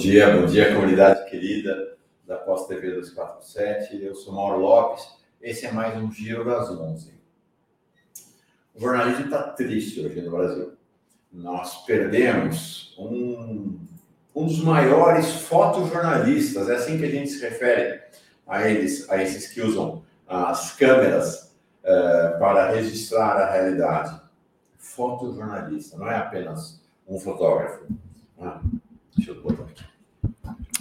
dia, bom dia, comunidade querida da Pós TV 247. Eu sou Mauro Lopes. Esse é mais um Giro das 11. O jornalismo está triste hoje no Brasil. Nós perdemos um, um dos maiores fotojornalistas, é assim que a gente se refere a eles, a esses que usam as câmeras uh, para registrar a realidade. Fotojornalista, não é apenas um fotógrafo. Ah, deixa eu botar aqui.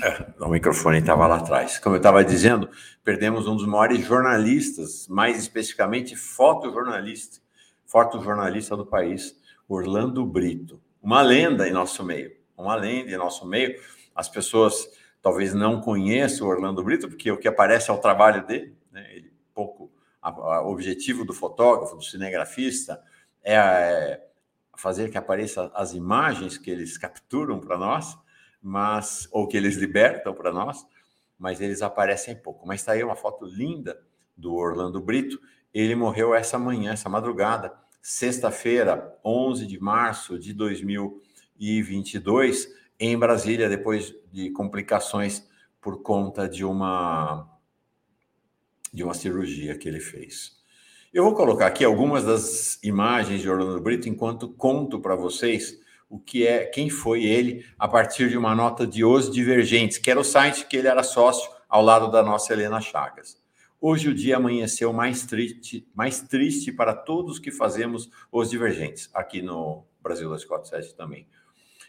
É, o microfone estava lá atrás. Como eu estava dizendo, perdemos um dos maiores jornalistas, mais especificamente fotojornalista, fotojornalista do país, Orlando Brito. Uma lenda em nosso meio, uma lenda em nosso meio. As pessoas talvez não conheçam o Orlando Brito, porque o que aparece é o trabalho dele, né? Ele pouco o objetivo do fotógrafo, do cinegrafista é, é fazer que apareçam as imagens que eles capturam para nós, mas ou que eles libertam para nós, mas eles aparecem pouco. Mas está aí uma foto linda do Orlando Brito. Ele morreu essa manhã, essa madrugada, sexta-feira, 11 de março de 2022, em Brasília, depois de complicações por conta de uma de uma cirurgia que ele fez. Eu vou colocar aqui algumas das imagens de Orlando Brito enquanto conto para vocês o que é, quem foi ele a partir de uma nota de Os Divergentes, que era o site que ele era sócio ao lado da nossa Helena Chagas. Hoje o dia amanheceu mais triste, mais triste para todos que fazemos Os Divergentes, aqui no Brasil 247 também.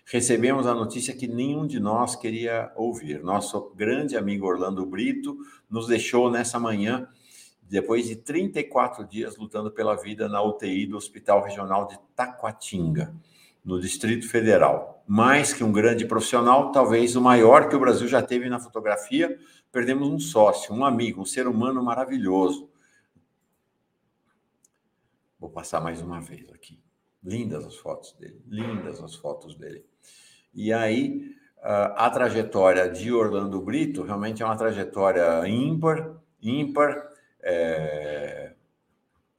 Recebemos a notícia que nenhum de nós queria ouvir. Nosso grande amigo Orlando Brito nos deixou nessa manhã depois de 34 dias lutando pela vida na UTI do Hospital Regional de Taquatinga, no Distrito Federal. Mais que um grande profissional, talvez o maior que o Brasil já teve na fotografia, perdemos um sócio, um amigo, um ser humano maravilhoso. Vou passar mais uma vez aqui. Lindas as fotos dele, lindas as fotos dele. E aí, a trajetória de Orlando Brito realmente é uma trajetória ímpar, ímpar, é,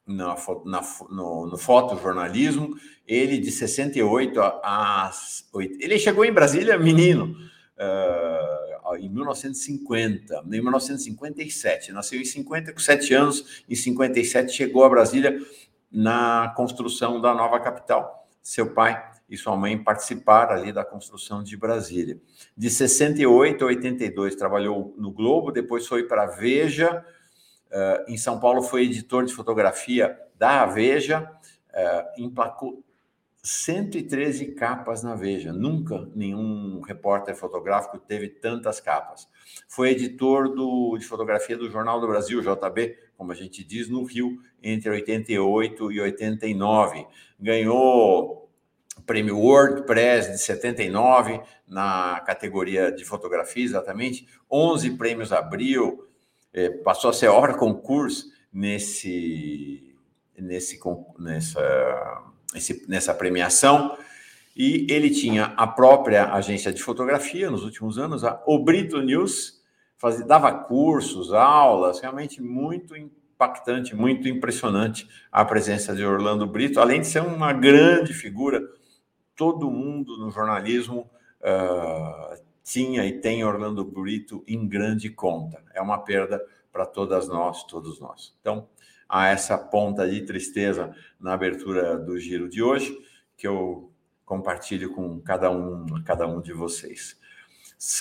na, na, no, no fotojornalismo. Ele, de 68 a 80. Ele chegou em Brasília menino, uh, em 1950, em 1957. Nasceu em 57 anos, em 57 chegou a Brasília na construção da nova capital. Seu pai e sua mãe participaram ali da construção de Brasília. De 68 a 82 trabalhou no Globo, depois foi para Veja, Uh, em São Paulo foi editor de fotografia da Veja, uh, emplacou 113 capas na Veja. Nunca nenhum repórter fotográfico teve tantas capas. Foi editor do, de fotografia do Jornal do Brasil, JB, como a gente diz, no Rio, entre 88 e 89. Ganhou o prêmio WordPress de 79 na categoria de fotografia, exatamente. 11 prêmios Abril, passou a ser hora concurso nesse, nesse, nessa, esse, nessa premiação. E ele tinha a própria agência de fotografia nos últimos anos, a Obrito News, fazia, dava cursos, aulas, realmente muito impactante, muito impressionante a presença de Orlando Brito, além de ser uma grande figura, todo mundo no jornalismo uh, tinha e tem Orlando Brito em grande conta. É uma perda para todas nós, todos nós. Então, há essa ponta de tristeza na abertura do giro de hoje, que eu compartilho com cada um, cada um de vocês.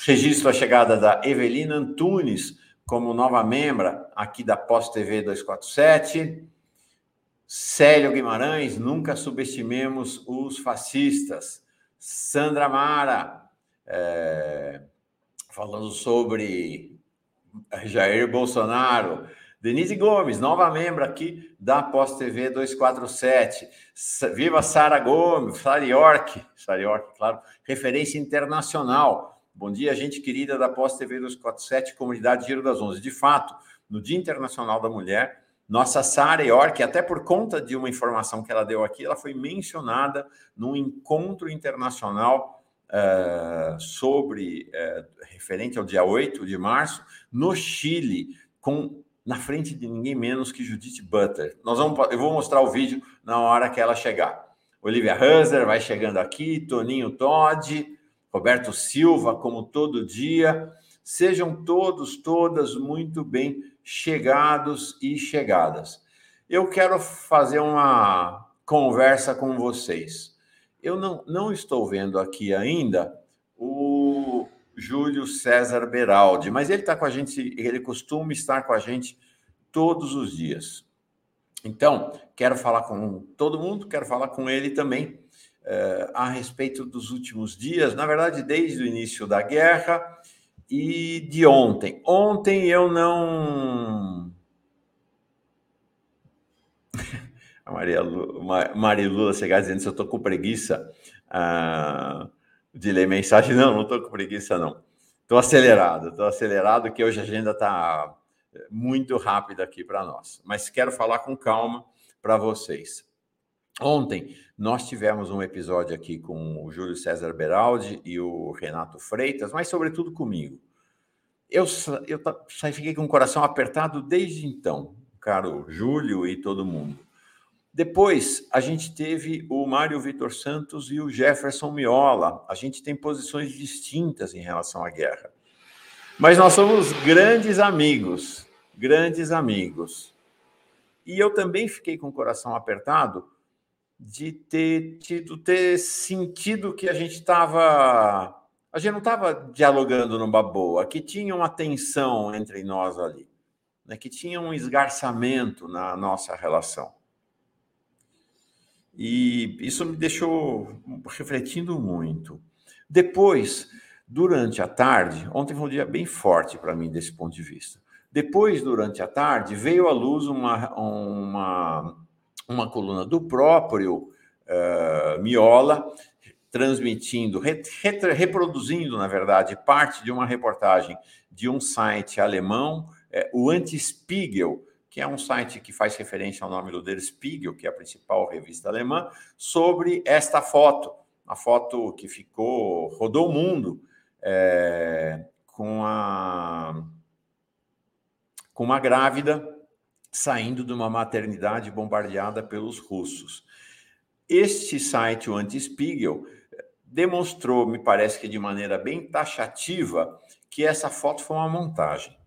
Registro a chegada da Evelina Antunes como nova membra aqui da Pós TV 247. Célio Guimarães, nunca subestimemos os fascistas. Sandra Mara, é, falando sobre Jair Bolsonaro. Denise Gomes, nova membro aqui da Pós TV 247. Viva Sara Gomes, Sara York, Sara York, claro, referência internacional. Bom dia, gente querida da Pós TV 247, comunidade Giro das Onze. De fato, no Dia Internacional da Mulher, nossa Sara York, até por conta de uma informação que ela deu aqui, ela foi mencionada num encontro internacional uh, sobre, uh, referente ao dia 8 de março, no Chile, com na frente de ninguém menos que Judith Butler. Nós vamos, eu vou mostrar o vídeo na hora que ela chegar. Olivia Hunser vai chegando aqui, Toninho Todd, Roberto Silva, como todo dia. Sejam todos, todas muito bem chegados e chegadas. Eu quero fazer uma conversa com vocês. Eu não, não estou vendo aqui ainda o Júlio César Beraldi, mas ele está com a gente, ele costuma estar com a gente todos os dias. Então, quero falar com todo mundo, quero falar com ele também eh, a respeito dos últimos dias, na verdade, desde o início da guerra e de ontem. Ontem eu não. Maria Lula, Maria Lula chegar dizendo se eu estou com preguiça ah, de ler mensagem. Não, não estou com preguiça, não. Estou acelerado, estou acelerado, que hoje a agenda está muito rápida aqui para nós. Mas quero falar com calma para vocês. Ontem nós tivemos um episódio aqui com o Júlio César Beraldi e o Renato Freitas, mas sobretudo comigo. Eu, eu fiquei com o coração apertado desde então, caro Júlio e todo mundo. Depois, a gente teve o Mário Vitor Santos e o Jefferson Miola. A gente tem posições distintas em relação à guerra. Mas nós somos grandes amigos, grandes amigos. E eu também fiquei com o coração apertado de ter tido, ter sentido que a gente estava. A gente não estava dialogando numa boa, que tinha uma tensão entre nós ali, né? que tinha um esgarçamento na nossa relação. E isso me deixou refletindo muito. Depois, durante a tarde, ontem foi um dia bem forte para mim desse ponto de vista. Depois, durante a tarde, veio à luz uma, uma uma coluna do próprio uh, Miola, transmitindo, re, re, reproduzindo, na verdade, parte de uma reportagem de um site alemão, é, o Antispiegel, que é um site que faz referência ao nome do Der Spiegel, que é a principal revista alemã, sobre esta foto, a foto que ficou, rodou o mundo, é, com, a, com uma grávida saindo de uma maternidade bombardeada pelos russos. Este site, o Antispiegel, demonstrou, me parece que de maneira bem taxativa, que essa foto foi uma montagem.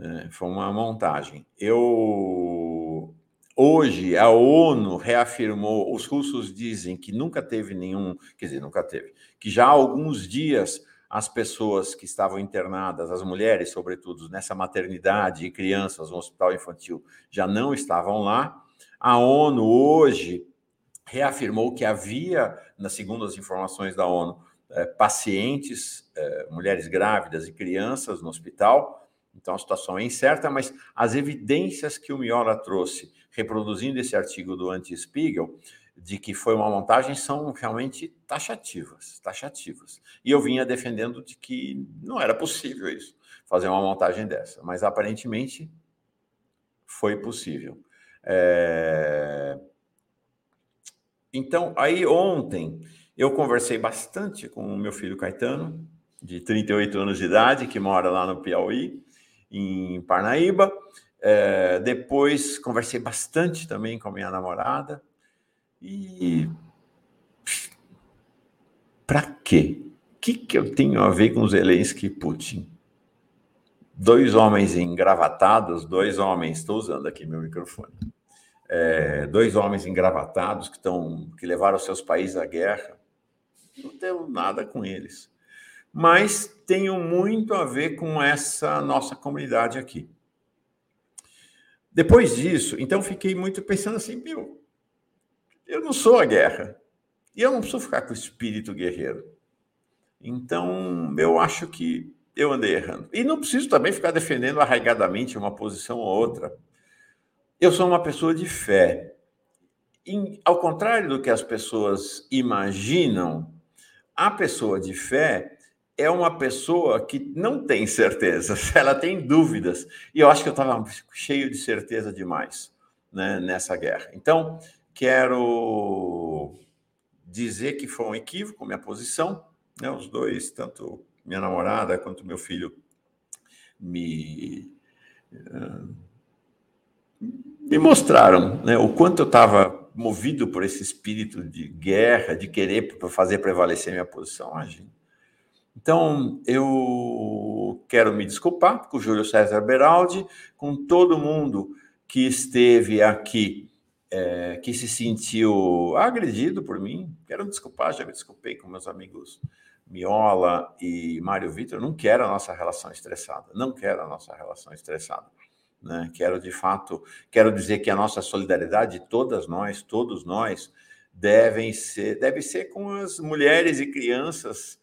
É, foi uma montagem. Eu hoje a ONU reafirmou, os russos dizem que nunca teve nenhum, quer dizer, nunca teve, que já há alguns dias as pessoas que estavam internadas, as mulheres, sobretudo, nessa maternidade e crianças no hospital infantil, já não estavam lá. A ONU hoje reafirmou que havia, segundo as informações da ONU, eh, pacientes, eh, mulheres grávidas e crianças no hospital. Então a situação é incerta, mas as evidências que o Miola trouxe, reproduzindo esse artigo do Anti-Spiegel, de que foi uma montagem são realmente taxativas, taxativas. E eu vinha defendendo de que não era possível isso, fazer uma montagem dessa, mas aparentemente foi possível. É... Então, aí ontem eu conversei bastante com o meu filho Caetano, de 38 anos de idade, que mora lá no Piauí, em Parnaíba. É... Depois conversei bastante também com a minha namorada, e para quê? O que, que eu tenho a ver com Zelensky e Putin? Dois homens engravatados, dois homens, estou usando aqui meu microfone, é, dois homens engravatados que, estão, que levaram seus países à guerra. Não tenho nada com eles. Mas tenho muito a ver com essa nossa comunidade aqui. Depois disso, então fiquei muito pensando assim, meu, eu não sou a guerra. E eu não preciso ficar com o espírito guerreiro. Então, eu acho que eu andei errando. E não preciso também ficar defendendo arraigadamente uma posição ou outra. Eu sou uma pessoa de fé. E, ao contrário do que as pessoas imaginam, a pessoa de fé é uma pessoa que não tem certezas, ela tem dúvidas. E eu acho que eu estava cheio de certeza demais né, nessa guerra. Então, Quero dizer que foi um equívoco minha posição, né? Os dois, tanto minha namorada quanto meu filho, me me mostraram né, o quanto eu estava movido por esse espírito de guerra, de querer fazer prevalecer minha posição, imagina. Então, eu quero me desculpar com o Júlio César Beraldi, com todo mundo que esteve aqui, é, que se sentiu agredido por mim. Quero me desculpar, já me desculpei com meus amigos Miola e Mário Vitor. Não quero a nossa relação estressada, não quero a nossa relação estressada. Né? Quero, de fato, quero dizer que a nossa solidariedade, todas nós, todos nós, devem ser, deve ser com as mulheres e crianças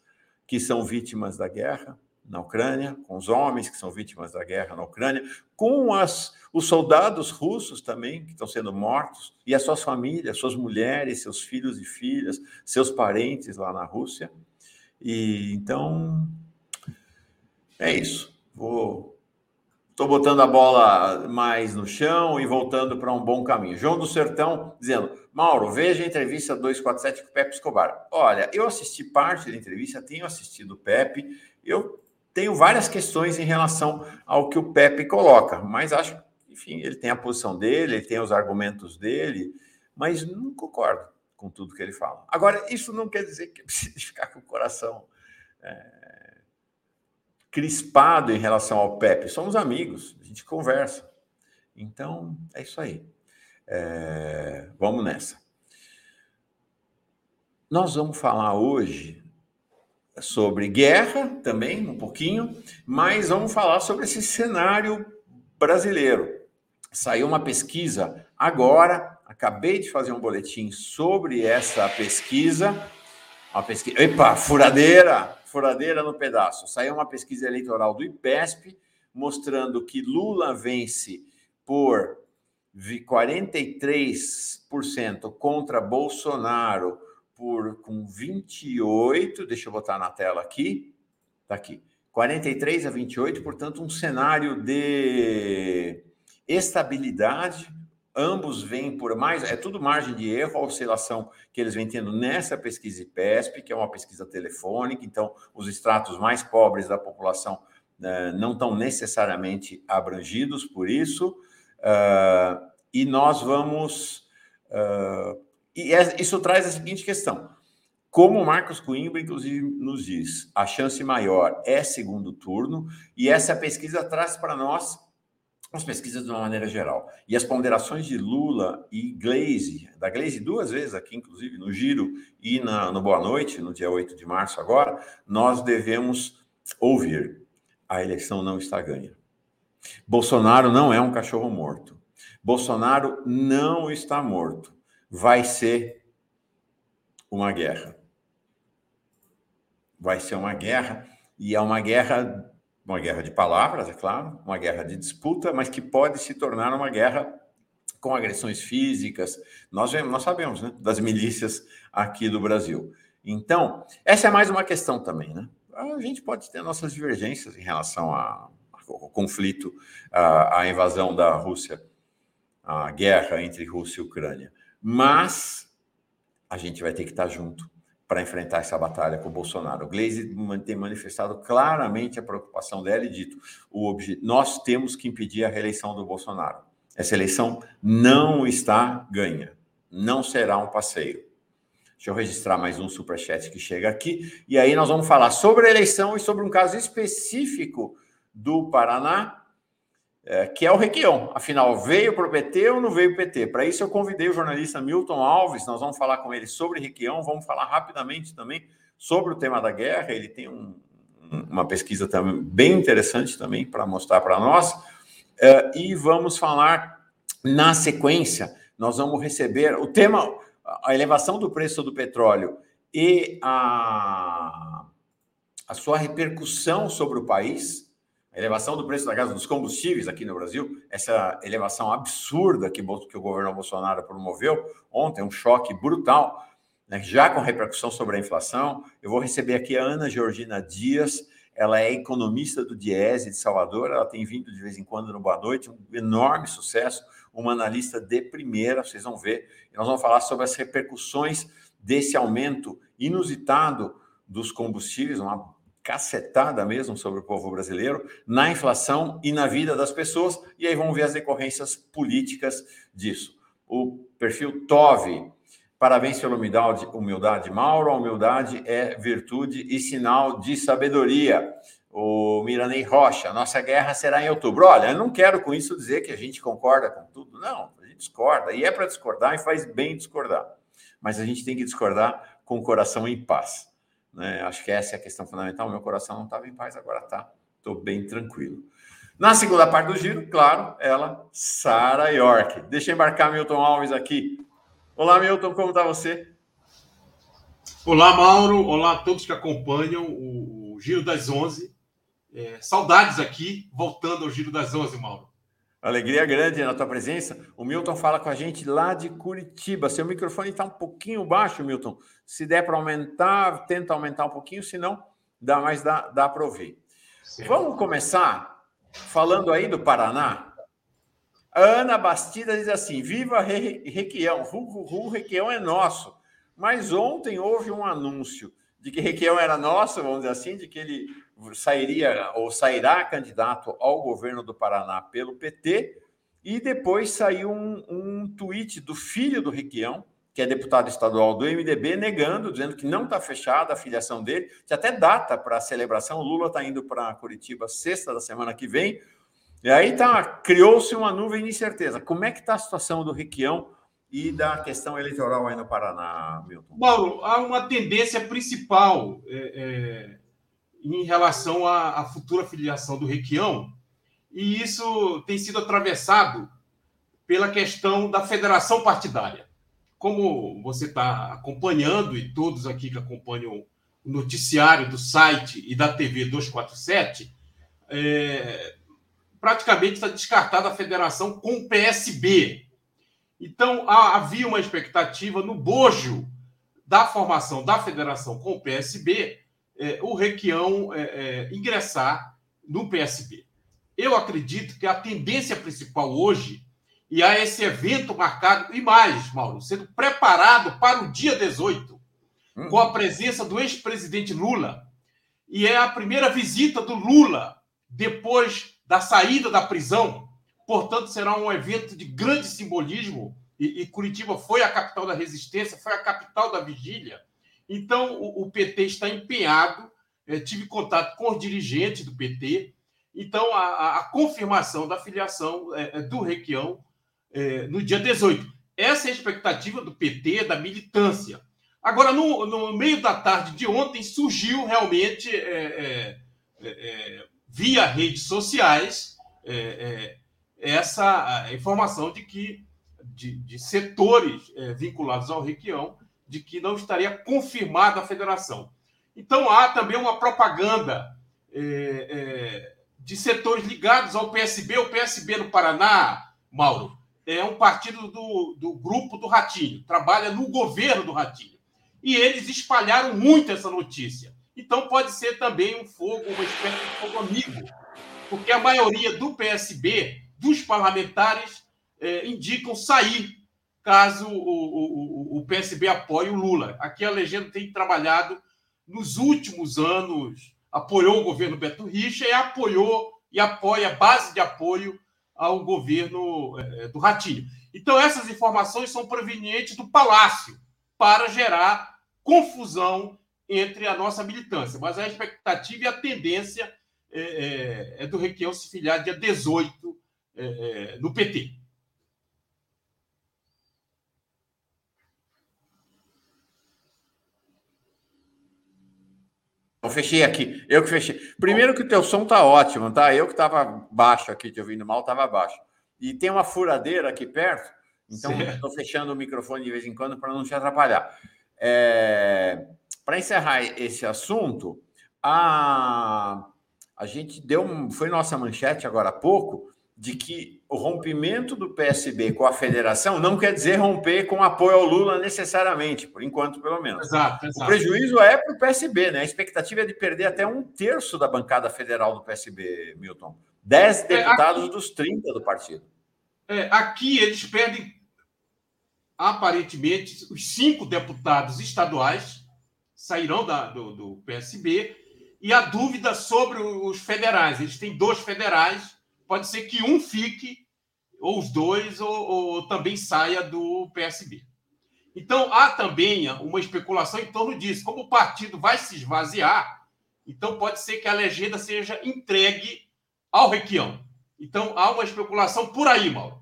que são vítimas da guerra na Ucrânia, com os homens que são vítimas da guerra na Ucrânia, com as, os soldados russos também que estão sendo mortos, e as suas famílias, suas mulheres, seus filhos e filhas, seus parentes lá na Rússia. E então é isso. Vou Estou botando a bola mais no chão e voltando para um bom caminho. João do Sertão dizendo: Mauro, veja a entrevista 247 com o Pepe Escobar. Olha, eu assisti parte da entrevista, tenho assistido o Pepe, eu tenho várias questões em relação ao que o Pepe coloca, mas acho, enfim, ele tem a posição dele, ele tem os argumentos dele, mas não concordo com tudo que ele fala. Agora, isso não quer dizer que precisa ficar com o coração. É crispado em relação ao Pepe. Somos amigos, a gente conversa. Então, é isso aí. É, vamos nessa. Nós vamos falar hoje sobre guerra também, um pouquinho, mas vamos falar sobre esse cenário brasileiro. Saiu uma pesquisa agora, acabei de fazer um boletim sobre essa pesquisa. Uma pesquisa. Epa, furadeira! furadeira no pedaço. Saiu uma pesquisa eleitoral do IPESP mostrando que Lula vence por 43% contra Bolsonaro por com 28, deixa eu botar na tela aqui, tá aqui. 43 a 28, portanto, um cenário de estabilidade Ambos vêm por mais, é tudo margem de erro, a oscilação que eles vêm tendo nessa pesquisa IPESP, que é uma pesquisa telefônica, então os estratos mais pobres da população uh, não estão necessariamente abrangidos por isso, uh, e nós vamos. Uh, e é, isso traz a seguinte questão: como o Marcos Coimbra, inclusive, nos diz, a chance maior é segundo turno, e essa pesquisa traz para nós as pesquisas de uma maneira geral. E as ponderações de Lula e Glaze, da Glaze duas vezes aqui, inclusive, no Giro e na, no Boa Noite, no dia 8 de março agora, nós devemos ouvir. A eleição não está ganha. Bolsonaro não é um cachorro morto. Bolsonaro não está morto. Vai ser uma guerra. Vai ser uma guerra, e é uma guerra uma guerra de palavras, é claro, uma guerra de disputa, mas que pode se tornar uma guerra com agressões físicas. Nós, nós sabemos, né, das milícias aqui do Brasil. Então, essa é mais uma questão também, né? A gente pode ter nossas divergências em relação ao conflito, à invasão da Rússia, a guerra entre Rússia e Ucrânia, mas a gente vai ter que estar junto para enfrentar essa batalha com o Bolsonaro. O Gleisi tem manifestado claramente a preocupação dela e dito: o nós temos que impedir a reeleição do Bolsonaro. Essa eleição não está ganha, não será um passeio. Deixa eu registrar mais um superchat que chega aqui, e aí nós vamos falar sobre a eleição e sobre um caso específico do Paraná, é, que é o Requião. Afinal, veio para o PT ou não veio para o PT? Para isso, eu convidei o jornalista Milton Alves, nós vamos falar com ele sobre Requião, vamos falar rapidamente também sobre o tema da guerra. Ele tem um, uma pesquisa também bem interessante também para mostrar para nós. É, e vamos falar na sequência, nós vamos receber o tema, a elevação do preço do petróleo e a, a sua repercussão sobre o país elevação do preço da gás dos combustíveis aqui no Brasil, essa elevação absurda que, que o governo Bolsonaro promoveu ontem, um choque brutal, né, já com repercussão sobre a inflação. Eu vou receber aqui a Ana Georgina Dias, ela é economista do Diese de Salvador, ela tem vindo de vez em quando no Boa Noite, um enorme sucesso, uma analista de primeira, vocês vão ver. E nós vamos falar sobre as repercussões desse aumento inusitado dos combustíveis, uma cacetada mesmo sobre o povo brasileiro, na inflação e na vida das pessoas, e aí vamos ver as decorrências políticas disso. o perfil Tove. Parabéns pela humildade, humildade, Mauro. A humildade é virtude e sinal de sabedoria. O Miranei Rocha, nossa guerra será em outubro. Olha, eu não quero com isso dizer que a gente concorda com tudo. Não, a gente discorda. E é para discordar e faz bem discordar. Mas a gente tem que discordar com o coração em paz. Né? Acho que essa é a questão fundamental. Meu coração não estava em paz, agora está. Estou bem tranquilo. Na segunda parte do giro, claro, ela, Sara York. Deixa eu embarcar Milton Alves aqui. Olá, Milton, como está você? Olá, Mauro. Olá a todos que acompanham o, Giro das Onze. É, saudades aqui, voltando ao Giro das Onze, Mauro. Alegria grande na tua presença. O Milton fala com a gente lá de Curitiba. Seu microfone está um pouquinho baixo, Milton. Se der para aumentar, tenta aumentar um pouquinho, senão dá mais dá, dá para ouvir. Certo. Vamos começar falando aí do Paraná, a Ana Bastida diz assim: Viva Requião, Ru, Requião é nosso. Mas ontem houve um anúncio de que Requião era nosso, vamos dizer assim, de que ele sairia ou sairá candidato ao governo do Paraná pelo PT. E depois saiu um, um tweet do filho do Requião, que é deputado estadual do MDB, negando, dizendo que não está fechada a filiação dele. Tem até data para a celebração. O Lula está indo para Curitiba sexta da semana que vem. E aí tá, criou-se uma nuvem de incerteza. Como é que está a situação do Requião e da questão eleitoral aí no Paraná, Milton? Mauro, há uma tendência principal é, é, em relação à, à futura filiação do Requião, e isso tem sido atravessado pela questão da federação partidária como você está acompanhando, e todos aqui que acompanham o noticiário do site e da TV 247, é, praticamente está descartada a federação com o PSB. Então, havia uma expectativa no bojo da formação da federação com o PSB, é, o Requião é, é, ingressar no PSB. Eu acredito que a tendência principal hoje e há esse evento marcado, e mais, Mauro, sendo preparado para o dia 18, uhum. com a presença do ex-presidente Lula. E é a primeira visita do Lula depois da saída da prisão. Portanto, será um evento de grande simbolismo. E, e Curitiba foi a capital da resistência, foi a capital da vigília. Então, o, o PT está empenhado. É, tive contato com os dirigentes do PT. Então, a, a confirmação da filiação é, é do Requião é, no dia 18. Essa é a expectativa do PT, da militância. Agora, no, no meio da tarde de ontem, surgiu realmente, é, é, é, é via redes sociais, é, essa informação de que de, de setores vinculados ao Requião de que não estaria confirmada a federação. Então, há também uma propaganda de setores ligados ao PSB, o PSB no Paraná, Mauro, é um partido do, do grupo do Ratinho, trabalha no governo do Ratinho. E eles espalharam muito essa notícia. Então pode ser também um fogo, uma espécie de fogo amigo, porque a maioria do PSB, dos parlamentares, é, indicam sair caso o, o, o PSB apoie o Lula. Aqui a legenda tem trabalhado nos últimos anos, apoiou o governo Beto Richa e apoiou e apoia a base de apoio ao governo é, do Ratinho. Então, essas informações são provenientes do Palácio para gerar confusão entre a nossa militância. Mas a expectativa e a tendência é, é, é do Requião se filiar dia 18 é, é, no PT. Eu fechei aqui. Eu que fechei. Primeiro que o teu som tá ótimo, tá? Eu que estava baixo aqui, te ouvindo mal, estava baixo. E tem uma furadeira aqui perto, então estou fechando o microfone de vez em quando para não te atrapalhar. É... Para encerrar esse assunto, a... a gente deu um... foi nossa manchete agora há pouco de que o rompimento do PSB com a federação não quer dizer romper com apoio ao Lula necessariamente, por enquanto, pelo menos. Exato, exato. O prejuízo é para o PSB, né? A expectativa é de perder até um terço da bancada federal do PSB, Milton. Dez é, deputados é, aqui, dos 30 do partido. É, aqui eles perdem, aparentemente, os cinco deputados estaduais sairão da, do, do PSB e a dúvida sobre os federais. Eles têm dois federais pode ser que um fique ou os dois, ou, ou também saia do PSB. Então, há também uma especulação em torno disso. Como o partido vai se esvaziar, então pode ser que a legenda seja entregue ao Requião. Então, há uma especulação por aí, Mauro.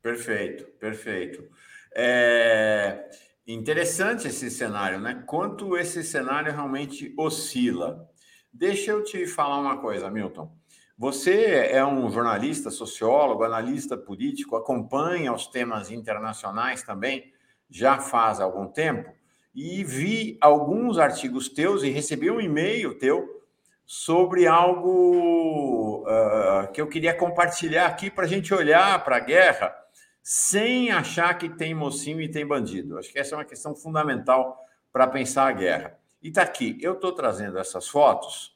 Perfeito, perfeito. É interessante esse cenário, né? Quanto esse cenário realmente oscila. Deixa eu te falar uma coisa, Milton. Você é um jornalista, sociólogo, analista político, acompanha os temas internacionais também já faz algum tempo e vi alguns artigos teus e recebi um e-mail teu sobre algo uh, que eu queria compartilhar aqui para a gente olhar para a guerra sem achar que tem mocinho e tem bandido. Acho que essa é uma questão fundamental para pensar a guerra. E está aqui, eu estou trazendo essas fotos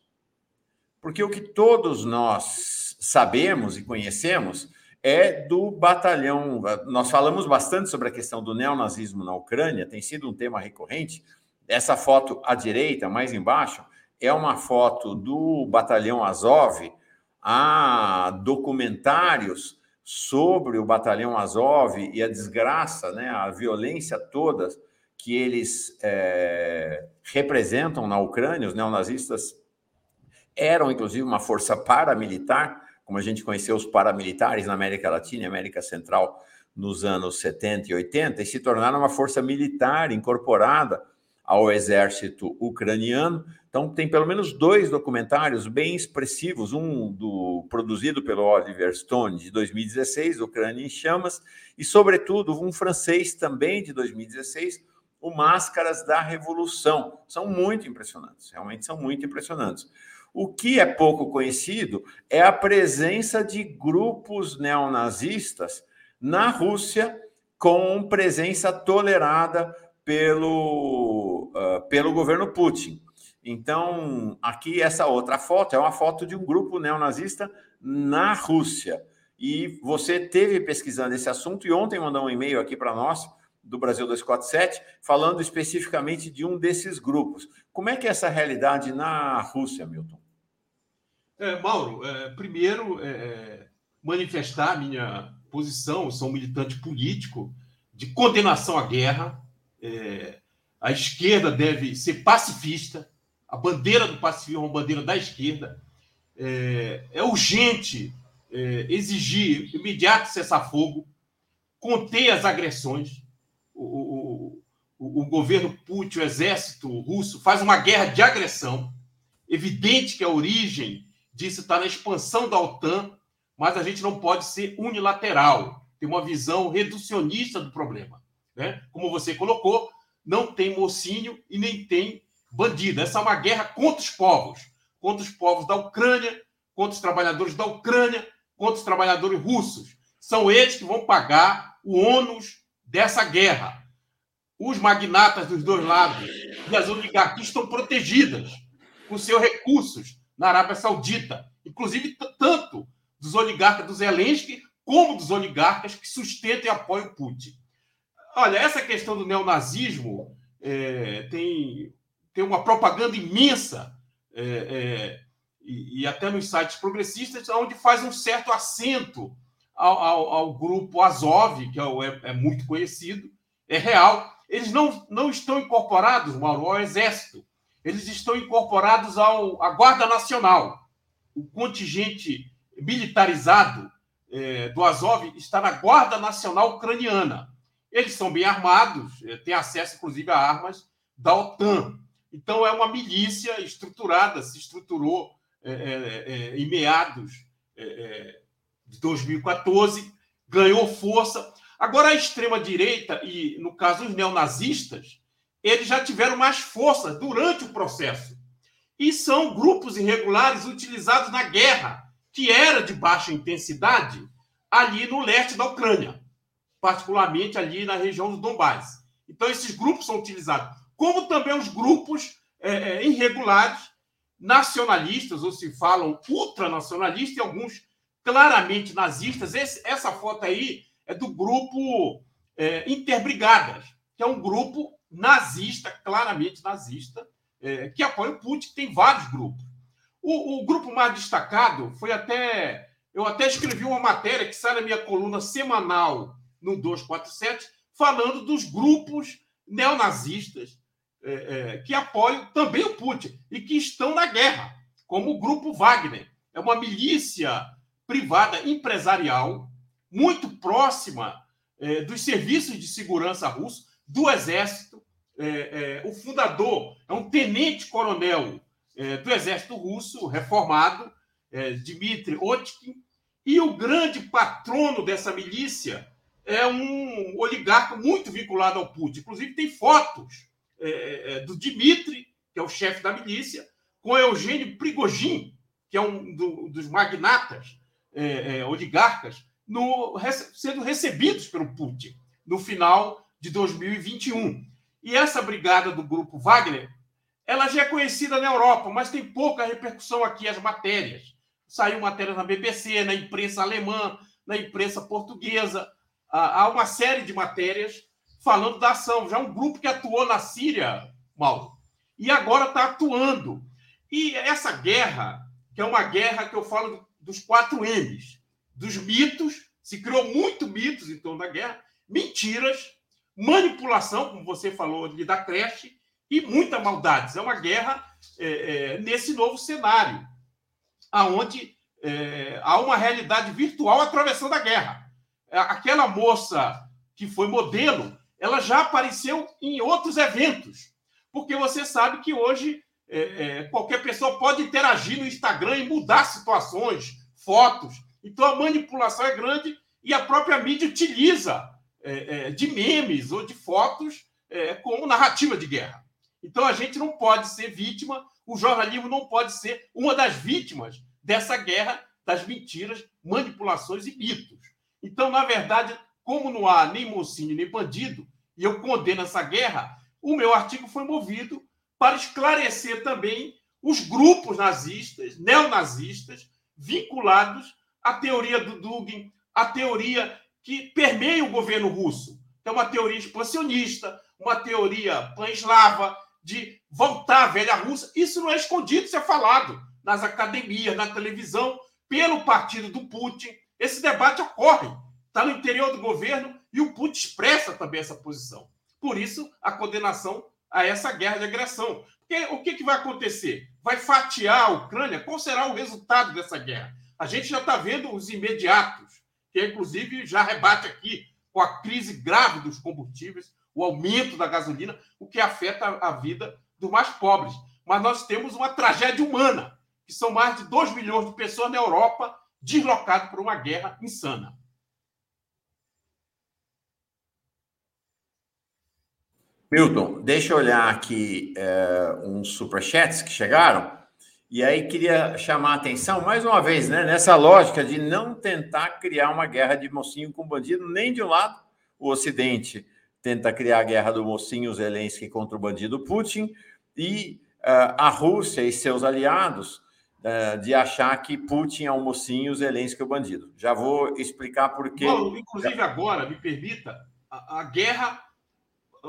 porque o que todos nós sabemos e conhecemos é do batalhão. Nós falamos bastante sobre a questão do neonazismo na Ucrânia, tem sido um tema recorrente. Essa foto à direita, mais embaixo, é uma foto do batalhão Azov. Há documentários sobre o batalhão Azov e a desgraça, né, a violência toda que eles é, representam na Ucrânia. Os neonazistas eram, inclusive, uma força paramilitar como a gente conheceu os paramilitares na América Latina e América Central nos anos 70 e 80, e se tornaram uma força militar incorporada ao exército ucraniano. Então, tem pelo menos dois documentários bem expressivos: um do, produzido pelo Oliver Stone, de 2016, Ucrânia em Chamas, e, sobretudo, um francês também de 2016, o Máscaras da Revolução. São muito impressionantes, realmente são muito impressionantes. O que é pouco conhecido é a presença de grupos neonazistas na Rússia com presença tolerada pelo, uh, pelo governo Putin. Então, aqui essa outra foto é uma foto de um grupo neonazista na Rússia. E você teve pesquisando esse assunto e ontem mandou um e-mail aqui para nós do Brasil 247, falando especificamente de um desses grupos. Como é que é essa realidade na Rússia, Milton? É, Mauro, é, primeiro, é, é manifestar a minha posição, sou um militante político de condenação à guerra. É, a esquerda deve ser pacifista, a bandeira do pacifismo é uma bandeira da esquerda. É, é urgente exigir imediato cessar-fogo, conter as agressões o, o, o governo Putin, o exército russo, faz uma guerra de agressão. Evidente que a origem disso está na expansão da OTAN, mas a gente não pode ser unilateral, ter uma visão reducionista do problema. Né? Como você colocou, não tem mocinho e nem tem bandido. Essa é uma guerra contra os povos, contra os povos da Ucrânia, contra os trabalhadores da Ucrânia, contra os trabalhadores russos. São eles que vão pagar o ônus dessa guerra. Os magnatas dos dois lados e as oligarquias estão protegidas com seus recursos na Arábia Saudita, inclusive tanto dos oligarcas do Zelensky como dos oligarcas que sustentam e apoiam Putin. Olha, essa questão do neonazismo é, tem, tem uma propaganda imensa é, é, e, e, até nos sites progressistas, onde faz um certo acento ao, ao, ao grupo Azov, que é, é, é, muito conhecido, é real. Eles não, não estão incorporados, Mauro, ao Exército. Eles estão incorporados ao, à Guarda Nacional. O contingente militarizado é, do Azov está na Guarda Nacional Ucraniana. Eles são bem armados, é, têm acesso, inclusive, a armas da OTAN. Então, é uma milícia estruturada, se estruturou é, é, é em meados de 2014, ganhou força. Agora, a extrema-direita, e no caso os neonazistas, eles já tiveram mais força durante o processo. E são grupos irregulares utilizados na guerra, que era de baixa intensidade, ali no leste da Ucrânia, particularmente ali na região do Donbass. Então, esses grupos são utilizados, como também os grupos é, é, irregulares nacionalistas, ou se falam ultranacionalistas, e alguns claramente nazistas. Esse, essa foto aí é do grupo é, Interbrigadas, que é um grupo nazista, claramente nazista, é, que apoia o Putin. Tem vários grupos. O, o, grupo mais destacado foi até Eu até escrevi uma matéria que sai na minha coluna semanal no 247, falando dos grupos neonazistas é, é, que apoiam também o Putin e que estão na guerra, como o Grupo Wagner. É uma milícia privada empresarial muito próxima é, dos serviços de segurança russos, do Exército. É, é, o fundador é um tenente-coronel é, do Exército Russo, reformado, Dmitry Otkin, e o grande patrono dessa milícia é um oligarca muito vinculado ao Putin. Inclusive, tem fotos é, é, do Dmitry, que é o chefe da milícia, com Eugênio Prigogine, que é um do, dos magnatas é, é, oligarcas, no, sendo recebidos pelo Putin no final de 2021. E essa brigada do grupo Wagner, ela já é conhecida na Europa, mas tem pouca repercussão aqui as matérias. Saiu matéria na BBC, na imprensa alemã, na imprensa portuguesa. Há uma série de matérias falando da ação. Já um grupo que atuou na Síria, Mauro, e agora está atuando. E essa guerra, que é uma guerra que eu falo dos quatro M's, dos mitos, se criou muito mitos em torno da guerra, mentiras, manipulação, como você falou ali da creche, e muita maldades. É uma guerra é, é, nesse novo cenário, aonde é, há uma realidade virtual atravessando a guerra. Aquela moça que foi modelo, ela já apareceu em outros eventos, porque você sabe que hoje é, é, qualquer pessoa pode interagir no Instagram e mudar situações, fotos. Então a manipulação é grande e a própria mídia utiliza é, é de memes ou de fotos é, como narrativa de guerra. Então a gente não pode ser vítima, o jornalismo não pode ser uma das vítimas dessa guerra das mentiras, manipulações e mitos. Então, na verdade, como não há nem mocinho nem bandido, e eu condeno essa guerra, o meu artigo foi movido para esclarecer também os grupos nazistas, neonazistas, vinculados à teoria do Dugin, à teoria que permeia o governo russo. É uma teoria expansionista, uma teoria pan-eslava, de voltar à velha Rússia. Isso não é escondido, isso é falado nas academias, na televisão, pelo partido do Putin. Esse debate ocorre, está no interior do governo e o Putin expressa também essa posição. Por isso, a condenação a essa guerra de agressão. Porque o que, que vai acontecer? Vai fatiar a Ucrânia? Qual será o resultado dessa guerra? A gente já está vendo os imediatos, que inclusive já rebate aqui com a crise grave dos combustíveis, o aumento da gasolina, o que afeta a vida dos mais pobres. Mas nós temos uma tragédia humana, que são mais de 2 milhões de pessoas na Europa deslocadas por uma guerra insana. Milton, deixa eu olhar aqui é, uns superchats que chegaram. E aí queria chamar a atenção, mais uma vez, né, nessa lógica de não tentar criar uma guerra de mocinho com bandido, nem de um lado, o Ocidente tenta criar a guerra do mocinho Zelensky contra o bandido Putin, e uh, a Rússia e seus aliados uh, de achar que Putin é o mocinho, Zelensky é o bandido. Já vou explicar por quê. Inclusive agora, me permita, a, a guerra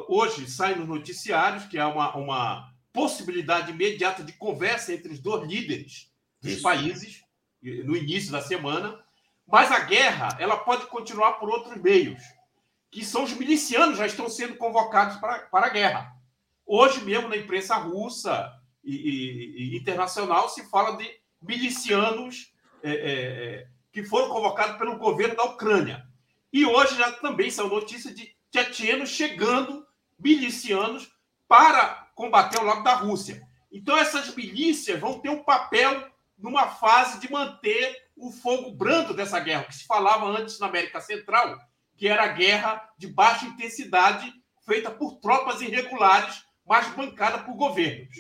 hoje sai nos noticiários que há uma, uma possibilidade imediata de conversa entre os dois líderes dos Isso. países no início da semana, mas a guerra ela pode continuar por outros meios, que são os milicianos já estão sendo convocados para, para a guerra. Hoje mesmo na imprensa russa e, e, e internacional se fala de milicianos é, é, é que foram convocados pelo governo da Ucrânia. E hoje já também são notícias de tchetchenos chegando, milicianos, para combater ao lado da Rússia. Então, essas milícias vão ter um papel numa fase de manter o fogo brando dessa guerra, que se falava antes na América Central, que era a guerra de baixa intensidade, feita por tropas irregulares, mas bancada por governos.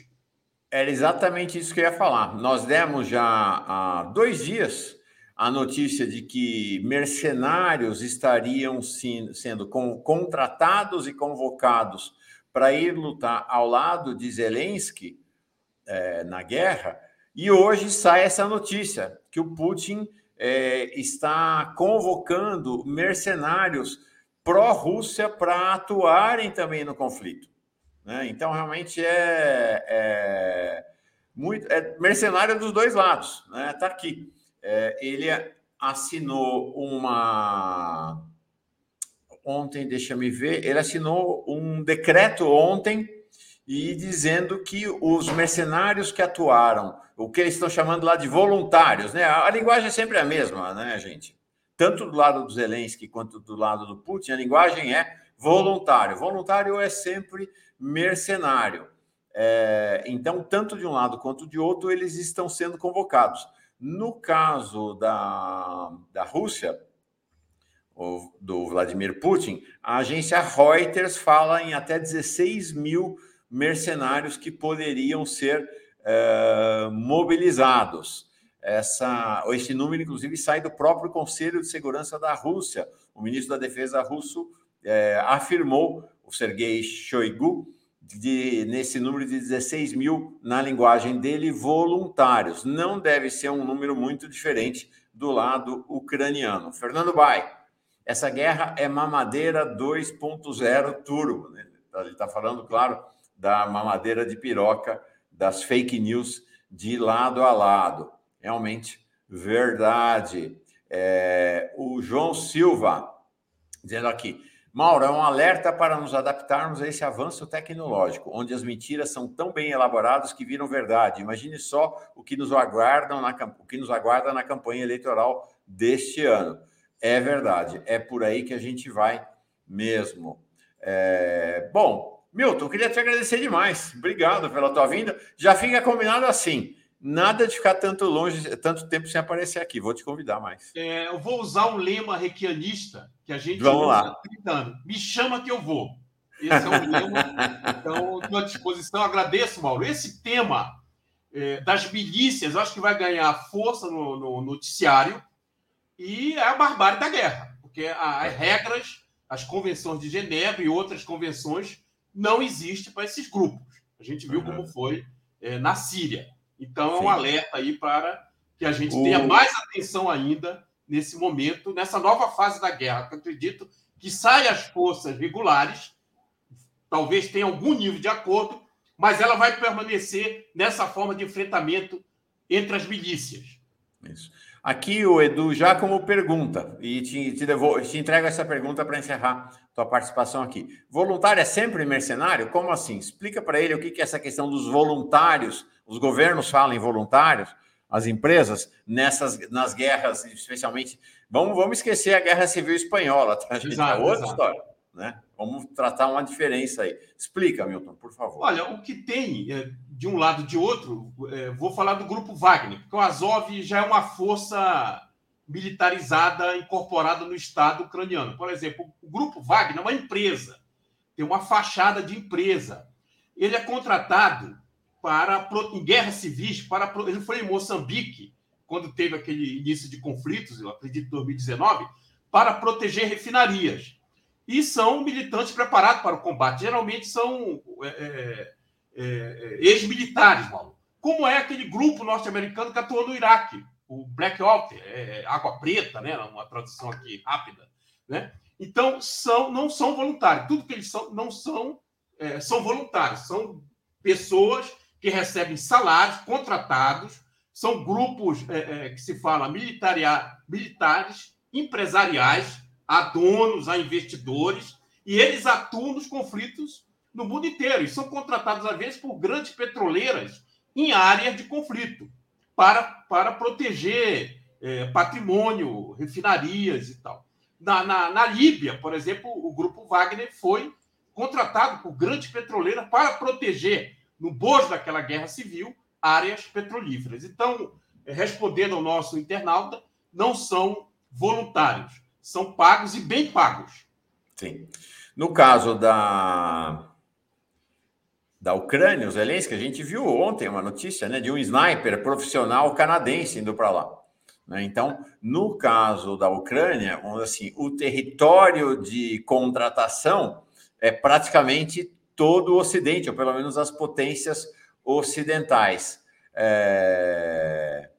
Era exatamente isso que eu ia falar. Nós demos já há dois dias a notícia de que mercenários estariam sendo contratados e convocados para ir lutar ao lado de Zelensky é, na guerra, e hoje sai essa notícia que o Putin é, está convocando mercenários pró-Rússia para atuarem também no conflito. Né? Então, realmente é, é, muito é mercenário dos dois lados. Está né? Tá aqui é, ele assinou uma. Ontem, deixa me ver, ele assinou um decreto ontem e dizendo que os mercenários que atuaram, o que eles estão chamando lá de voluntários, né? A linguagem é sempre a mesma, né, gente? Tanto do lado do Zelensky quanto do lado do Putin, a linguagem é voluntário. Voluntário é sempre mercenário. É, então, tanto de um lado quanto de outro, eles estão sendo convocados. No caso da, da Rússia, do Vladimir Putin, a agência Reuters fala em até 16 mil mercenários que poderiam ser é, mobilizados. Essa, esse número, inclusive, sai do próprio Conselho de Segurança da Rússia. O ministro da Defesa russo é, afirmou, o Sergei Shoigu, de, nesse número de 16 mil, na linguagem dele, voluntários. Não deve ser um número muito diferente do lado ucraniano. Fernando Bai, essa guerra é mamadeira 2.0 turbo. Né? Ele está falando, claro, da mamadeira de piroca, das fake news de lado a lado. Realmente verdade. É, o João Silva, dizendo aqui, Mauro, é um alerta para nos adaptarmos a esse avanço tecnológico, onde as mentiras são tão bem elaboradas que viram verdade. Imagine só o que nos aguarda na, o que nos aguarda na campanha eleitoral deste ano. É verdade, é por aí que a gente vai mesmo. É... Bom, Milton, queria te agradecer demais. Obrigado pela tua vinda. Já fica combinado assim. Nada de ficar tanto longe, tanto tempo sem aparecer aqui. Vou te convidar mais. É, eu vou usar um lema requianista que a gente Vamos usa lá. 30 anos. Me chama que eu vou. Esse é um lema. então, estou à disposição. Agradeço, Mauro. Esse tema é, das milícias, acho que vai ganhar força no, no, noticiário e é a barbárie da guerra, porque as regras, as convenções de Genebra e outras convenções não existem para esses grupos. A gente viu uhum. como foi é, na Síria. Então, é um alerta aí para que a gente o... tenha mais atenção ainda nesse momento, nessa nova fase da guerra. Eu acredito que saia as forças regulares, talvez tenha algum nível de acordo, mas ela vai permanecer nessa forma de enfrentamento entre as milícias. Isso. Aqui o Edu já como pergunta, e te, te, devo, te entrego essa pergunta para encerrar tua participação aqui. Voluntário é sempre mercenário? Como assim? Explica para ele o que, que é essa questão dos voluntários os governos falam em voluntários, as empresas, nessas, nas guerras, especialmente. Vamos, vamos esquecer a Guerra Civil Espanhola, tá, gente? Exato, é outra exato. história. Né? Vamos tratar uma diferença aí. Explica, Milton, por favor. Olha, o que tem é, de um lado e de outro, é, vou falar do grupo Wagner, porque o Azov já é uma força militarizada incorporada no Estado ucraniano. Por exemplo, o grupo Wagner é uma empresa, tem uma fachada de empresa. Ele é contratado para em guerras civis, para ele foi em Moçambique, quando teve aquele início de conflitos, eu acredito em 2019, para proteger refinarias. E são militantes preparados para o combate. Geralmente são é, é, é, é ex-militares, Paulo. Como é aquele grupo norte-americano que atuou no Iraque, o Blackwater, é, é, Água Preta, né? uma tradução aqui rápida. Né? Então, são, não são voluntários. Tudo que eles são, não são, são voluntários. São pessoas que recebem salários contratados, são grupos é, é, que se fala militares, empresariais, a donos, a investidores, e eles atuam nos conflitos no mundo inteiro e são contratados, às vezes, por grandes petroleiras em áreas de conflito para, para proteger é, patrimônio, refinarias e tal. Na, na, na Líbia, por exemplo, o grupo Wagner foi contratado por grandes petroleiras para proteger no bojo daquela guerra civil, áreas petrolíferas. Então, respondendo ao nosso internauta, não são voluntários, são pagos e bem pagos. Sim. No caso da da Ucrânia, os Zelensky, a gente viu ontem uma notícia né, de um sniper profissional canadense indo para lá. Né? Então, no caso da Ucrânia, assim, o território de contratação é praticamente todo o Ocidente, ou pelo menos as potências ocidentais. É...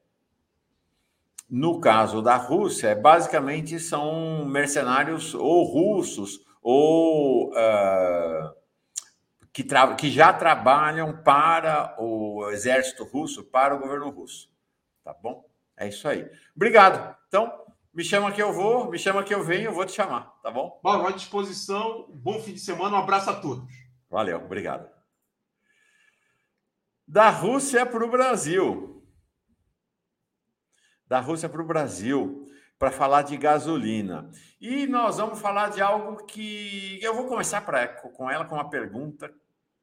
No caso da Rússia, basicamente são mercenários ou russos ou uh, que, que já trabalham para o exército russo, para o governo russo. Tá bom? É isso aí. Obrigado. Então, Me chama que eu vou, me chama que eu venho, eu vou te chamar, tá bom? Mauro, à disposição. Bom fim de semana, um abraço a todos. Valeu, obrigado. Da Rússia para o Brasil. Da Rússia para o Brasil, para falar de gasolina. E nós vamos falar de algo que eu vou começar pra, com ela com uma pergunta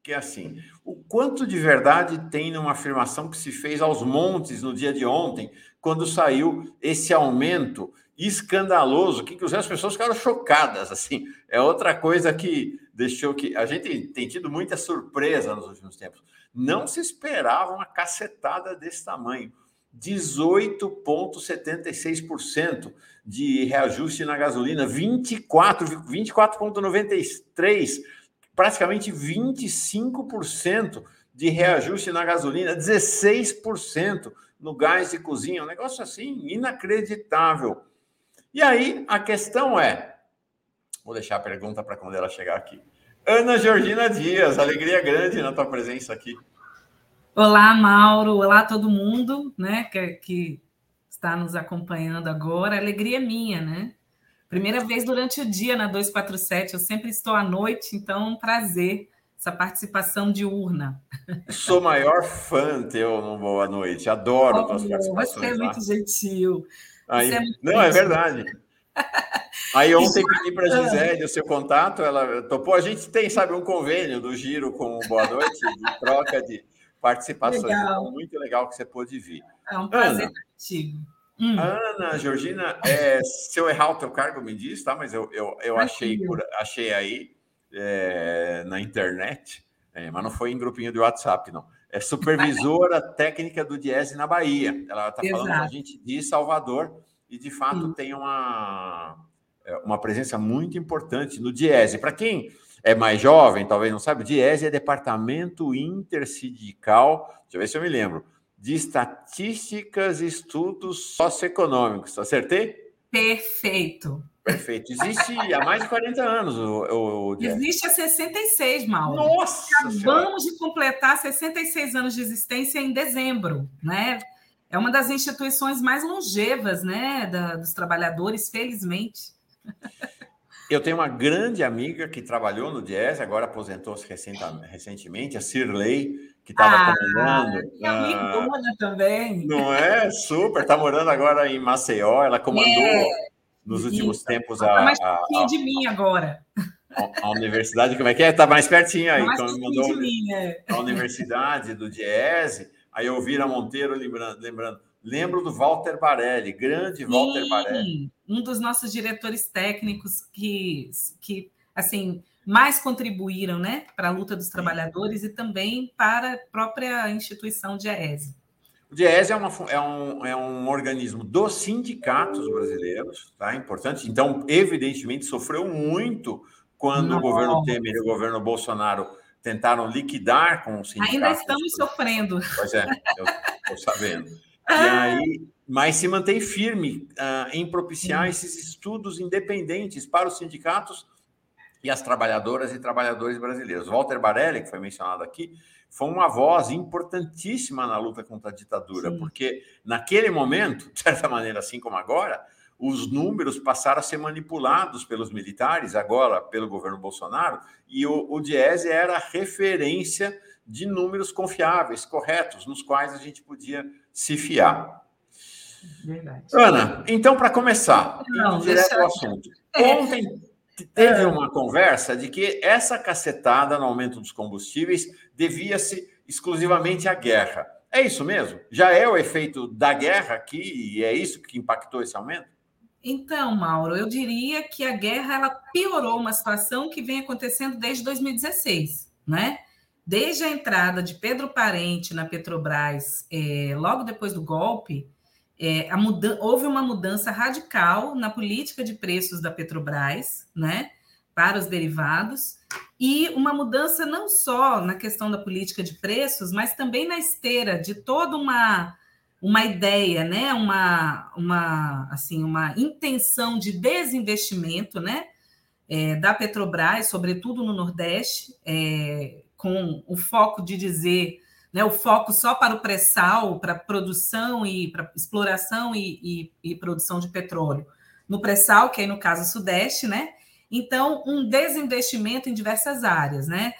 que é assim: o quanto de verdade tem numa afirmação que se fez aos montes no dia de ontem, quando saiu esse aumento escandaloso, que, que as pessoas ficaram chocadas, assim, é outra coisa que deixou que a gente tem tido muita surpresa nos últimos tempos. Não se esperava uma cacetada desse tamanho. 18,76% de reajuste na gasolina, 24, 24,93% praticamente 25% de reajuste na gasolina, 16% no gás de cozinha, um negócio assim inacreditável. E aí a questão é, vou deixar a pergunta para quando ela chegar aqui. Ana Georgina Dias, alegria grande na tua presença aqui. Olá, Mauro. Olá, todo mundo, né, que, que está nos acompanhando agora. Alegria minha, né? Primeira vez durante o dia na 247, eu sempre estou à noite, então é um prazer essa participação diurna. Sou maior fã teu no Boa Noite, adoro oh, tuas participações. Você é muito gentil. Aí, é muito não, gentil. é verdade. Aí ontem pedi para a Gisele o seu contato, ela topou. A gente tem, sabe, um convênio do Giro com o Boa Noite, de troca de participações. Legal. Muito legal que você pôde vir. É um prazer Ana, contigo. Hum. Ana, Georgina, é, se eu errar o teu cargo, me diz, tá? Mas eu, eu, eu achei, por, achei aí é, na internet, é, mas não foi em grupinho de WhatsApp, não. É supervisora técnica do Diese na Bahia. Ela está falando com a gente de Salvador e, de fato, hum. tem uma, é, uma presença muito importante no Diese. Para quem é mais jovem, talvez não sabe, o Diese é Departamento Intersindical, deixa eu ver se eu me lembro, de Estatísticas e Estudos Socioeconômicos. Acertei? Perfeito. Perfeito. Existe há mais de 40 anos o, o, Existe há 66, Mauro. Nossa! Acabamos de completar 66 anos de existência em dezembro, né? É uma das instituições mais longevas, né, da, dos trabalhadores, felizmente. Eu tenho uma grande amiga que trabalhou no Diese, agora aposentou-se recentemente, a Cirlei, que estava ah, comandando. Minha ah, também. Não é? Super. Está morando agora em Maceió. Ela comandou é, nos últimos isso. tempos a. mais pertinho de mim agora. A, a, universidade, como é que é? Está mais pertinho aí. Mais pertinho mandou de mim, é. A universidade do Diese. Aí eu vi a Monteiro lembrando, lembrando. Lembro do Walter Barelli, grande Sim, Walter Barelli. Um dos nossos diretores técnicos que, que assim, mais contribuíram né, para a luta dos trabalhadores e também para a própria instituição de AESE. O DIESE é, uma, é, um, é um organismo dos sindicatos brasileiros, tá? Importante. Então, evidentemente, sofreu muito quando Nossa. o governo Temer e o governo Bolsonaro tentaram liquidar com os sindicatos. Ainda estamos sofrendo. Pois é, eu estou sabendo. E aí, mas se mantém firme uh, em propiciar hum. esses estudos independentes para os sindicatos e as trabalhadoras e trabalhadores brasileiros. Walter Barelli, que foi mencionado aqui, foi uma voz importantíssima na luta contra a ditadura, Sim. porque naquele momento, de certa maneira, assim como agora, os números passaram a ser manipulados pelos militares, agora pelo governo Bolsonaro, e o, o Diese era a referência de números confiáveis, corretos, nos quais a gente podia se fiar. Verdade. Ana, então, para começar, Não, direto ao assunto. É. Ontem teve é. uma conversa de que essa cacetada no aumento dos combustíveis devia-se exclusivamente à guerra. É isso mesmo? Já é o efeito da guerra aqui e é isso que impactou esse aumento? Então, Mauro, eu diria que a guerra ela piorou uma situação que vem acontecendo desde 2016, né? Desde a entrada de Pedro Parente na Petrobras, é, logo depois do golpe, é, houve uma mudança radical na política de preços da Petrobras, né, para os derivados, e uma mudança não só na questão da política de preços, mas também na esteira de toda uma uma ideia, né, uma, uma assim uma intenção de desinvestimento, né, é, da Petrobras, sobretudo no Nordeste, é, com o foco de dizer né, o foco só para o pré-sal, para produção e para exploração e, e, e, produção de petróleo, no pré-sal, que aí no caso Sudeste, né? Então, um desinvestimento em diversas áreas, né?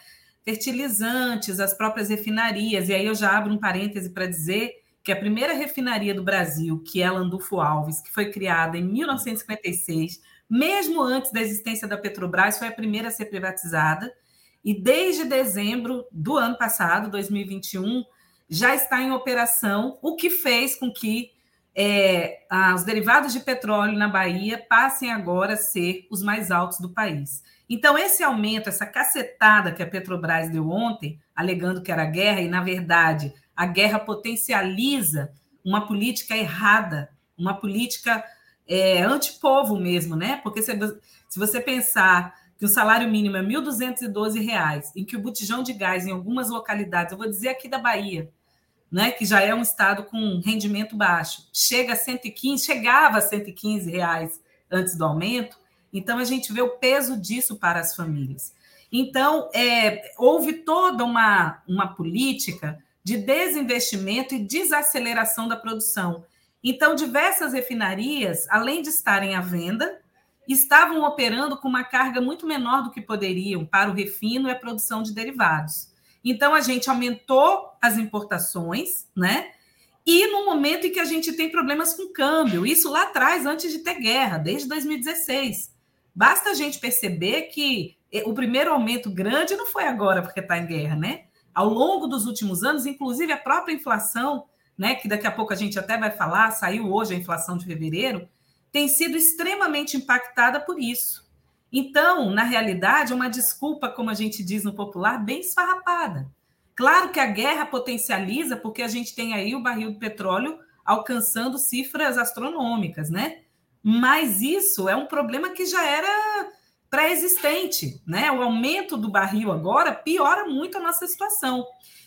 Fertilizantes, as próprias refinarias, e aí eu já abro um parêntese para dizer que a primeira refinaria do Brasil, que é a Landulfo Alves, que foi criada em 1956, mesmo antes da existência da Petrobras, foi a primeira a ser privatizada. E desde dezembro do ano passado, 2021, já está em operação, o que fez com que é, os derivados de petróleo na Bahia passem agora a ser os mais altos do país. Então, esse aumento, essa cacetada que a Petrobras deu ontem, alegando que era guerra, e na verdade a guerra potencializa uma política errada, uma política é, antipovo mesmo, né? Porque se, se você pensar que o salário mínimo é R$ 1.212, em que o botijão de gás em algumas localidades, eu vou dizer aqui da Bahia, né, que já é um estado com rendimento baixo, chega a 115, chegava a 115 reais antes do aumento, então a gente vê o peso disso para as famílias. Então, é, houve toda uma, uma política de desinvestimento e desaceleração da produção. Então, diversas refinarias, além de estarem à venda, estavam operando com uma carga muito menor do que poderiam para o refino e a produção de derivados. Então, a gente aumentou as importações, né? E no momento em que a gente tem problemas com câmbio, isso lá atrás, antes de ter guerra, desde 2016. Basta a gente perceber que eh, o primeiro aumento grande não foi agora porque está em guerra, né? Ao longo dos últimos anos, inclusive a própria inflação, né, que daqui a pouco a gente até vai falar, saiu hoje a inflação de fevereiro, tem sido extremamente impactada por isso. Então, na realidade, é uma desculpa, como a gente diz no popular, bem esfarrapada. Claro que a guerra potencializa, porque a gente tem aí o barril de petróleo alcançando cifras astronômicas, né? Mas isso é um problema que já era pré-existente, né? O aumento do barril agora piora muito a nossa situação.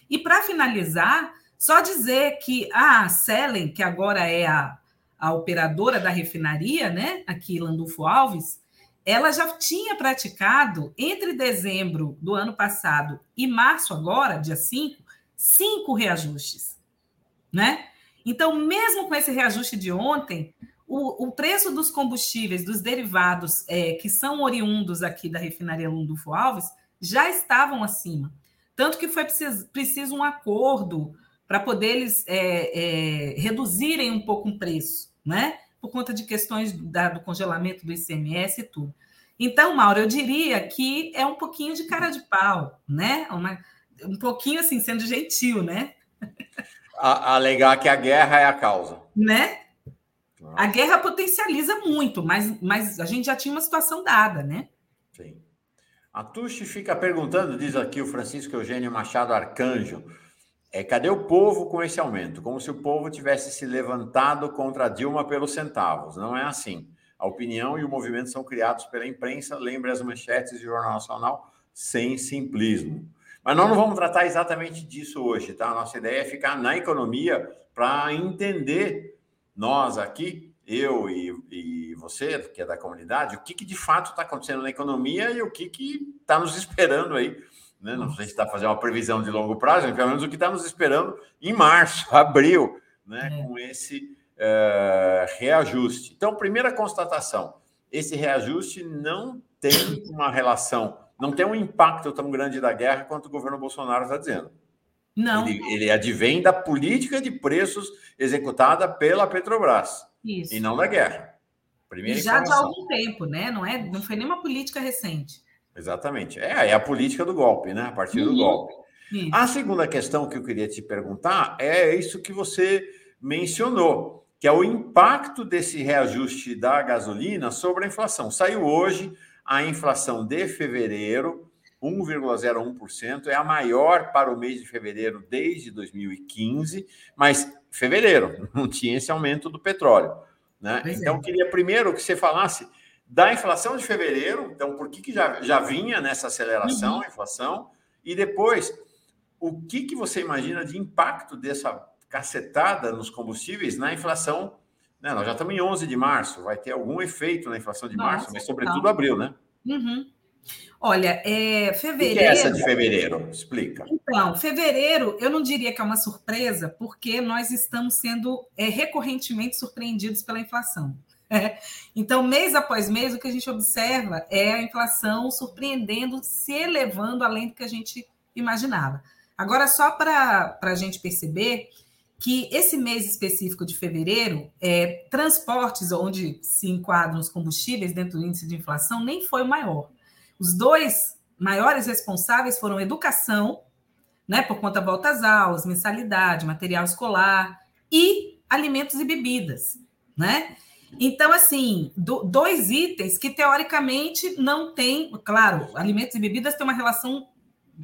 E para finalizar, só dizer que a Selen, que agora é a, a operadora da refinaria, né, aqui Landulfo Alves, ela já tinha praticado entre dezembro do ano passado e março agora, dia 5, cinco reajustes, né? Então, mesmo com esse reajuste de ontem, o, o preço dos combustíveis, dos derivados é, que são oriundos aqui da refinaria Lundulfo Alves, já estavam acima. Tanto que foi preciso, preciso um acordo para poder eles é, é, reduzirem um pouco o preço, né? por conta de questões da, do congelamento do ICMS e tudo. Então, Mauro, eu diria que é um pouquinho de cara de pau, né? Uma, um pouquinho assim, sendo gentil, né? A, alegar que a guerra é a causa. Né? A guerra potencializa muito, mas, mas a gente já tinha uma situação dada, né? Sim. A Tuxi fica perguntando, diz aqui o Francisco Eugênio Machado Arcanjo, é, cadê o povo com esse aumento? Como se o povo tivesse se levantado contra Dilma pelos centavos. Não é assim. A opinião e o movimento são criados pela imprensa, lembre as manchetes do Jornal Nacional, sem simplismo. Mas nós não vamos tratar exatamente disso hoje, tá? A nossa ideia é ficar na economia para entender, nós aqui, eu e, e, você, que é da comunidade, o que, que de fato está acontecendo na economia e o que está nos esperando aí né? Não sei se está fazendo uma previsão de longo prazo, mas pelo menos o que está nos esperando em março, abril, né? É. com esse uh, reajuste. Então, primeira constatação: esse reajuste não tem uma relação, não tem um impacto tão grande da guerra quanto o governo Bolsonaro está dizendo. Não. Ele, ele advém da política de preços executada pela Petrobras Isso. e não da guerra. Primeira já informação. de algum tempo, né? Não, é, não foi nenhuma política recente. Exatamente. É, é a política do golpe, né? A partir do uhum. golpe. A segunda questão que eu queria te perguntar é isso que você mencionou, que é o impacto desse reajuste da gasolina sobre a inflação. Saiu hoje a inflação de fevereiro, 1,01%, é a maior para o mês de fevereiro desde 2015, mas fevereiro não tinha esse aumento do petróleo. Né? Então, é. queria primeiro que você falasse da inflação de fevereiro, então por que, que já, já vinha nessa aceleração uhum. a inflação, e depois, o que, que você imagina de impacto dessa cacetada nos combustíveis na inflação? Né? Nós já estamos em 11 de março, vai ter algum efeito na inflação de Nossa, março, mas sobretudo abril, né? Uhum. Olha, é, fevereiro. O que é essa de fevereiro? Explica. Então, fevereiro, eu não diria que é uma surpresa, porque nós estamos sendo é, recorrentemente surpreendidos pela inflação. Então, mês após mês, o que a gente observa é a inflação surpreendendo, se elevando além do que a gente imaginava. Agora, só para a gente perceber que esse mês específico de fevereiro, é, transportes, onde se enquadram os combustíveis dentro do índice de inflação, nem foi o maior. Os dois maiores responsáveis foram educação, né, por conta volta às aulas, mensalidade, material escolar e alimentos e bebidas, né? Então, assim, do, dois itens que teoricamente não têm, claro, alimentos e bebidas têm uma relação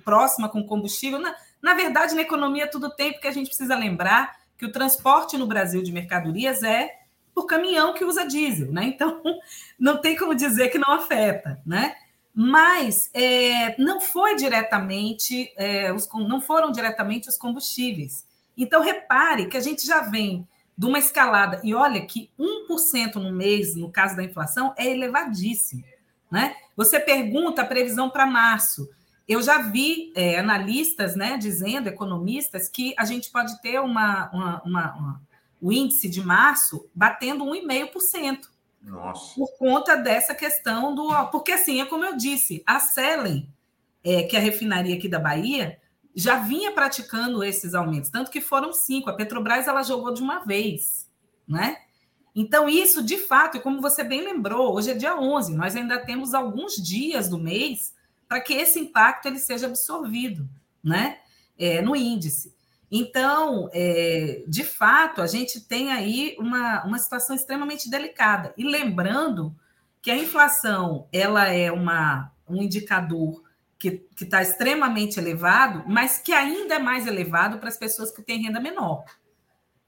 próxima com combustível. Na, na verdade, na economia tudo tem, porque a gente precisa lembrar que o transporte no Brasil de mercadorias é por caminhão que usa diesel, né? Então, não tem como dizer que não afeta, né? Mas é, não foi diretamente, é, os, não foram diretamente os combustíveis. Então, repare que a gente já vem de uma escalada, e olha que 1% no mês, no caso da inflação, é elevadíssimo. Né? Você pergunta a previsão para março. Eu já vi é, analistas né, dizendo, economistas, que a gente pode ter uma, uma, uma, uma o índice de março batendo 1,5%. Nossa. Por conta dessa questão do. Porque, assim, é como eu disse, a Selen, é, que é a refinaria aqui da Bahia, já vinha praticando esses aumentos, tanto que foram cinco. A Petrobras ela jogou de uma vez, né? Então, isso, de fato, e como você bem lembrou, hoje é dia 11, nós ainda temos alguns dias do mês para que esse impacto ele seja absorvido né? É, no índice. Então, é, de fato, a gente tem aí uma, uma situação extremamente delicada. E lembrando que a inflação ela é uma, um indicador que está extremamente elevado, mas que ainda é mais elevado para as pessoas que têm renda menor.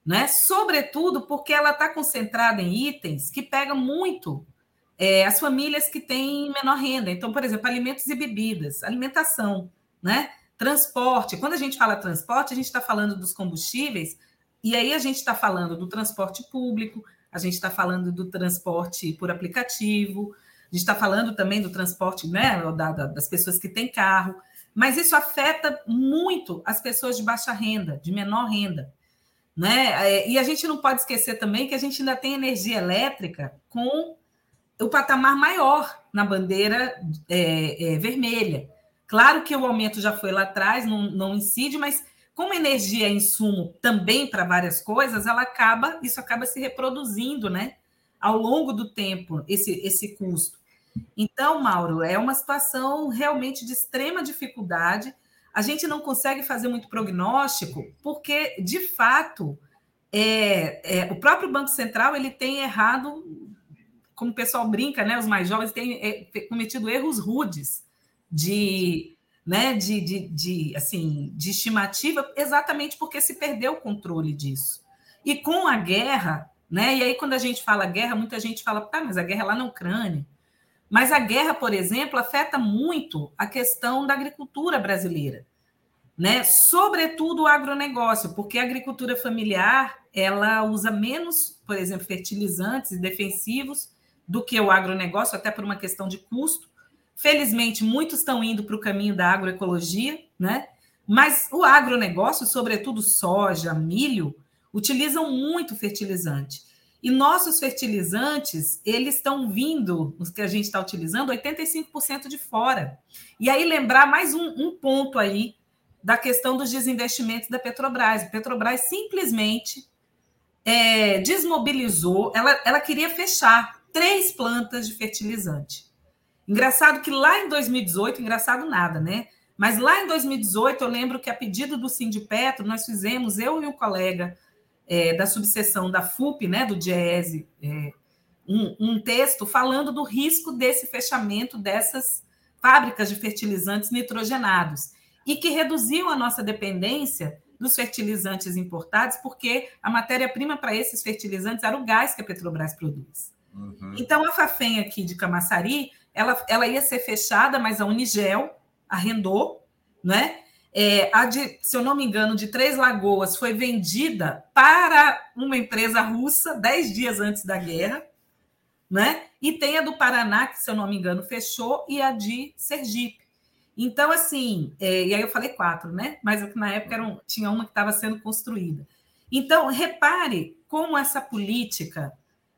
Né? Sobretudo porque ela está concentrada em itens que pegam muito é, as famílias que têm menor renda. Então, por exemplo, alimentos e bebidas, alimentação, né? transporte. Quando a gente fala transporte, a gente está falando dos combustíveis, e aí a gente está falando do transporte público, a gente está falando do transporte por aplicativo, a gente está falando também do transporte né, da, da, das pessoas que têm carro, mas isso afeta muito as pessoas de baixa renda, de menor renda. Né? É, e a gente não pode esquecer também que a gente ainda tem energia elétrica com o patamar maior na bandeira é, é, vermelha. Claro que o aumento já foi lá atrás, não, não incide, mas como energia é insumo também para várias coisas, ela acaba, isso acaba se reproduzindo, né? Ao longo do tempo, esse, esse custo. Então, Mauro, é uma situação realmente de extrema dificuldade. A gente não consegue fazer muito prognóstico, porque, de fato, é, é, o próprio Banco Central ele tem errado, como o pessoal brinca, né? Os mais jovens têm é, cometido erros rudes de, né, de, de, de, assim, de estimativa, exatamente porque se perdeu o controle disso. E com a guerra, né? E aí, quando a gente fala guerra, muita gente fala, tá, mas a guerra é lá na Ucrânia. Mas a guerra, por exemplo, afeta muito a questão da agricultura brasileira, né? Sobretudo o agronegócio, porque a agricultura familiar ela usa menos, por exemplo, fertilizantes e defensivos do que o agronegócio, até por uma questão de custo. Felizmente, muitos estão indo para o caminho da agroecologia, né? Mas o agronegócio, sobretudo soja, milho, utilizam muito fertilizante. E nossos fertilizantes, eles estão vindo, os que a gente está utilizando, 85% de fora. E aí lembrar mais um, um, ponto aí da questão dos desinvestimentos da Petrobras. A Petrobras simplesmente é, desmobilizou, ela, ela queria fechar três plantas de fertilizante. Engraçado que lá em 2018, engraçado nada, né? Mas lá em 2018, eu lembro que a pedido do Sindipetro, nós fizemos, eu e o colega, é, da subseção da FUP, né, do DIESE, é, um, um, texto falando do risco desse fechamento dessas fábricas de fertilizantes nitrogenados e que reduziam a nossa dependência dos fertilizantes importados, porque a matéria-prima para esses fertilizantes era o gás que a Petrobras produz. Uhum. Então, a Fafem aqui de Camaçari, ela, ela ia ser fechada, mas a Unigel arrendou, né? É, a de, se eu não me engano, de Três Lagoas foi vendida para uma empresa russa dez dias antes da guerra, né? E tem a do Paraná, que, se eu não me engano, fechou, e a de Sergipe. Então, assim, é, e aí eu falei quatro, né? Mas na época era tinha uma que estava sendo construída. Então, repare como essa política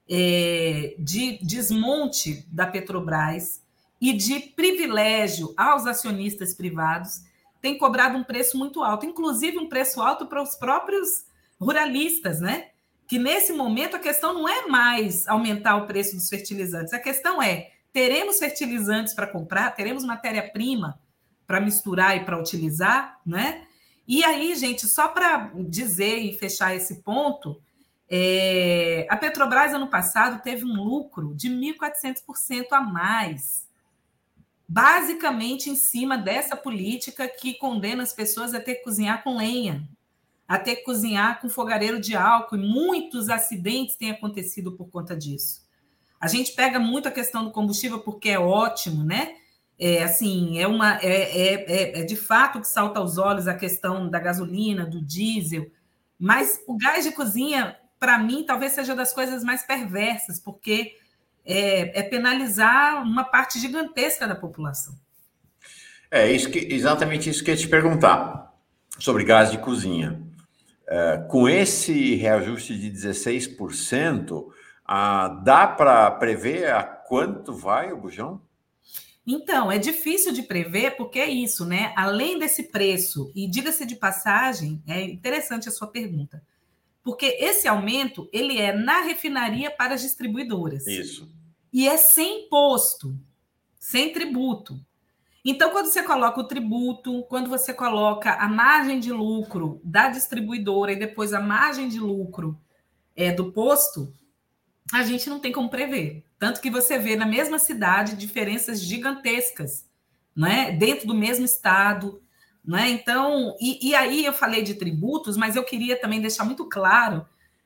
é, de desmonte da Petrobras e de privilégio aos acionistas privados tem cobrado um preço muito alto, inclusive um preço alto para os próprios ruralistas, né? Que nesse momento a questão não é mais aumentar o preço dos fertilizantes, a questão é: teremos fertilizantes para comprar, teremos matéria-prima para misturar e para utilizar, né? E aí, gente, só para dizer e fechar esse ponto, é, a Petrobras ano passado teve um lucro de 1.400% a mais basicamente em cima dessa política que condena as pessoas a ter que cozinhar com lenha, a ter que cozinhar com fogareiro de álcool, e muitos acidentes têm acontecido por conta disso. A gente pega muito a questão do combustível porque é ótimo, né? É, assim, é uma é, é, é, é de fato que salta aos olhos a questão da gasolina, do diesel, mas o gás de cozinha, para mim, talvez seja das coisas mais perversas, porque é, é penalizar uma parte gigantesca da população. É isso que, exatamente isso que eu ia te perguntar sobre gás de cozinha. É, com esse reajuste de 16%, ah, dá para prever a quanto vai o bujão? Então, é difícil de prever porque é isso, né? Além desse preço, e diga-se de passagem, é interessante a sua pergunta. Porque esse aumento, ele é na refinaria para as distribuidoras. Isso. E é sem imposto, sem tributo. Então, quando você coloca o tributo, quando você coloca a margem de lucro da distribuidora e depois a margem de lucro é, do posto, a gente não tem como prever. Tanto que você vê na mesma cidade diferenças gigantescas, né? dentro do mesmo estado, né? Então, e, e, aí eu falei de tributos, mas eu queria também deixar muito claro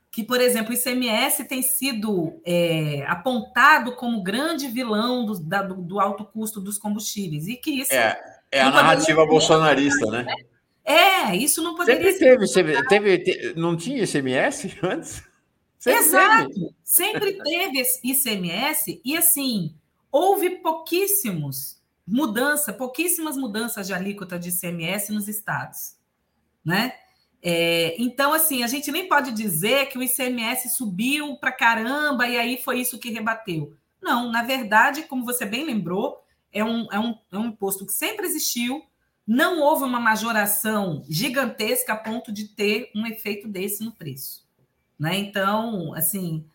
que, por exemplo, o ICMS tem sido é, apontado como grande vilão do, da, do, alto custo dos combustíveis. E que isso. É, é a narrativa bolsonarista, né? É, isso não poderia sempre ser. Teve, teve, não tinha ICMS antes? Sempre Exato, teve. sempre teve ICMS, e assim, houve pouquíssimos mudança, pouquíssimas mudanças de alíquota de ICMS nos estados, né? É, então, assim, a gente nem pode dizer que o ICMS subiu para caramba e aí foi isso que rebateu. Não, na verdade, como você bem lembrou, é um, é um, é um imposto que sempre existiu, não houve uma majoração gigantesca a ponto de ter um efeito desse no preço. Né? Então, assim,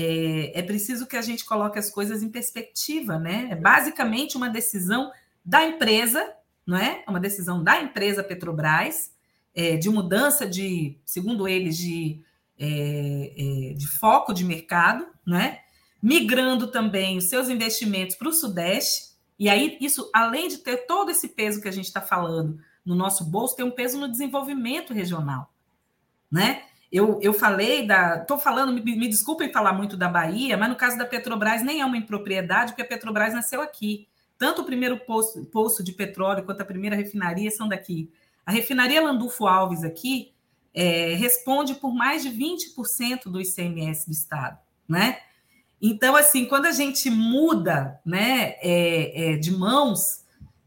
é, é preciso que a gente coloque as coisas em perspectiva, né? É basicamente uma decisão da empresa, não é? É uma decisão da empresa Petrobras, é, de mudança de, segundo eles, de, é, é, de foco de mercado, né? Migrando também os seus investimentos para o Sudeste, e aí isso, além de ter todo esse peso que a gente está falando no nosso bolso, tem um peso no desenvolvimento regional, né? Eu, eu falei da. Estou falando, me, me desculpem falar muito da Bahia, mas no caso da Petrobras nem é uma impropriedade, porque a Petrobras nasceu aqui. Tanto o primeiro poço, poço de petróleo quanto a primeira refinaria são daqui. A refinaria Landulfo Alves aqui é, responde por mais de 20% do ICMS do Estado, né? Então, assim, quando a gente muda né, é, é, de mãos,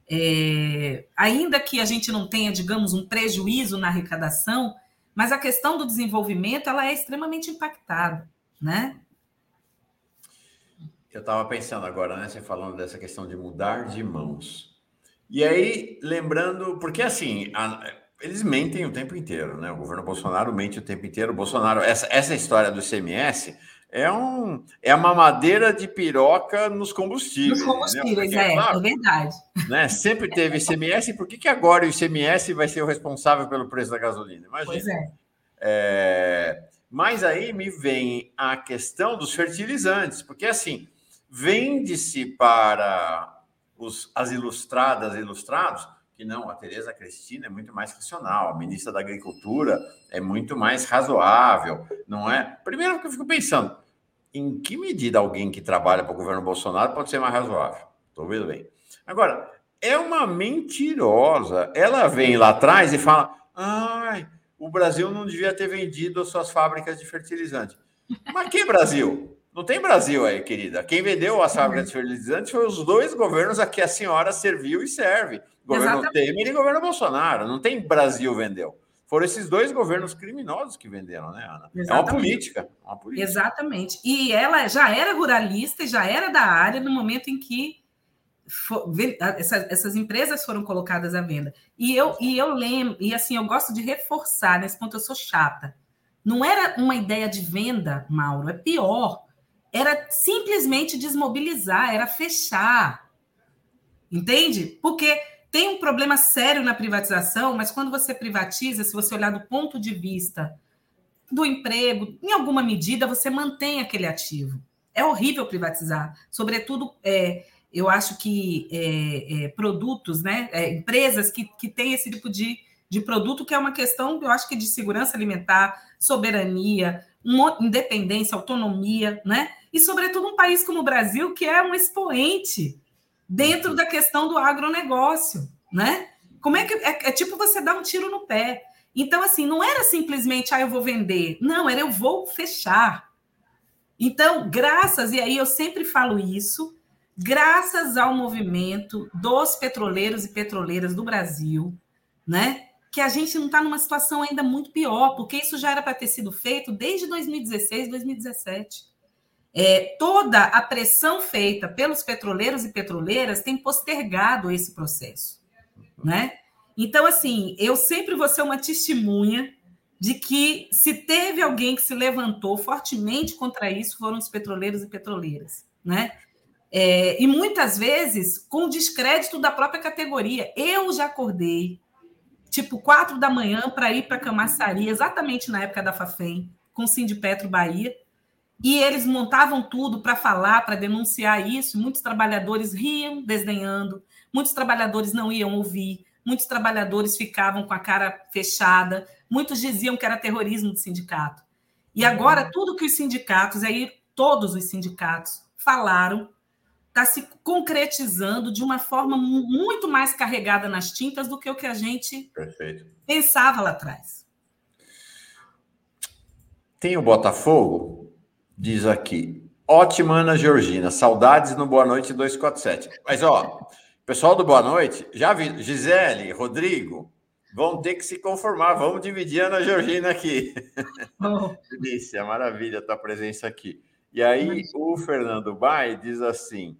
é, ainda que a gente não tenha, digamos, um prejuízo na arrecadação, mas a questão do desenvolvimento ela é extremamente impactada, né? Eu estava pensando agora, né? Você falando dessa questão de mudar de mãos. E aí, lembrando, porque assim, a, eles mentem o tempo inteiro, né? O governo Bolsonaro mente o tempo inteiro. O Bolsonaro, essa, essa história do CMS é, um, é uma madeira de piroca nos combustíveis. Nos combustíveis, né? É, claro, é verdade. Né? Sempre teve ICMS, por que, que agora o ICMS vai ser o responsável pelo preço da gasolina? Imagina. Pois é. é. Mas aí me vem a questão dos fertilizantes, porque assim, vende-se para os, as ilustradas e ilustrados que não, a Tereza Cristina é muito mais racional, a ministra da Agricultura é muito mais razoável, não é? Primeiro que eu fico pensando, em que medida alguém que trabalha para o governo Bolsonaro pode ser mais razoável? Estou vendo bem. Agora, é uma mentirosa. Ela vem lá atrás e fala: ai, o Brasil não devia ter vendido as suas fábricas de fertilizante. Mas que Brasil? Não tem Brasil aí, querida. Quem vendeu as fábricas de fertilizantes foi os dois governos a que a senhora serviu e serve. Governo Exatamente. Temer e governo Bolsonaro. Não tem Brasil vendeu. Foram esses dois governos criminosos que venderam, né, Ana? Exatamente. É uma política, uma política. Exatamente. E ela já era ruralista, já era da área no momento em que essas empresas foram colocadas à venda. E eu, e eu lembro, e assim, eu gosto de reforçar, nesse ponto eu sou chata. Não era uma ideia de venda, Mauro, é pior. Era simplesmente desmobilizar, era fechar. Entende? Porque tem um problema sério na privatização, mas quando você privatiza, se você olhar do ponto de vista do emprego, em alguma medida você mantém aquele ativo. É horrível privatizar, sobretudo é, eu acho que é, é, produtos, né, é, empresas que, que têm esse tipo de, de produto, que é uma questão, eu acho que de segurança alimentar, soberania, independência, autonomia, né? E, sobretudo, um país como o Brasil, que é um expoente dentro da questão do agronegócio, né? Como é que é, é tipo você dar um tiro no pé? Então, assim, não era simplesmente, ah, eu vou vender. Não, era eu vou fechar. Então, graças, e aí eu sempre falo isso, graças ao movimento dos petroleiros e petroleiras do Brasil, né? Que a gente não está numa situação ainda muito pior, porque isso já era para ter sido feito desde 2016, 2017. É, toda a pressão feita pelos petroleiros e petroleiras tem postergado esse processo, né? Então, assim, eu sempre vou ser uma testemunha de que se teve alguém que se levantou fortemente contra isso, foram os petroleiros e petroleiras, né? É, e muitas vezes com descrédito da própria categoria. Eu já acordei, tipo, quatro da manhã, para ir para a Camaçaria, exatamente na época da Fafem, com o Sindipetro Bahia, e eles montavam tudo para falar, para denunciar isso. Muitos trabalhadores riam, desdenhando, muitos trabalhadores não iam ouvir, muitos trabalhadores ficavam com a cara fechada, muitos diziam que era terrorismo do sindicato. E uhum. agora, tudo que os sindicatos, aí todos os sindicatos falaram, está se concretizando de uma forma muito mais carregada nas tintas do que o que a gente Perfeito. pensava lá atrás. Tem o Botafogo, diz aqui. Ótima, Ana Georgina. Saudades no Boa Noite 247. Mas, ó, pessoal do Boa Noite, já vi. Gisele, Rodrigo, vão ter que se conformar. Vamos dividir a Ana Georgina aqui. Oh. Delícia, maravilha a tua presença aqui. E aí, o Fernando Bai diz assim: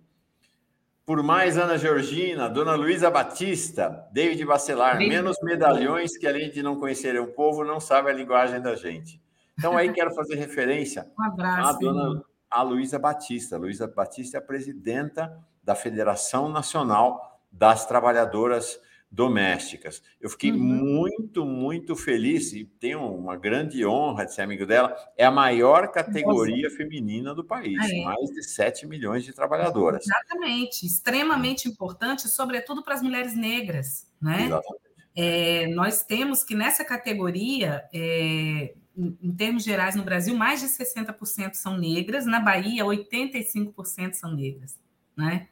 por mais Ana Georgina, Dona Luísa Batista, David Bacelar, menos medalhões que além de não conhecerem o povo, não sabe a linguagem da gente. Então, aí quero fazer referência um abraço, à dona a Luísa Batista. Luísa Batista é a presidenta da Federação Nacional das Trabalhadoras Domésticas. Eu fiquei uhum. muito, muito feliz e tenho uma grande honra de ser amigo dela. É a maior categoria Nossa. feminina do país, ah, é. mais de 7 milhões de trabalhadoras. Exatamente, extremamente importante, sobretudo para as mulheres negras. Né? Exatamente. É, nós temos que nessa categoria, é, em, termos gerais, no Brasil, mais de 60% são negras, na Bahia, 85% são negras, né?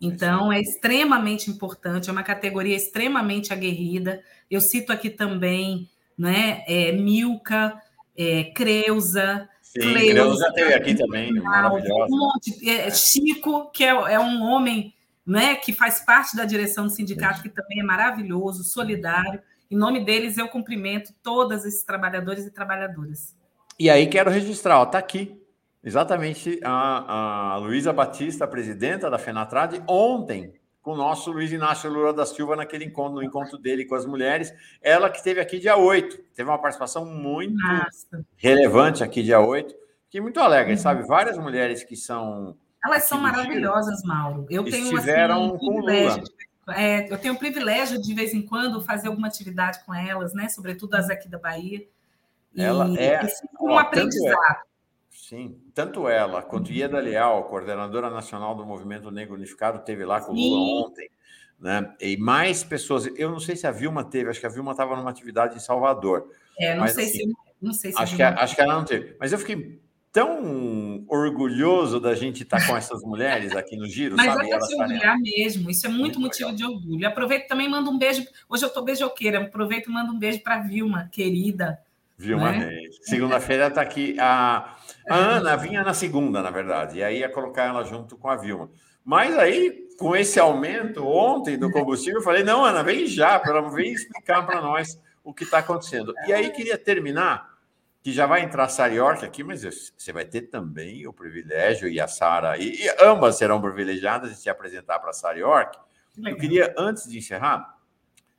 Então, é extremamente importante, é uma categoria extremamente aguerrida. Eu cito aqui também né, é, Milka, é, Creuza, Sim, Creuza teve aqui também, maravilhosa. Um monte, é, Chico, que é, é, um homem né, que faz parte da direção do sindicato, que também é maravilhoso, solidário. Em nome deles, eu cumprimento todos esses trabalhadores e trabalhadoras. E aí quero registrar, está aqui, exatamente a, a Luísa Batista, presidenta da FENATRAD, ontem, com o nosso Luiz Inácio Lula da Silva naquele encontro, no encontro dele com as mulheres. Ela que esteve aqui dia 8, teve uma participação muito Nossa. relevante aqui dia 8. Fiquei muito alegre, uhum. sabe? Várias mulheres que são. Elas são maravilhosas, Mauro. Eu tenho assim, estiveram assim, com o Lula. De é, eu tenho o privilégio de, de vez em quando, fazer alguma atividade com elas, né? Sobretudo as aqui da Bahia. E, ela é um ó, aprendizado. Ela, sim, tanto ela quanto. Ieda Leal, coordenadora nacional do Movimento Negro Unificado, teve lá com o Lula ontem. Né? E mais pessoas. Eu não sei se a Vilma teve, acho que a Vilma estava numa atividade em Salvador. É, não mas, sei assim, se. Não sei se acho, que, acho que ela não teve. Mas eu fiquei tão orgulhoso da gente estar tá com essas mulheres aqui no Giro, Mas sabe? é para se orgulhar mesmo, isso é muito, muito motivo legal. de orgulho. Aproveito também mando um beijo. Hoje eu estou beijoqueira, aproveito e mando um beijo para Vilma, querida. Vilma né? Segunda-feira está aqui. A, a Ana vinha na segunda, na verdade, e aí ia colocar ela junto com a Vilma. Mas aí, com esse aumento ontem do combustível, eu falei: não, Ana, vem já, para vem explicar para nós o que está acontecendo. E aí queria terminar, que já vai entrar a Sara York aqui, mas você vai ter também o privilégio, e a Sara, e, e, ambas serão privilegiadas de se apresentar para a Sara York. Eu queria, antes de encerrar,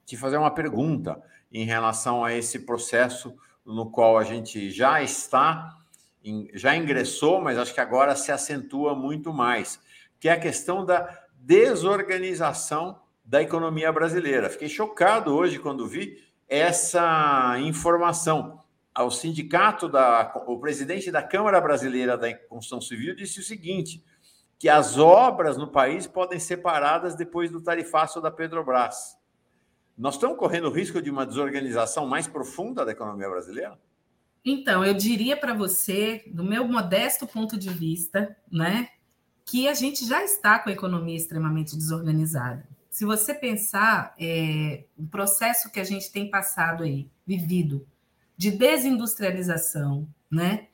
te fazer uma pergunta em relação a esse processo no qual a gente já está, já ingressou, mas acho que agora se acentua muito mais, que é a questão da desorganização da economia brasileira. Fiquei chocado hoje quando vi essa informação. O sindicato da o presidente da Câmara Brasileira da Construção Civil disse o seguinte: que as obras no país podem ser paradas depois do tarifaço da Petrobras. Nós estamos correndo o risco de uma desorganização mais profunda da economia brasileira? Então, eu diria para você, do meu modesto ponto de vista, né, que a gente já está com a economia extremamente desorganizada. Se você pensar é, o processo que a gente tem passado aí, vivido, de desindustrialização, né?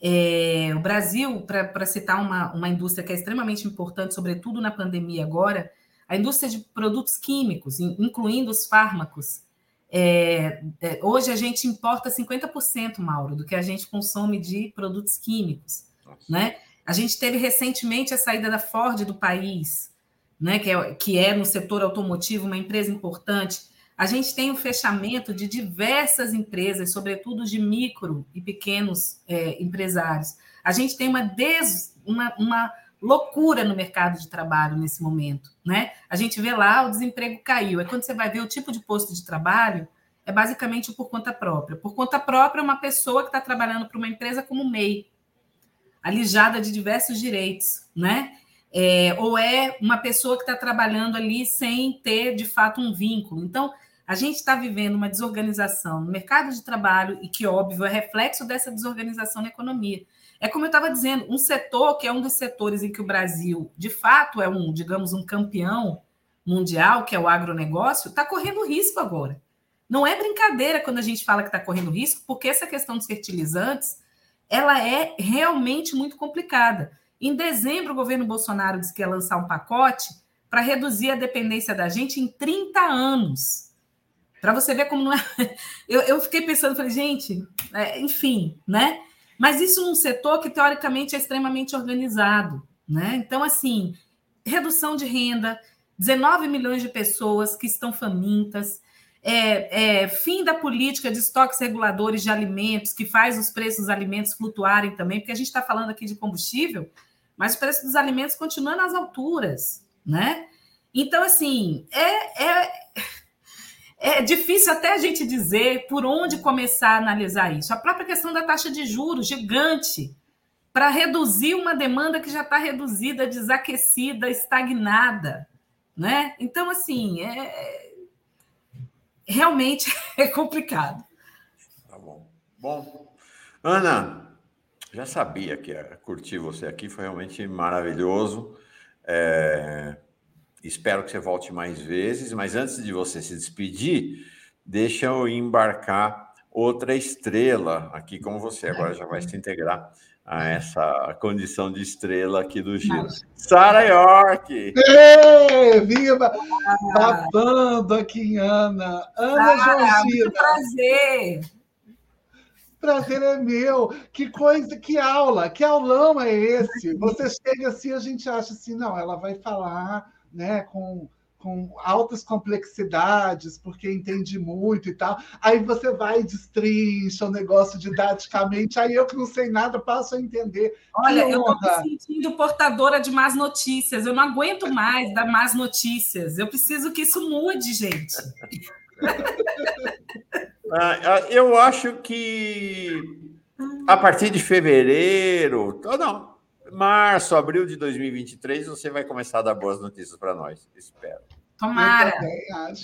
É, o Brasil, para citar uma, uma indústria que é extremamente importante, sobretudo na pandemia agora, a indústria de produtos químicos, incluindo os fármacos. É, é, hoje a gente importa 50%, Mauro, do que a gente consome de produtos químicos. Né? A gente teve recentemente a saída da Ford do país, né, que, é, que é no setor automotivo uma empresa importante. A gente tem o fechamento de diversas empresas, sobretudo de micro e pequenos é, empresários. A gente tem uma, des, uma, uma loucura no mercado de trabalho nesse momento, né? A gente vê lá o desemprego caiu. É quando você vai ver o tipo de posto de trabalho, é basicamente por conta própria. Por conta própria, uma pessoa que está trabalhando para uma empresa como MEI, alijada de diversos direitos, né? É, ou é uma pessoa que está trabalhando ali sem ter de fato um vínculo. Então, a gente está vivendo uma desorganização no mercado de trabalho e que, óbvio, é reflexo dessa desorganização na economia. É como eu estava dizendo, um setor que é um dos setores em que o Brasil, de fato, é um, digamos, um campeão mundial, que é o agronegócio, está correndo risco agora. Não é brincadeira quando a gente fala que está correndo risco, porque essa questão dos fertilizantes, ela é realmente muito complicada. Em dezembro, o governo Bolsonaro disse que ia lançar um pacote para reduzir a dependência da gente em 30 anos. Para você ver como não é. Eu, eu fiquei pensando, falei, gente, é, enfim, né? Mas isso num setor que, teoricamente, é extremamente organizado. Né? Então, assim, redução de renda, 19 milhões de pessoas que estão famintas, é, é, fim da política de estoques reguladores de alimentos, que faz os preços dos alimentos flutuarem também, porque a gente está falando aqui de combustível, mas o preço dos alimentos continua nas alturas, né? Então, assim, é, é é difícil até a gente dizer por onde começar a analisar isso. A própria questão da taxa de juros gigante para reduzir uma demanda que já está reduzida, desaquecida, estagnada, né? Então, assim, é realmente é complicado. Tá bom. Bom, Ana, já sabia que curtir você aqui, foi realmente maravilhoso. É... Espero que você volte mais vezes, mas antes de você se despedir, deixa eu embarcar outra estrela aqui com você. Agora já vai se integrar a essa condição de estrela aqui do Giro. Sara York! Ei, viva! Babando aqui Ana. Ana Georgina. prazer! Prazer é meu. Que coisa, que aula, que aulão é esse? Você chega assim, a gente acha assim, não, ela vai falar né, com, com altas complexidades, porque entende muito e tal. Aí você vai e destrincha o negócio didaticamente, aí eu que não sei nada passo a entender. Olha, eu estou me sentindo portadora de más notícias, eu não aguento mais dar más notícias, eu preciso que isso mude, gente. Ah, ah, eu acho que a partir de fevereiro, não, março, abril de 2023, você vai começar a dar boas notícias para nós. Espero. Tomara.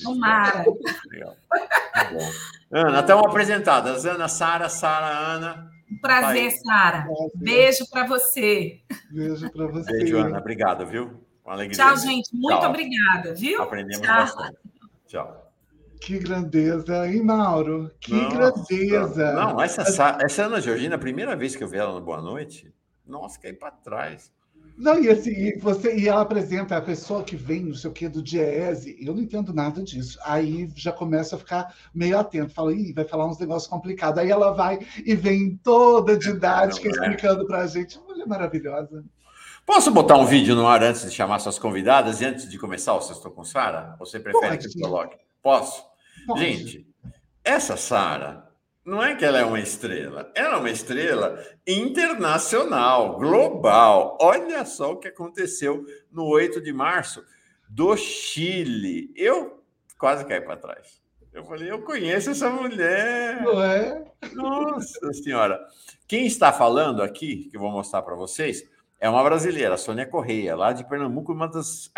Tomara. Legal. Ana, estão apresentadas. Ana, Sara, Sara, Ana. Um prazer, Sara. Beijo para você. Beijo para você. Beijo, Ana. Obrigado, viu? Uma alegria. Tchau, gente. Muito Tchau. obrigada, viu? Aprendemos Tchau. bastante. Tchau. Que grandeza, hein, Mauro? Que Nossa. grandeza. Não, essa, essa Ana Georgina, a primeira vez que eu vi ela no Boa Noite, nossa, caí para trás. Não, e assim, e você, e ela apresenta a pessoa que vem, não sei o que, do Diese, eu não entendo nada disso. Aí já começa a ficar meio atento, fala, ih, vai falar uns negócios complicados. Aí ela vai e vem toda didática não, é. explicando para a gente. Mulher maravilhosa. Posso botar um vídeo no ar antes de chamar suas convidadas e antes de começar o Sextou com Sara? Você prefere Pode. que eu coloque? Posso? Pode. Gente, essa Sara não é que ela é uma estrela, ela é uma estrela internacional, global. Olha só o que aconteceu no 8 de março do Chile. Eu quase caí para trás. Eu falei, eu conheço essa mulher. Não é? Nossa Senhora. Quem está falando aqui, que eu vou mostrar para vocês, é uma brasileira, Sônia Correia, lá de Pernambuco, uma das,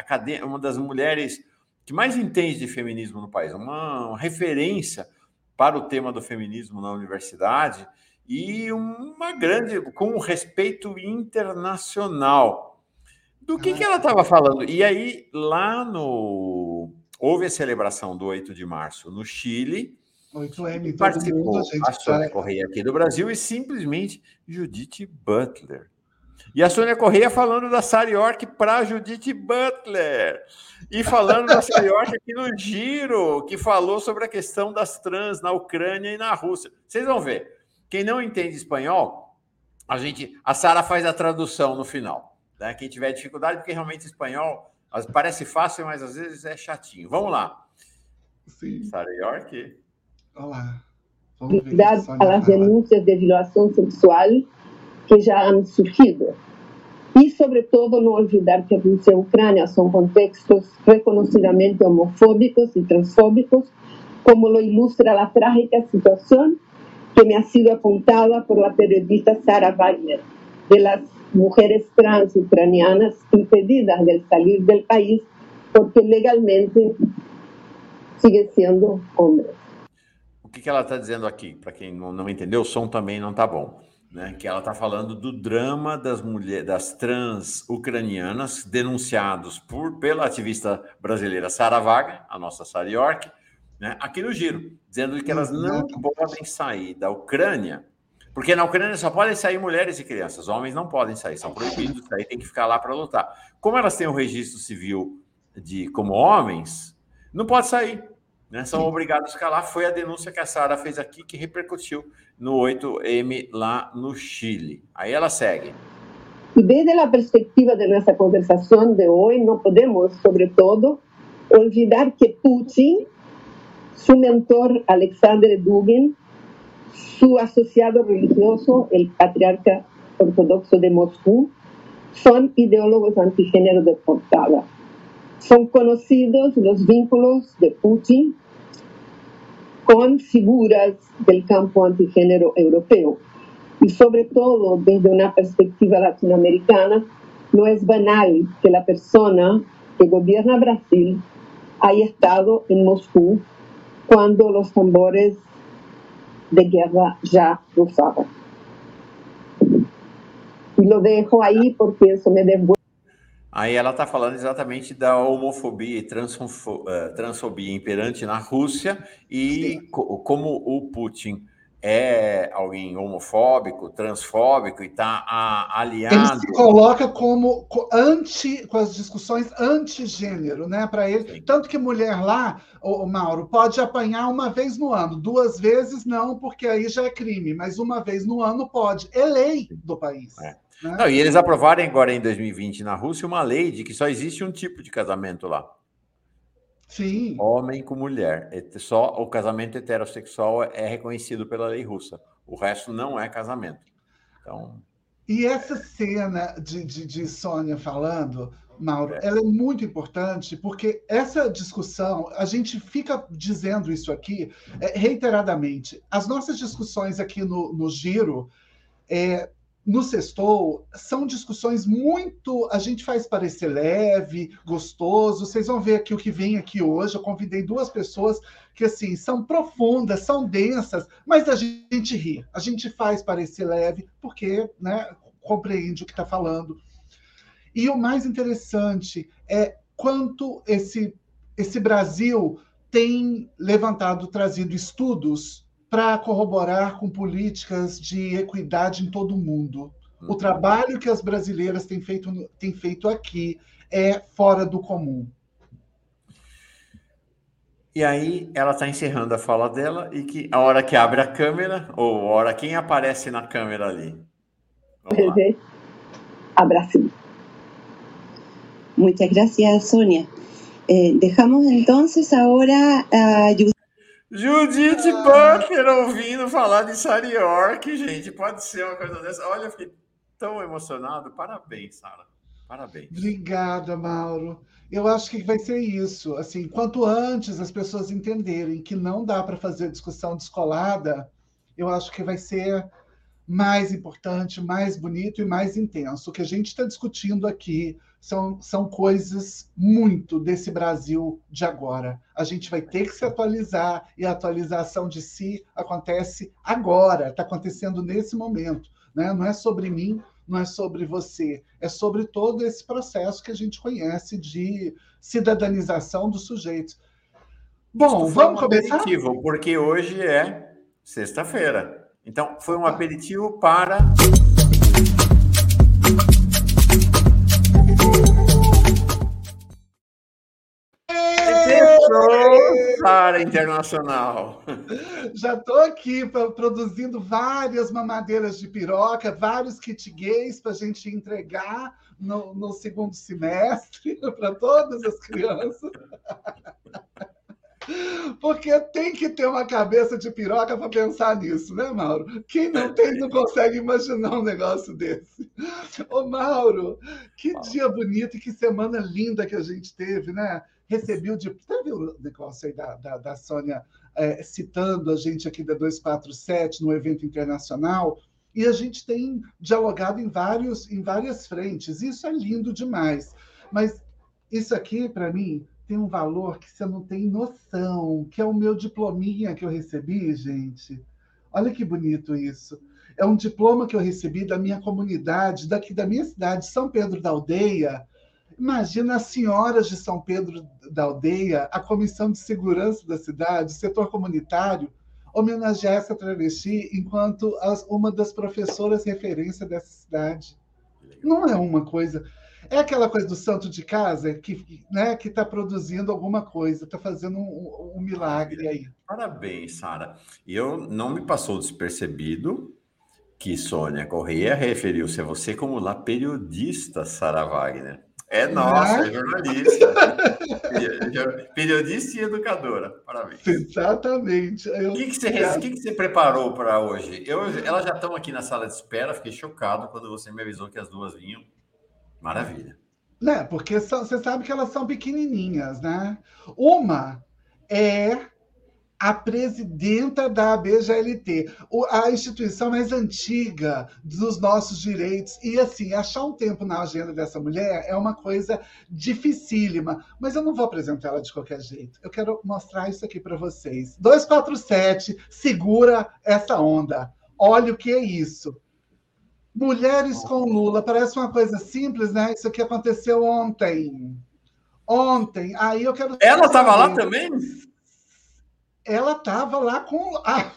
uma das mulheres que mais entende de feminismo no país, uma referência para o tema do feminismo na universidade e uma grande, com um respeito internacional. Do que, que ela estava falando? E aí, lá no. Houve a celebração do 8 de março no Chile. 8M, participou mundo, a, a Sônia Correia aqui do Brasil e simplesmente Judith Butler. E a Sônia Correia falando da Sara York para Judith Butler. E falando da Sara York aqui no Giro, que falou sobre a questão das trans na Ucrânia e na Rússia. Vocês vão ver. Quem não entende espanhol, a gente, a Sara faz a tradução no final. Né? Quem tiver dificuldade, porque realmente espanhol parece fácil, mas às vezes é chatinho. Vamos lá. Sim. Sara York. Olá. Dadas as denúncias de violação sexual que já han surgido. E, sobretudo, não olvidar que a Rússia e a Ucrânia são contextos reconhecidamente homofóbicos e transfóbicos, como lo ilustra a trágica situação que me ha sido apontada por la periodista Sara Wagner, de las mujeres trans ucranianas impedidas de salir del país porque legalmente siguen sendo homens. O que, está dizendo aqui? Para quem não, não entendeu, o som também não está bom né, que ela está falando do drama das mulheres, das trans ucranianas denunciados por pela ativista brasileira Sara Vaga, a nossa Sara York, né, aqui no Giro, dizendo que elas não podem sair da Ucrânia, porque na Ucrânia só podem sair mulheres e crianças, homens não podem sair, são proibidos de sair, tem que ficar lá para lutar. Como elas têm o um registro civil de como homens, não pode sair né, são obrigados a escalar. Foi a denúncia que a Sara fez aqui que repercutiu no 8M lá no Chile. Aí ela segue. E desde a perspectiva de nossa conversação de hoje, não podemos, sobretudo, olvidar que Putin, seu mentor Alexander Dugin, seu associado religioso, o patriarca ortodoxo de Moscou, são ideólogos antigênero de portada. São conhecidos os vínculos de Putin con figuras del campo antigénero europeo. Y sobre todo desde una perspectiva latinoamericana, no es banal que la persona que gobierna Brasil haya estado en Moscú cuando los tambores de guerra ya rusaban. Y lo dejo ahí porque eso me devuelve Aí ela está falando exatamente da homofobia e eh, transfobia imperante na Rússia e co como o Putin é alguém homofóbico, transfóbico e está aliado. Ele se coloca como anti, com as discussões antigênero, né? Para ele, Sim. tanto que mulher lá, o Mauro, pode apanhar uma vez no ano, duas vezes não, porque aí já é crime, mas uma vez no ano pode. É lei do país. É. Né? Não, e eles aprovaram agora em 2020 na Rússia uma lei de que só existe um tipo de casamento lá. Sim. Homem com mulher. Só o casamento heterossexual é reconhecido pela lei russa. O resto não é casamento. Então. E essa cena de, de, de Sônia falando, Mauro, é. ela é muito importante porque essa discussão, a gente fica dizendo isso aqui é, reiteradamente. As nossas discussões aqui no, no Giro, é, no Sextou são discussões muito. A gente faz parecer leve, gostoso. Vocês vão ver aqui o que vem aqui hoje. Eu convidei duas pessoas que, assim, são profundas, são densas, mas a gente ri. A gente faz parecer leve, porque né, compreende o que está falando. E o mais interessante é quanto esse, esse Brasil tem levantado, trazido estudos para corroborar com políticas de equidade em todo o mundo. O trabalho que as brasileiras têm feito, têm feito aqui é fora do comum. E aí ela está encerrando a fala dela e que a hora que abre a câmera, ou a hora quem aparece na câmera ali? Abraço. Muchas gracias, Sonia. Eh, dejamos entonces ahora a Judith ah. Butler ouvindo falar de Sarah York, gente. Pode ser uma coisa dessa. Olha, eu fiquei tão emocionado. Parabéns, Sara. Parabéns. Obrigada, Mauro. Eu acho que vai ser isso. Assim, quanto antes as pessoas entenderem que não dá para fazer discussão descolada, eu acho que vai ser mais importante, mais bonito e mais intenso. O que a gente está discutindo aqui são, são coisas muito desse Brasil de agora. A gente vai ter que se atualizar e a atualização de si acontece agora, está acontecendo nesse momento. Né? Não é sobre mim, não é sobre você, é sobre todo esse processo que a gente conhece de cidadanização dos sujeitos. Bom, vamos um começar? Aperitivo, porque hoje é sexta-feira. Então, foi um aperitivo para para internacional. Já estou aqui produzindo várias mamadeiras de piroca, vários kit gays para a gente entregar no, no segundo semestre para todas as crianças. Porque tem que ter uma cabeça de piroca para pensar nisso, né, Mauro? Quem não tem não consegue imaginar um negócio desse. Ô, Mauro, que dia bonito e que semana linda que a gente teve, né? Recebi o diploma. Teve o negócio aí da, da, da Sônia é, citando a gente aqui da 247 no evento internacional. E a gente tem dialogado em, vários, em várias frentes. Isso é lindo demais. Mas isso aqui, para mim, tem um valor que você não tem noção, que é o meu diplominha que eu recebi, gente. Olha que bonito isso. É um diploma que eu recebi da minha comunidade, daqui da minha cidade, São Pedro da Aldeia. Imagina as senhoras de São Pedro da Aldeia, a Comissão de Segurança da cidade, o setor comunitário, homenagear essa travesti enquanto as, uma das professoras referência dessa cidade. Não é uma coisa. É aquela coisa do santo de casa que né, está produzindo alguma coisa, está fazendo um, um, milagre aí. Parabéns, Sara. E eu não me passou despercebido que Sônia Correia referiu-se a você como lá periodista, Sara Wagner. É nossa, é, é jornalista. periodista e educadora. Parabéns. Exatamente. O que, que, você, que, que você preparou para hoje? Eu, elas já estão aqui na sala de espera, fiquei chocado quando você me avisou que as duas vinham. Maravilha. Né, porque são, você sabe que elas são pequenininhas, né? Uma é a presidenta da BGLT, a instituição mais antiga dos nossos direitos. E, assim, achar um tempo na agenda dessa mulher é uma coisa dificílima. Mas eu não vou apresentar ela de qualquer jeito. Eu quero mostrar isso aqui para vocês. 247, segura essa onda. Olha o que é isso. Mulheres com Lula, parece uma coisa simples, né? Isso aqui aconteceu ontem. Ontem. Aí eu quero. Ela estava lá também? Ela estava lá com. Ah,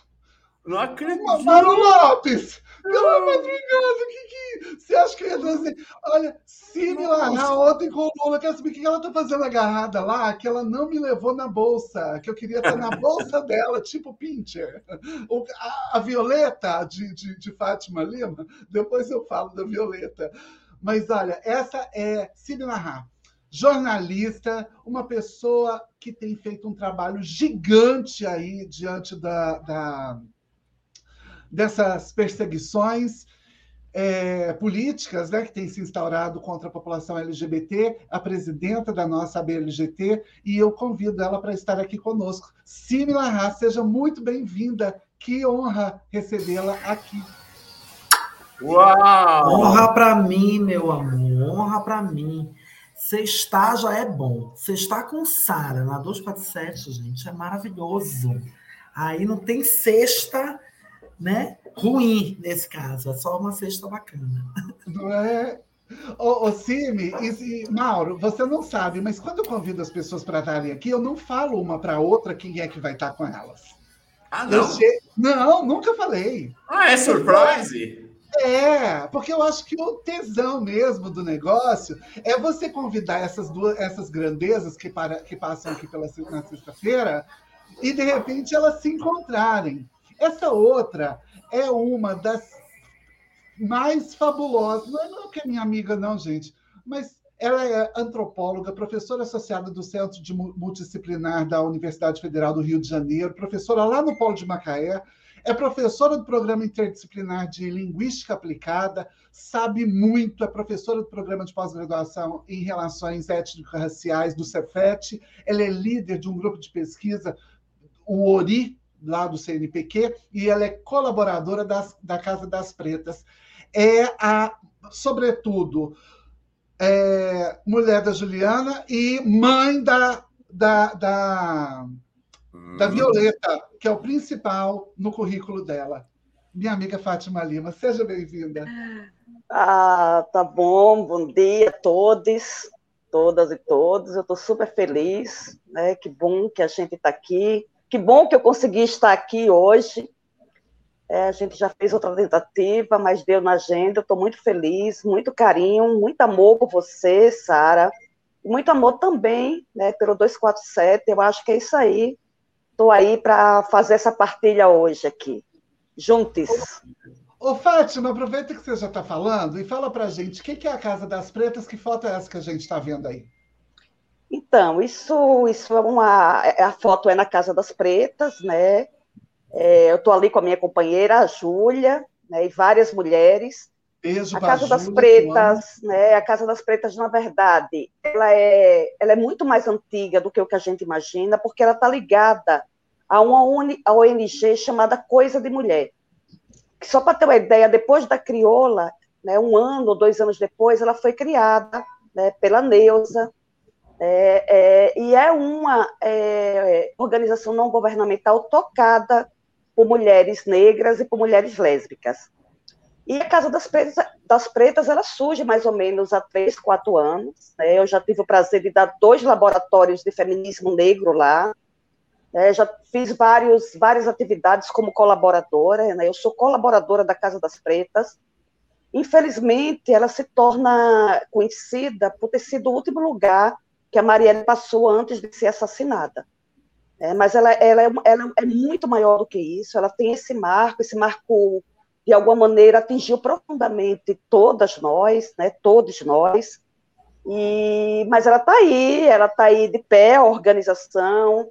não acredito. Mano Lopes! Pelo amor de Deus, o que que. Você acha que eu ia dizer? Olha, Cine lá ontem com o Lula, quero saber o que ela tá fazendo agarrada lá, que ela não me levou na bolsa, que eu queria estar na bolsa dela, tipo Pincher. O, a, a, Violeta de, de, de Fátima Lima, depois eu falo da Violeta. Mas olha, essa é Narrar jornalista, uma pessoa que tem feito um trabalho gigante aí diante da, da dessas perseguições é, políticas né, que têm se instaurado contra a população LGBT, a presidenta da nossa BLGT, e eu convido ela para estar aqui conosco. Simila Haas, seja muito bem-vinda. Que honra recebê-la aqui. Uau! Honra para mim, meu amor, honra para mim. Sextar já é bom. Sextar com Sara na 247, gente, é maravilhoso. Aí não tem sexta né, ruim nesse caso, é só uma cesta bacana. Não é? Ô, ô Cime, e, e, Mauro, você não sabe, mas quando eu convido as pessoas para estarem aqui, eu não falo uma para outra quem é que vai estar com elas. Ah, não? Che... Não, nunca falei. Ah, é surprise? É, porque eu acho que o tesão mesmo do negócio é você convidar essas duas, essas grandezas que, para, que passam aqui pela na sexta-feira e de repente elas se encontrarem. Essa outra é uma das mais fabulosas. Não é não que é minha amiga, não, gente, mas ela é antropóloga, professora associada do Centro de Multidisciplinar da Universidade Federal do Rio de Janeiro, professora lá no Polo de Macaé, é professora do programa interdisciplinar de Linguística Aplicada, sabe muito, é professora do programa de pós-graduação em Relações Étnico-Raciais do Cefet, ela é líder de um grupo de pesquisa, o ORI, lá do CNPq, e ela é colaboradora das, da Casa das Pretas. É a, sobretudo, é, mulher da Juliana e mãe da, da, da, da hum. Violeta, que é o principal no currículo dela. Minha amiga Fátima Lima, seja bem-vinda. Ah, tá bom, bom dia a todos, todas e todos. Eu estou super feliz, né? Que bom que a gente está aqui. Que bom que eu consegui estar aqui hoje é, a gente já fez outra tentativa, mas deu na agenda. Estou muito feliz, muito carinho, muito amor por você, Sara. Muito amor também né, pelo 247. Eu acho que é isso aí. Estou aí para fazer essa partilha hoje aqui. Juntos. Ô, Fátima, aproveita que você já está falando e fala para a gente o que, que é a Casa das Pretas, que foto é essa que a gente está vendo aí? Então, isso, isso é uma. É, a foto é na Casa das Pretas, né? É, eu estou ali com a minha companheira, a Júlia, né, e várias mulheres. Beijo a Casa das Pretas, né, a Casa das Pretas, na verdade, ela é, ela é muito mais antiga do que o que a gente imagina, porque ela está ligada a uma ONG chamada Coisa de Mulher. Só para ter uma ideia, depois da Crioula, né, um ano ou dois anos depois, ela foi criada né, pela Neuza, é, é, e é uma é, organização não governamental tocada por mulheres negras e por mulheres lésbicas. E a Casa das Pretas, das Pretas ela surge mais ou menos há três, quatro anos. Né? Eu já tive o prazer de dar dois laboratórios de feminismo negro lá. Né? Já fiz vários, várias atividades como colaboradora. Né? Eu sou colaboradora da Casa das Pretas. Infelizmente, ela se torna conhecida por ter sido o último lugar que a Marielle passou antes de ser assassinada. É, mas ela, ela, é, ela é muito maior do que isso, ela tem esse marco, esse marco, de alguma maneira, atingiu profundamente todas nós, né, todos nós, e, mas ela está aí, ela está aí de pé, a organização,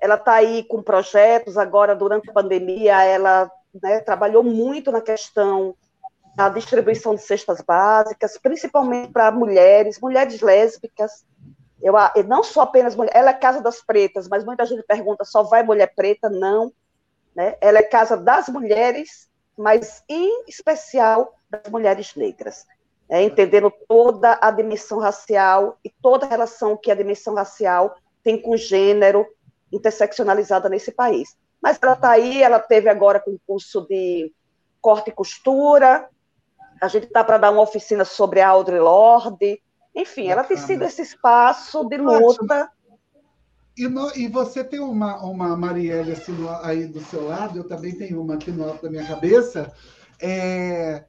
ela está aí com projetos, agora, durante a pandemia, ela né, trabalhou muito na questão da distribuição de cestas básicas, principalmente para mulheres, mulheres lésbicas, eu, não sou apenas mulher, ela é casa das pretas, mas muita gente pergunta, só vai mulher preta? Não. Né? Ela é casa das mulheres, mas em especial das mulheres negras. É, entendendo toda a dimensão racial e toda a relação que a dimensão racial tem com gênero interseccionalizada nesse país. Mas ela está aí, ela teve agora concurso de corte e costura, a gente está para dar uma oficina sobre a Audre Lorde, enfim, ela tem sido esse espaço de luta. E, no, e você tem uma, uma Marielle assim, no, aí do seu lado, eu também tenho uma aqui no alto da minha cabeça. É,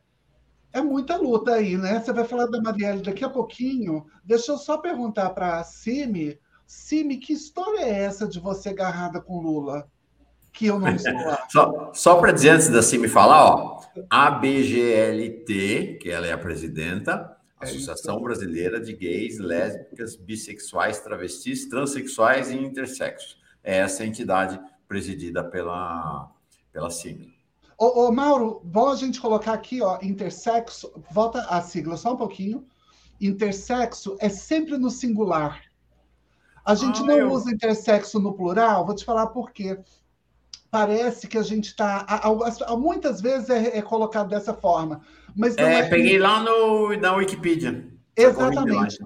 é muita luta aí, né? Você vai falar da Marielle daqui a pouquinho. Deixa eu só perguntar para a Simi. Simi, que história é essa de você agarrada com Lula? Que eu não estou lá. só só para dizer antes da Simi falar, ó, a BGLT, que ela é a presidenta, é Associação Brasileira de Gays, Lésbicas, Bissexuais, Travestis, Transsexuais e Intersexos. É essa entidade presidida pela, pela sigla. Ô, ô, Mauro, bom a gente colocar aqui, ó, intersexo, volta a sigla só um pouquinho. Intersexo é sempre no singular. A gente ah, não eu... usa intersexo no plural, vou te falar por quê. Parece que a gente está. Muitas vezes é, é colocado dessa forma mas é, é, peguei lá no, na Wikipedia. Exatamente.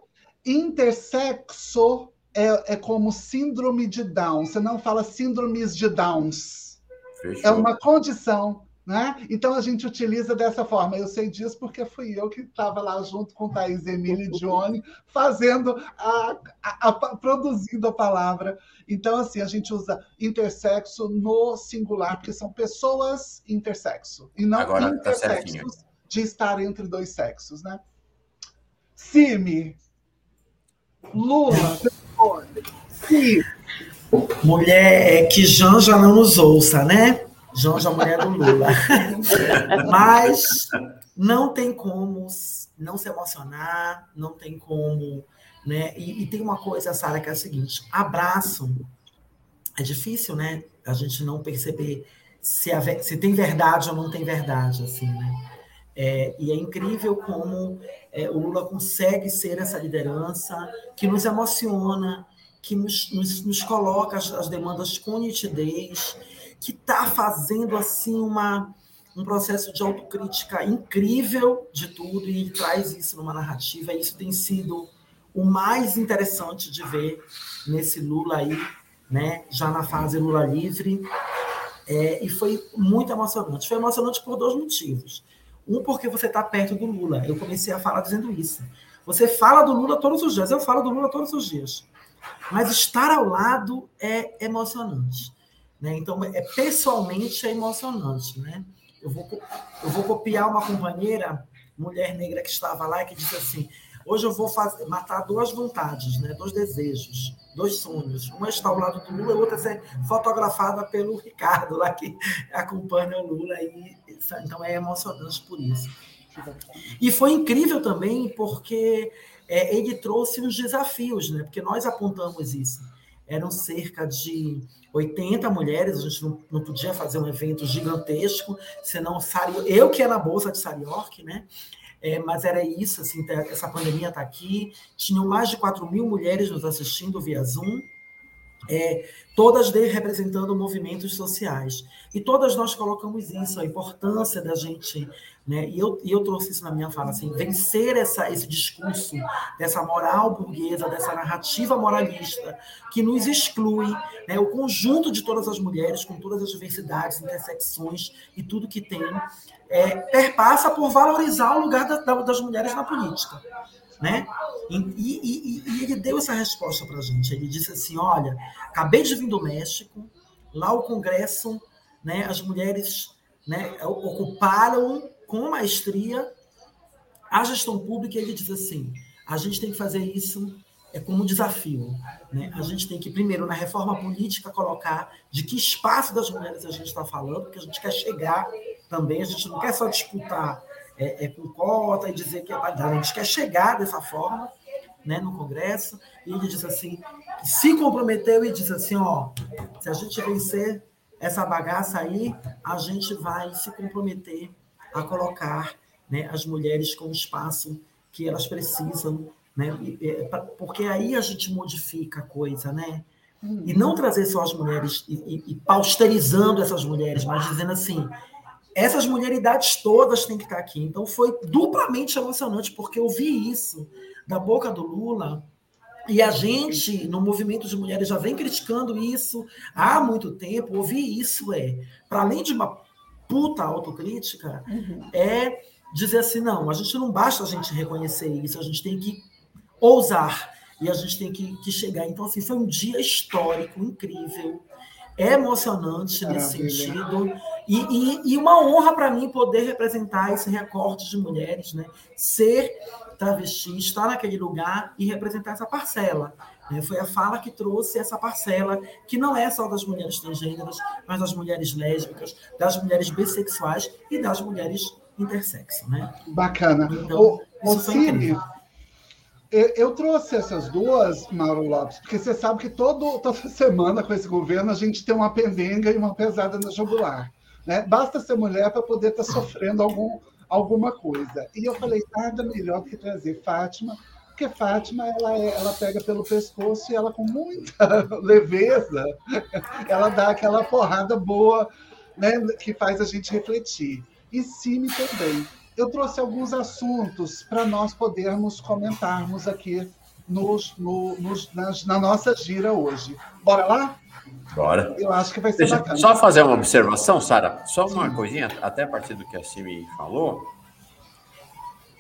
Intersexo é, é como síndrome de Down. Você não fala síndromes de Downs. Fechou. É uma condição. Né? Então a gente utiliza dessa forma. Eu sei disso porque fui eu que estava lá junto com Thaís Emília e Johnny, fazendo a, a, a, produzindo a palavra. Então, assim, a gente usa intersexo no singular, porque são pessoas intersexo, e não Agora, intersexos. Tá de estar entre dois sexos, né? Cime, Lula, Sim. Mulher que Janja não nos ouça, né? Janja, mulher do Lula. Mas não tem como não se emocionar, não tem como. Né? E, e tem uma coisa, Sara, que é a seguinte: abraço. É difícil, né? A gente não perceber se, a, se tem verdade ou não tem verdade, assim, né? É, e é incrível como é, o Lula consegue ser essa liderança que nos emociona, que nos, nos, nos coloca as, as, demandas com nitidez, que está fazendo assim uma, um processo de autocrítica incrível de tudo e traz isso numa narrativa. Isso tem sido o mais interessante de ver nesse Lula aí, né? Já na fase Lula livre. É, e foi muito emocionante. Foi emocionante por dois motivos. Um, porque você está perto do Lula. Eu comecei a falar dizendo isso. Você fala do Lula todos os dias. Eu falo do Lula todos os dias. Mas estar ao lado é emocionante. Né? Então, é, pessoalmente é emocionante. Né? Eu, vou, eu vou copiar uma companheira, mulher negra que estava lá, que disse assim: Hoje eu vou fazer, matar duas vontades, né? dois desejos, dois sonhos. Uma está ao lado do Lula, e outra é fotografada pelo Ricardo, lá que acompanha o Lula. E, então é emocionante por isso. E foi incrível também porque é, ele trouxe os desafios, né? porque nós apontamos isso. Eram cerca de 80 mulheres, a gente não, não podia fazer um evento gigantesco, senão eu que era Bolsa de Sariorque, né? É, mas era isso, assim, tá, essa pandemia está aqui. Tinham mais de 4 mil mulheres nos assistindo via Zoom, é, todas representando movimentos sociais. E todas nós colocamos isso, a importância da gente. Né, e, eu, e eu trouxe isso na minha fala, assim, vencer essa, esse discurso dessa moral burguesa, dessa narrativa moralista, que nos exclui, né, o conjunto de todas as mulheres, com todas as diversidades, intersecções e tudo que tem, é, perpassa por valorizar o lugar da, da, das mulheres na política. Né? E, e, e, ele deu essa resposta para a gente. Ele disse assim: olha, acabei de vir do México, lá o Congresso, né, as mulheres né, ocuparam com maestria a gestão pública. Ele diz assim: a gente tem que fazer isso é como desafio. Né? A gente tem que, primeiro, na reforma política, colocar de que espaço das mulheres a gente está falando, porque a gente quer chegar também, a gente não quer só disputar é, é, com cota e dizer que é a gente quer chegar dessa forma né, no Congresso, e ele diz assim, se comprometeu e diz assim, ó, se a gente vencer essa bagaça aí, a gente vai se comprometer a colocar né, as mulheres com o espaço que elas precisam, né, porque aí a gente modifica a coisa, né? E não trazer só as mulheres e, e, e pausterizando essas mulheres, mas dizendo assim, essas mulheridades todas têm que estar aqui. Então foi duplamente emocionante, porque eu vi isso da boca do Lula. E a gente, no movimento de mulheres, já vem criticando isso há muito tempo. Ouvir isso é, para além de uma puta autocrítica, uhum. é dizer assim: não, a gente não basta a gente reconhecer isso, a gente tem que ousar e a gente tem que, que chegar. Então, assim, foi um dia histórico, incrível emocionante nesse sentido. E, e, e, uma honra para mim poder representar esse recorte de mulheres, né? ser travesti, estar naquele lugar e representar essa parcela. Né? Foi a fala que trouxe essa parcela, que não é só das mulheres transgêneras, mas das mulheres lésbicas, das mulheres bissexuais e das mulheres intersexo. Né? Bacana. Então, o, isso foi incrível. Eu trouxe essas duas, Mauro Lopes, porque você sabe que todo, toda semana com esse governo a gente tem uma pendenga e uma pesada no jugular. Né? Basta ser mulher para poder estar tá sofrendo algum, alguma coisa. E eu falei, nada melhor do que trazer Fátima, porque Fátima ela, é, ela pega pelo pescoço e ela, com muita leveza, ela dá aquela porrada boa né, que faz a gente refletir. E Cime também eu trouxe alguns assuntos para nós podermos comentarmos aqui nos, no, nos, nas, na nossa gira hoje. Bora lá? Bora. Eu acho que vai ser Deixa bacana. Só fazer uma observação, Sara, só uma Sim. coisinha, até a partir do que a Cimi falou.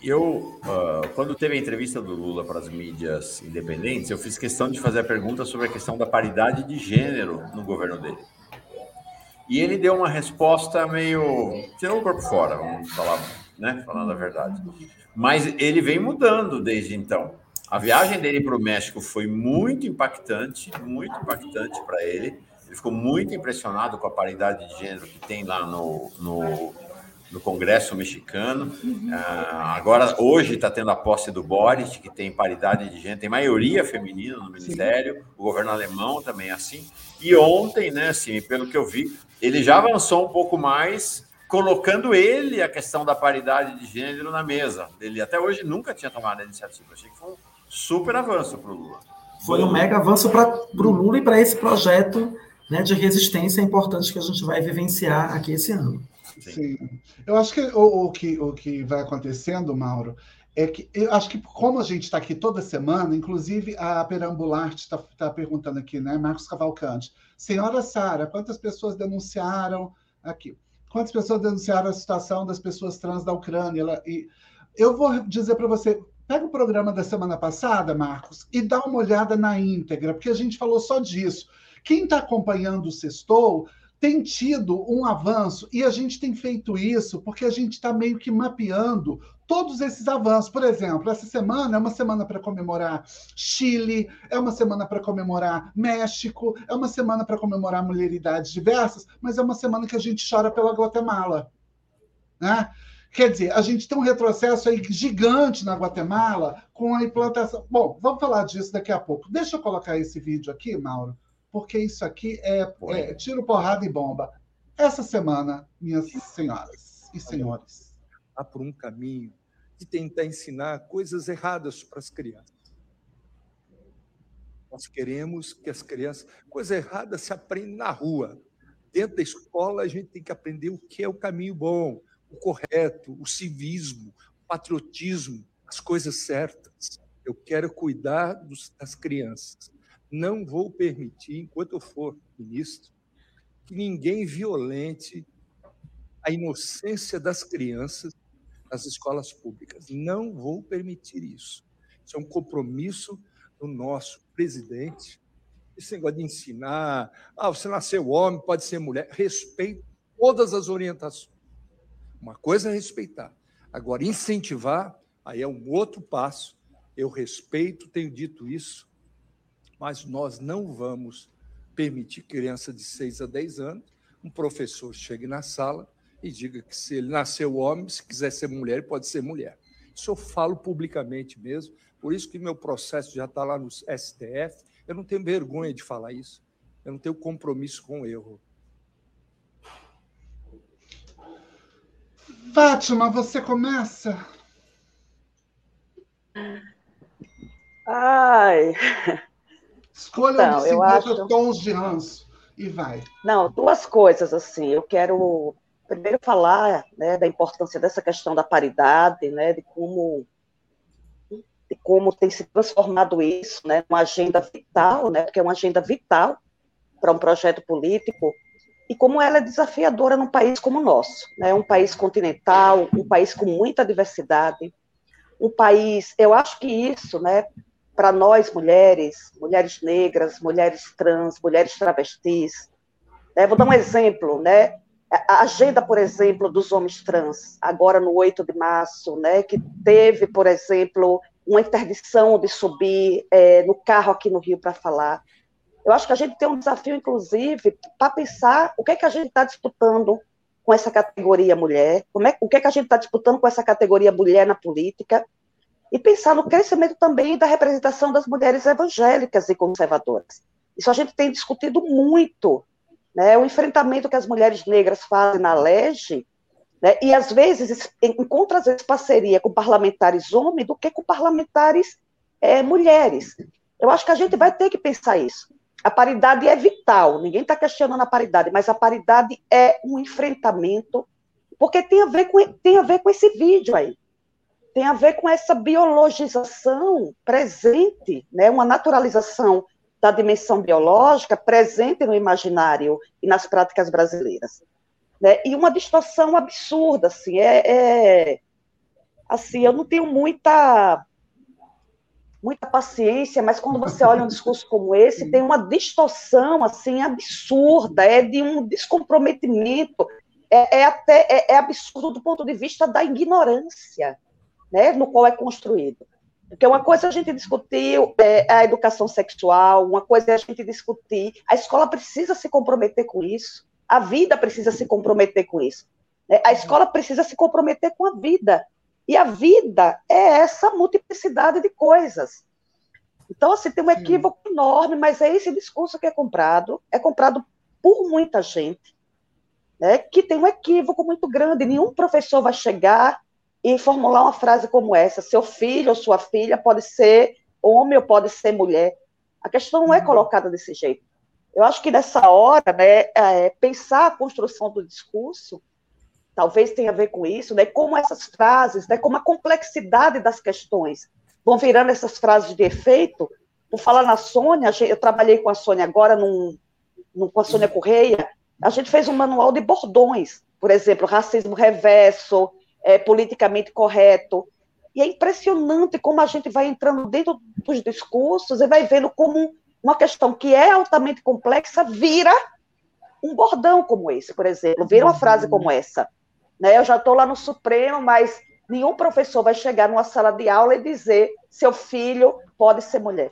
Eu, uh, quando teve a entrevista do Lula para as mídias independentes, eu fiz questão de fazer a pergunta sobre a questão da paridade de gênero no governo dele. E ele deu uma resposta meio. tirou o corpo fora, vamos falar né? Falando a verdade. Mas ele vem mudando desde então. A viagem dele para o México foi muito impactante, muito impactante para ele. Ele ficou muito impressionado com a paridade de gênero que tem lá no, no, no Congresso mexicano. Ah, agora, hoje, está tendo a posse do Boris, que tem paridade de gênero, tem maioria feminina no ministério. O governo alemão também é assim. E ontem, né, assim, pelo que eu vi, ele já avançou um pouco mais colocando ele a questão da paridade de gênero na mesa. Ele até hoje nunca tinha tomado a iniciativa. Achei que foi um super avanço para o Lula. Foi um mega avanço para o Lula e para esse projeto né, de resistência importante que a gente vai vivenciar aqui esse ano. Sim. Eu acho que o, o, que o que vai acontecendo, Mauro, é que eu acho que como a gente está aqui toda semana, inclusive a Perambularte está tá perguntando aqui, né, Marcos Cavalcante, senhora Sara, quantas pessoas denunciaram aqui? Quantas pessoas denunciaram a situação das pessoas trans da Ucrânia? Ela, e eu vou dizer para você, pega o programa da semana passada, Marcos, e dá uma olhada na íntegra, porque a gente falou só disso. Quem está acompanhando o Sextou tem tido um avanço, e a gente tem feito isso porque a gente está meio que mapeando todos esses avanços. Por exemplo, essa semana é uma semana para comemorar Chile, é uma semana para comemorar México, é uma semana para comemorar mulheridades diversas, mas é uma semana que a gente chora pela Guatemala. Né? Quer dizer, a gente tem um retrocesso aí gigante na Guatemala com a implantação. Bom, vamos falar disso daqui a pouco. Deixa eu colocar esse vídeo aqui, Mauro, porque isso aqui é, é tiro, porrada e bomba. Essa semana, minhas senhoras e senhores. Há por um caminho de tentar ensinar coisas erradas para as crianças. Nós queremos que as crianças. Coisa errada se aprende na rua. Dentro da escola, a gente tem que aprender o que é o caminho bom, o correto, o civismo, o patriotismo, as coisas certas. Eu quero cuidar dos, das crianças não vou permitir, enquanto eu for ministro, que ninguém violente a inocência das crianças nas escolas públicas. Não vou permitir isso. Isso é um compromisso do nosso presidente. Esse negócio de ensinar, ah, você nasceu homem, pode ser mulher, respeito todas as orientações. Uma coisa é respeitar. Agora, incentivar, aí é um outro passo. Eu respeito, tenho dito isso, mas nós não vamos permitir criança de 6 a 10 anos, um professor chegue na sala e diga que se ele nasceu homem, se quiser ser mulher, pode ser mulher. Isso eu falo publicamente mesmo, por isso que meu processo já está lá no STF. Eu não tenho vergonha de falar isso. Eu não tenho compromisso com o erro. Fátima, você começa? Ai, Escolha então, um de 50 acho... tons de ranço e vai. Não, duas coisas assim. Eu quero primeiro falar né, da importância dessa questão da paridade, né, de como de como tem se transformado isso, né, uma agenda vital, né, porque é uma agenda vital para um projeto político e como ela é desafiadora num país como o nosso, né, um país continental, um país com muita diversidade, um país, eu acho que isso, né, para nós mulheres, mulheres negras, mulheres trans, mulheres travestis. Né? Vou dar um exemplo, né? A agenda, por exemplo, dos homens trans, agora no 8 de março, né, que teve, por exemplo, uma interdição de subir é, no carro aqui no Rio para falar. Eu acho que a gente tem um desafio, inclusive, para pensar o que é que a gente está disputando com essa categoria mulher, como é, o que é que a gente está disputando com essa categoria mulher na política, e pensar no crescimento também da representação das mulheres evangélicas e conservadoras. Isso a gente tem discutido muito, né? O enfrentamento que as mulheres negras fazem na LEGE, né? E às vezes encontra às vezes parceria com parlamentares homens do que com parlamentares é, mulheres. Eu acho que a gente vai ter que pensar isso. A paridade é vital, ninguém está questionando a paridade, mas a paridade é um enfrentamento, porque tem a ver com, tem a ver com esse vídeo aí tem a ver com essa biologização presente, né, uma naturalização da dimensão biológica presente no imaginário e nas práticas brasileiras. Né, e uma distorção absurda, assim, é, é, assim, eu não tenho muita muita paciência, mas quando você olha um discurso como esse, tem uma distorção assim absurda, é de um descomprometimento é, é até é, é, absurdo do ponto de vista da ignorância, né, no qual é construído. Porque uma coisa é a gente discutir é, a educação sexual, uma coisa é a gente discutir. A escola precisa se comprometer com isso, a vida precisa se comprometer com isso. Né? A escola precisa se comprometer com a vida. E a vida é essa multiplicidade de coisas. Então, assim, tem um equívoco Sim. enorme, mas é esse discurso que é comprado, é comprado por muita gente, né, que tem um equívoco muito grande. Nenhum professor vai chegar e formular uma frase como essa: seu filho ou sua filha pode ser homem ou pode ser mulher. A questão não é uhum. colocada desse jeito. Eu acho que nessa hora, né, é, pensar a construção do discurso talvez tenha a ver com isso, né, como essas frases, né, como a complexidade das questões vão virando essas frases de efeito. Por falar na Sônia, eu trabalhei com a Sônia agora, num, num, com a Sônia Correia, a gente fez um manual de bordões, por exemplo, racismo reverso, é, politicamente correto. E é impressionante como a gente vai entrando dentro dos discursos e vai vendo como uma questão que é altamente complexa vira um bordão como esse, por exemplo, vira uma frase como essa. Né? Eu já estou lá no Supremo, mas nenhum professor vai chegar numa sala de aula e dizer seu filho pode ser mulher.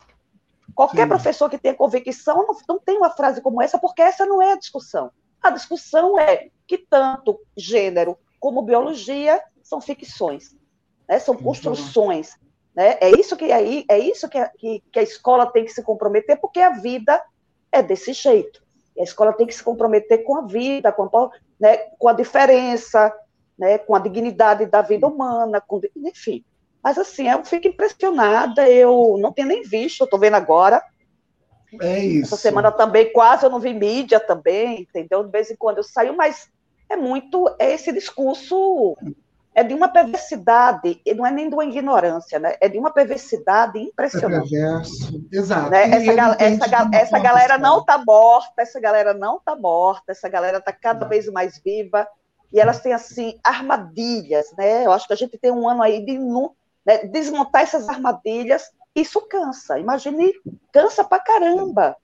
Qualquer Sim. professor que tenha convicção não, não tem uma frase como essa, porque essa não é a discussão. A discussão é que tanto gênero como biologia são ficções, né? são construções. Né? É isso que aí é isso que a, que, que a escola tem que se comprometer, porque a vida é desse jeito. A escola tem que se comprometer com a vida, com a, né, com a diferença, né, com a dignidade da vida humana, com, enfim. Mas assim, eu fico impressionada, eu não tenho nem visto, eu estou vendo agora. É isso. Essa semana também quase eu não vi mídia também, entendeu? De vez em quando eu saio, mas é muito, é esse discurso é de uma perversidade, e não é nem de uma ignorância, né? É de uma perversidade impressionante. É perverso, exato. Né? Essa, gal essa, essa galera não está morta, essa galera não está morta, essa galera está cada vez mais viva e elas têm assim armadilhas, né? Eu acho que a gente tem um ano aí de né, desmontar essas armadilhas. Isso cansa. Imagine, cansa pra caramba.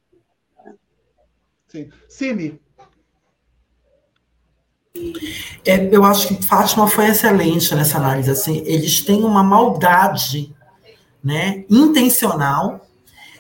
Sim. Cine. É, eu acho que Fátima foi excelente nessa análise. Assim, eles têm uma maldade, né, intencional,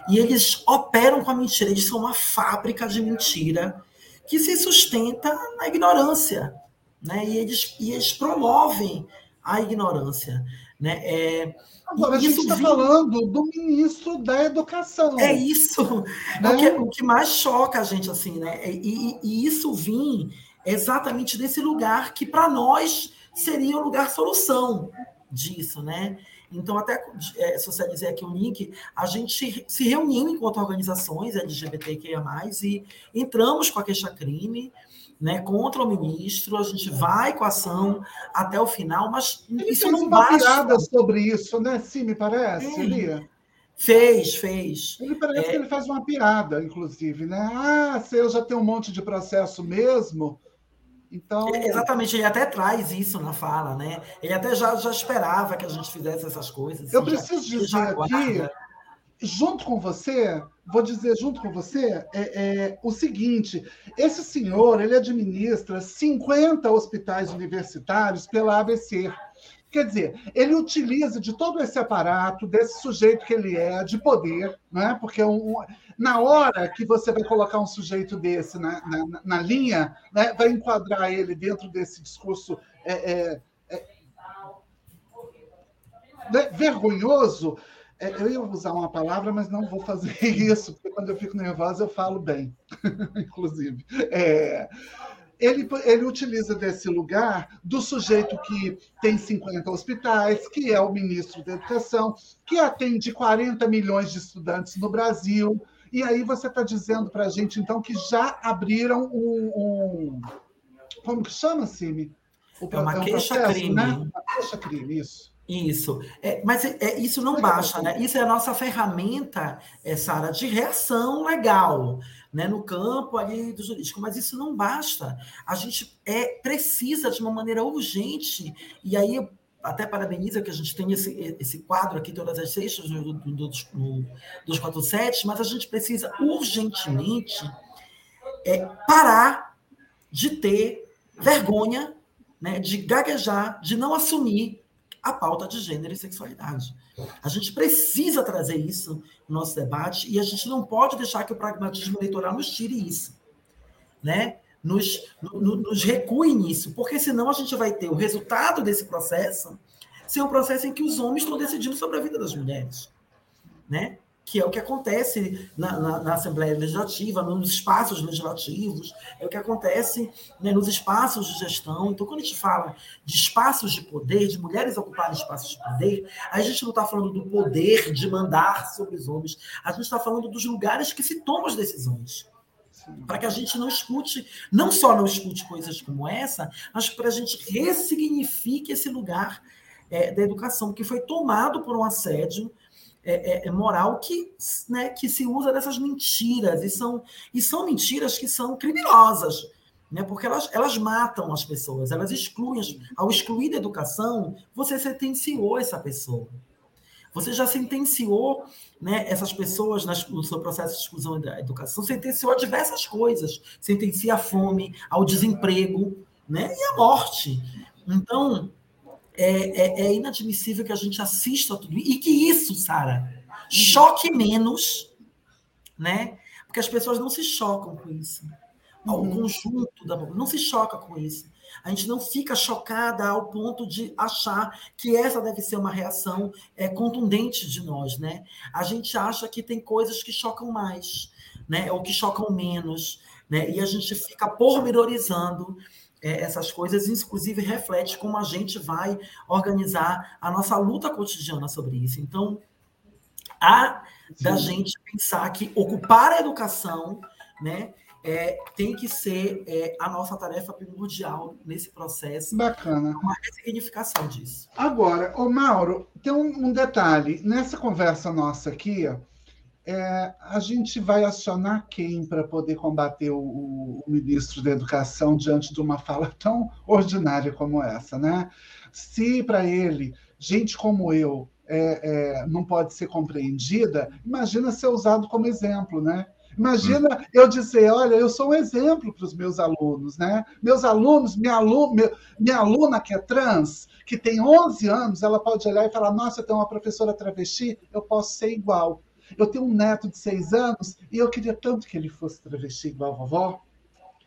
e eles operam com a mentira. Eles são uma fábrica de mentira que se sustenta na ignorância né? E eles, e eles promovem a ignorância, né? É, Agora, a gente está falando do ministro da Educação. É isso. Né? O, que, o, que, mais choca a gente, assim, né? E, e isso vem exatamente desse lugar que, para nós, seria o lugar solução disso, né? Então, até é, socializei aqui o link, a gente se reuniu enquanto organizações LGBTQIA+, e entramos com a queixa-crime, né, contra o ministro, a gente vai com a ação até o final, mas ele isso fez não uma basta. piada sobre isso, né? Sim, me parece, é. Fez, fez. Ele parece é... que ele faz uma piada, inclusive, né? Ah, se eu já tenho um monte de processo mesmo, então... É, exatamente, ele até traz isso na fala, né? Ele até já, já esperava que a gente fizesse essas coisas. Eu assim, preciso já, dizer aqui junto com você, vou dizer junto com você, é, é, o seguinte: esse senhor ele administra 50 hospitais universitários pela ABC. Quer dizer, ele utiliza de todo esse aparato, desse sujeito que ele é, de poder, né? porque um, na hora que você vai colocar um sujeito desse na, na, na linha, né? vai enquadrar ele dentro desse discurso é, é, é né? vergonhoso, é, eu ia usar uma palavra, mas não vou fazer isso, porque quando eu fico nervosa eu falo bem, inclusive. É, ele, ele utiliza desse lugar do sujeito que tem 50 hospitais, que é o ministro da Educação, que atende 40 milhões de estudantes no Brasil. E aí você está dizendo para a gente, então, que já abriram um. um como que chama, Cime? É uma é um queixa-crime. Né? Uma queixa-crime, isso. Isso. É, mas é, é, isso não basta, né? Isso é a nossa ferramenta, é, Sara, de reação legal, né? No campo ali do jurídico. Mas isso não basta. A gente é, precisa, de uma maneira urgente, e aí até parabenizo que a gente tenha esse, esse quadro aqui todas as sextas do, do, do, dos 47, mas a gente precisa urgentemente é, parar de ter vergonha né, de gaguejar, de não assumir a pauta de gênero e sexualidade. A gente precisa trazer isso no nosso debate e a gente não pode deixar que o pragmatismo eleitoral nos tire isso, né? Nos, no, nos recue nisso, porque senão a gente vai ter o resultado desse processo ser um processo em que os homens estão decidindo sobre a vida das mulheres, né? que é o que acontece na, na, na, Assembleia Legislativa, nos espaços legislativos, é o que acontece né, nos espaços de gestão. Então, quando a gente fala de espaços de poder, de mulheres ocuparem espaços de poder, a gente não está falando do poder de mandar sobre os homens, a gente está falando dos lugares que se tomam as decisões. Para que a gente não escute, não só não escute coisas como essa, mas para a gente ressignifique esse lugar é, da educação, que foi tomado por um assédio, é, é, é, moral que, né, que se usa dessas mentiras, e são, e são mentiras que são criminosas, né, porque elas, elas matam as pessoas, elas excluem. Ao excluir da educação, você sentenciou essa pessoa. Você já sentenciou né, essas pessoas no seu processo de exclusão da educação, sentenciou a diversas coisas. Sentencia a fome, ao desemprego né, e à morte. Então, é, é, é, inadmissível que a gente assista tudo e que isso, Sara, choque menos, né? Porque as pessoas não se chocam com isso. O uhum. conjunto da não se choca com isso. A gente não fica chocada ao ponto de achar que essa deve ser uma reação é, contundente de nós, né? A gente acha que tem coisas que chocam mais, né? Ou que chocam menos, né? E a gente fica pormenorizando é, essas coisas, inclusive reflete como a gente vai organizar a nossa luta cotidiana sobre isso. Então, há Sim. da gente pensar que ocupar a educação, né, é, tem que ser é, a nossa tarefa primordial nesse processo. Bacana. Uma ressignificação disso. Agora, o Mauro, tem um, um detalhe. Nessa conversa nossa aqui, é, a gente vai acionar quem para poder combater o, o, ministro da Educação diante de uma fala tão ordinária como essa, né? Se para ele, gente como eu, é, é, não pode ser compreendida, imagina ser usado como exemplo, né? Imagina eu dizer, olha, eu sou um exemplo para os meus alunos, né? Meus alunos, minha, alu minha, minha aluna que é trans, que tem 11 anos, ela pode olhar e falar, nossa, tem uma professora travesti, eu posso ser igual. Eu tenho um neto de seis anos e eu queria tanto que ele fosse travesti igual a vovó.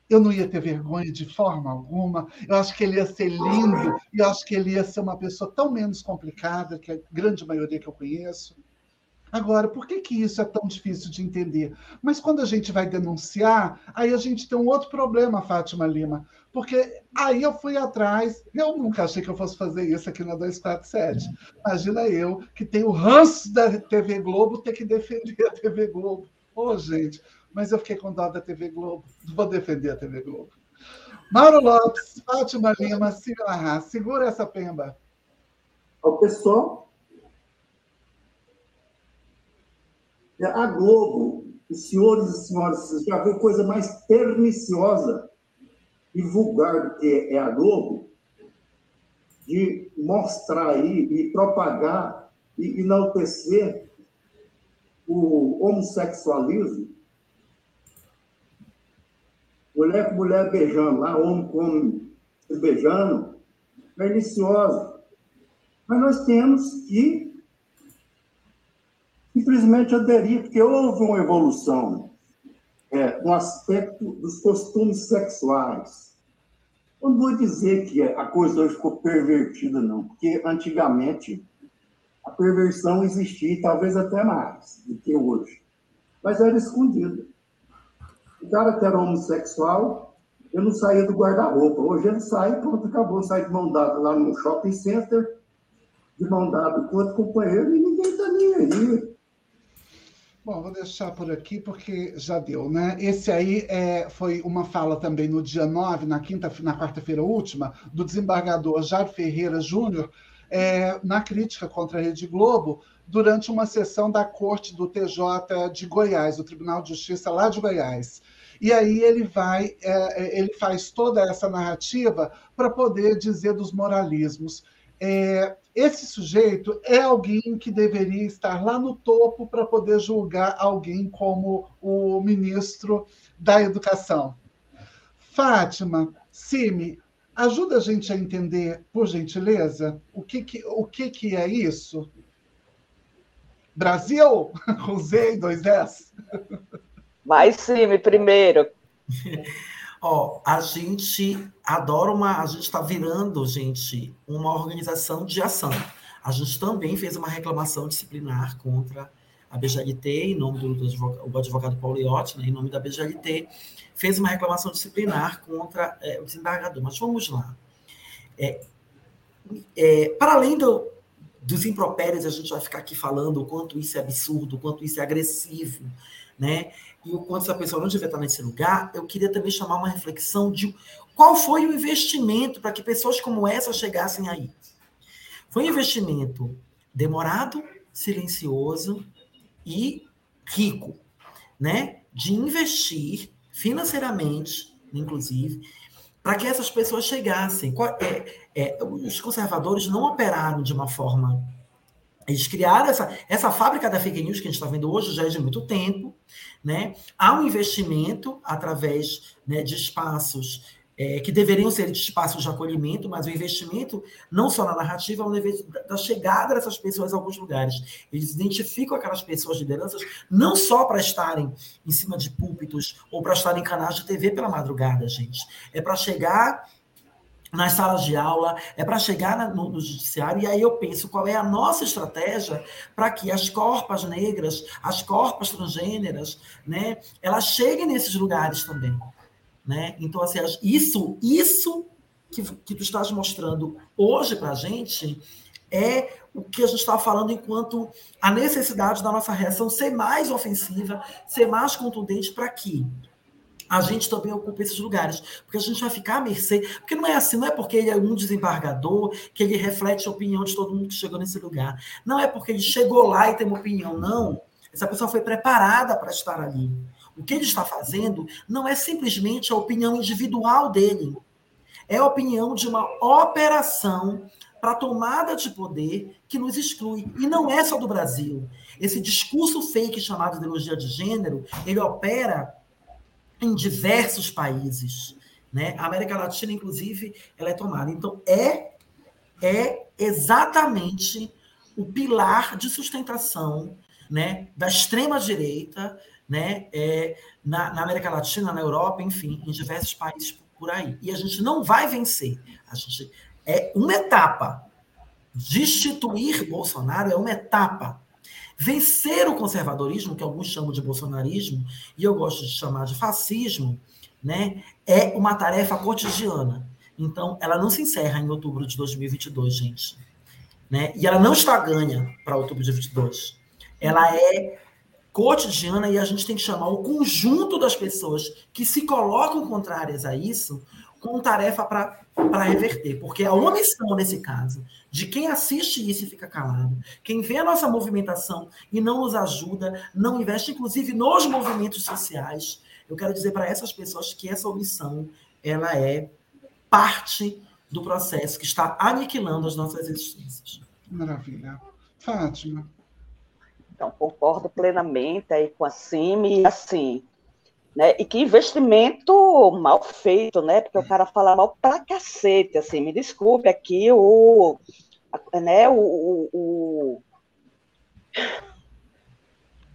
Eu não ia ter vergonha de forma alguma. Eu acho que ele ia ser lindo. E eu acho que ele ia ser uma pessoa tão menos complicada que a grande maioria que eu conheço. Agora, por que, que isso é tão difícil de entender? Mas quando a gente vai denunciar, aí a gente tem um outro problema, Fátima Lima, porque aí eu fui atrás, eu nunca achei que eu fosse fazer isso aqui na 247. Imagina eu, que tenho o ranço da TV Globo, ter que defender a TV Globo. Ô, oh, gente, mas eu fiquei com dó da TV Globo, vou defender a TV Globo. Mauro Lopes, Fátima Lima, Silvia segura essa pemba. O pessoal a Globo, os senhores e senhoras, já viu coisa mais perniciosa e vulgar do que é a Globo? De mostrar aí e propagar e enaltecer o homossexualismo. Mulher com mulher beijando lá, homem com homem beijando, perniciosa. Mas nós temos que simplesmente aderir, porque houve uma evolução é, no aspecto dos costumes sexuais. Eu não vou dizer que a coisa hoje ficou pervertida, não, porque antigamente a perversão existia, talvez até mais do que hoje, mas era escondida. O cara que era homossexual, ele não saía do guarda-roupa. Hoje ele sai, pronto, acabou, sai de mão dada lá no shopping center, de mão dada com outro companheiro, e ninguém está nem aí. Bom, vou deixar por aqui porque já deu, né? Esse aí é, foi uma fala também no dia 9, na quinta, na quarta-feira última, do desembargador Jair Ferreira Júnior, é, na crítica contra a Rede Globo, durante uma sessão da Corte do TJ de Goiás, do Tribunal de Justiça lá de Goiás. E aí ele vai, é, é ele faz toda essa narrativa para poder dizer dos moralismos. É, esse sujeito é alguém que deveria estar lá no topo para poder julgar alguém como o ministro da Educação. Fátima, Simi, ajuda a gente a entender, por gentileza, o que, que, o que, que é isso? Brasil? E dois S? Vai, Simi, primeiro. Ó, a gente adora uma. A gente está virando, gente, uma organização de ação. A gente também fez uma reclamação disciplinar contra a BGLT, em nome do, do advogado, advogado Paulo Iotti, né, em nome da BGLT, fez uma reclamação disciplinar contra é, o desembargador. Mas vamos lá. É, é, para além do, dos impropérios, a gente vai ficar aqui falando o quanto isso é absurdo, o quanto isso é agressivo, né? E o quanto essa pessoa não devia estar nesse lugar, eu queria também chamar uma reflexão de qual foi o investimento para que pessoas como essa chegassem aí. Foi um investimento demorado, silencioso, e rico, né? De investir financeiramente, inclusive, para que essas pessoas chegassem. É, é, os conservadores não operaram de uma forma. Eles criaram essa, essa fábrica da fake news que a gente está vendo hoje já é de muito tempo. Né? Há um investimento através né, de espaços é, que deveriam ser espaços de acolhimento, mas o investimento, não só na narrativa, é um da chegada dessas pessoas a alguns lugares. Eles identificam aquelas pessoas, lideranças, não só para estarem em cima de púlpitos ou para estarem em canais de TV pela madrugada, gente. É para chegar nas salas de aula, é para chegar no, no, judiciário, e aí eu penso qual é a nossa estratégia para que as corpas negras, as corpas transgêneras, né, elas cheguem nesses lugares também. Né? Então, assim, isso, isso que, que tu estás mostrando hoje para a gente é o que a gente está falando enquanto a necessidade da nossa reação ser mais ofensiva, ser mais contundente para que a gente também ocupe esses lugares. Porque a gente vai ficar à mercê. Porque não é assim, não é porque ele é um desembargador que ele reflete a opinião de todo mundo que chegou nesse lugar. Não é porque ele chegou lá e tem uma opinião, não. Essa pessoa foi preparada para estar ali. O que ele está fazendo não é simplesmente a opinião individual dele, é a opinião de uma operação para tomada de poder que nos exclui. E não é só do Brasil. Esse discurso fake chamado ideologia de gênero, ele opera em diversos países. Né? A América Latina, inclusive, ela é tomada. Então, é, é exatamente o pilar de sustentação né, da extrema-direita né, é, na, na, América Latina, na Europa, enfim, em diversos países por aí. E a gente não vai vencer. A gente é uma etapa. Destituir Bolsonaro é uma etapa. Vencer o conservadorismo, que alguns chamam de bolsonarismo, e eu gosto de chamar de fascismo, né, é uma tarefa cotidiana. Então, ela não se encerra em outubro de 2022, gente. Né? E ela não está ganha para outubro de 2022. Ela é cotidiana e a gente tem que chamar o conjunto das pessoas que se colocam contrárias a isso com tarefa para reverter, porque a omissão nesse caso de quem assiste isso e fica calado, quem vê a nossa movimentação e não nos ajuda, não investe inclusive nos movimentos sociais, eu quero dizer para essas pessoas que essa omissão ela é parte do processo que está aniquilando as nossas existências. Maravilha. Fátima. Então, concordo plenamente aí com a CIMI, e assim, né? E que investimento mal feito, né? Porque o cara fala mal pra cacete, assim, me desculpe aqui o, né, o, o, o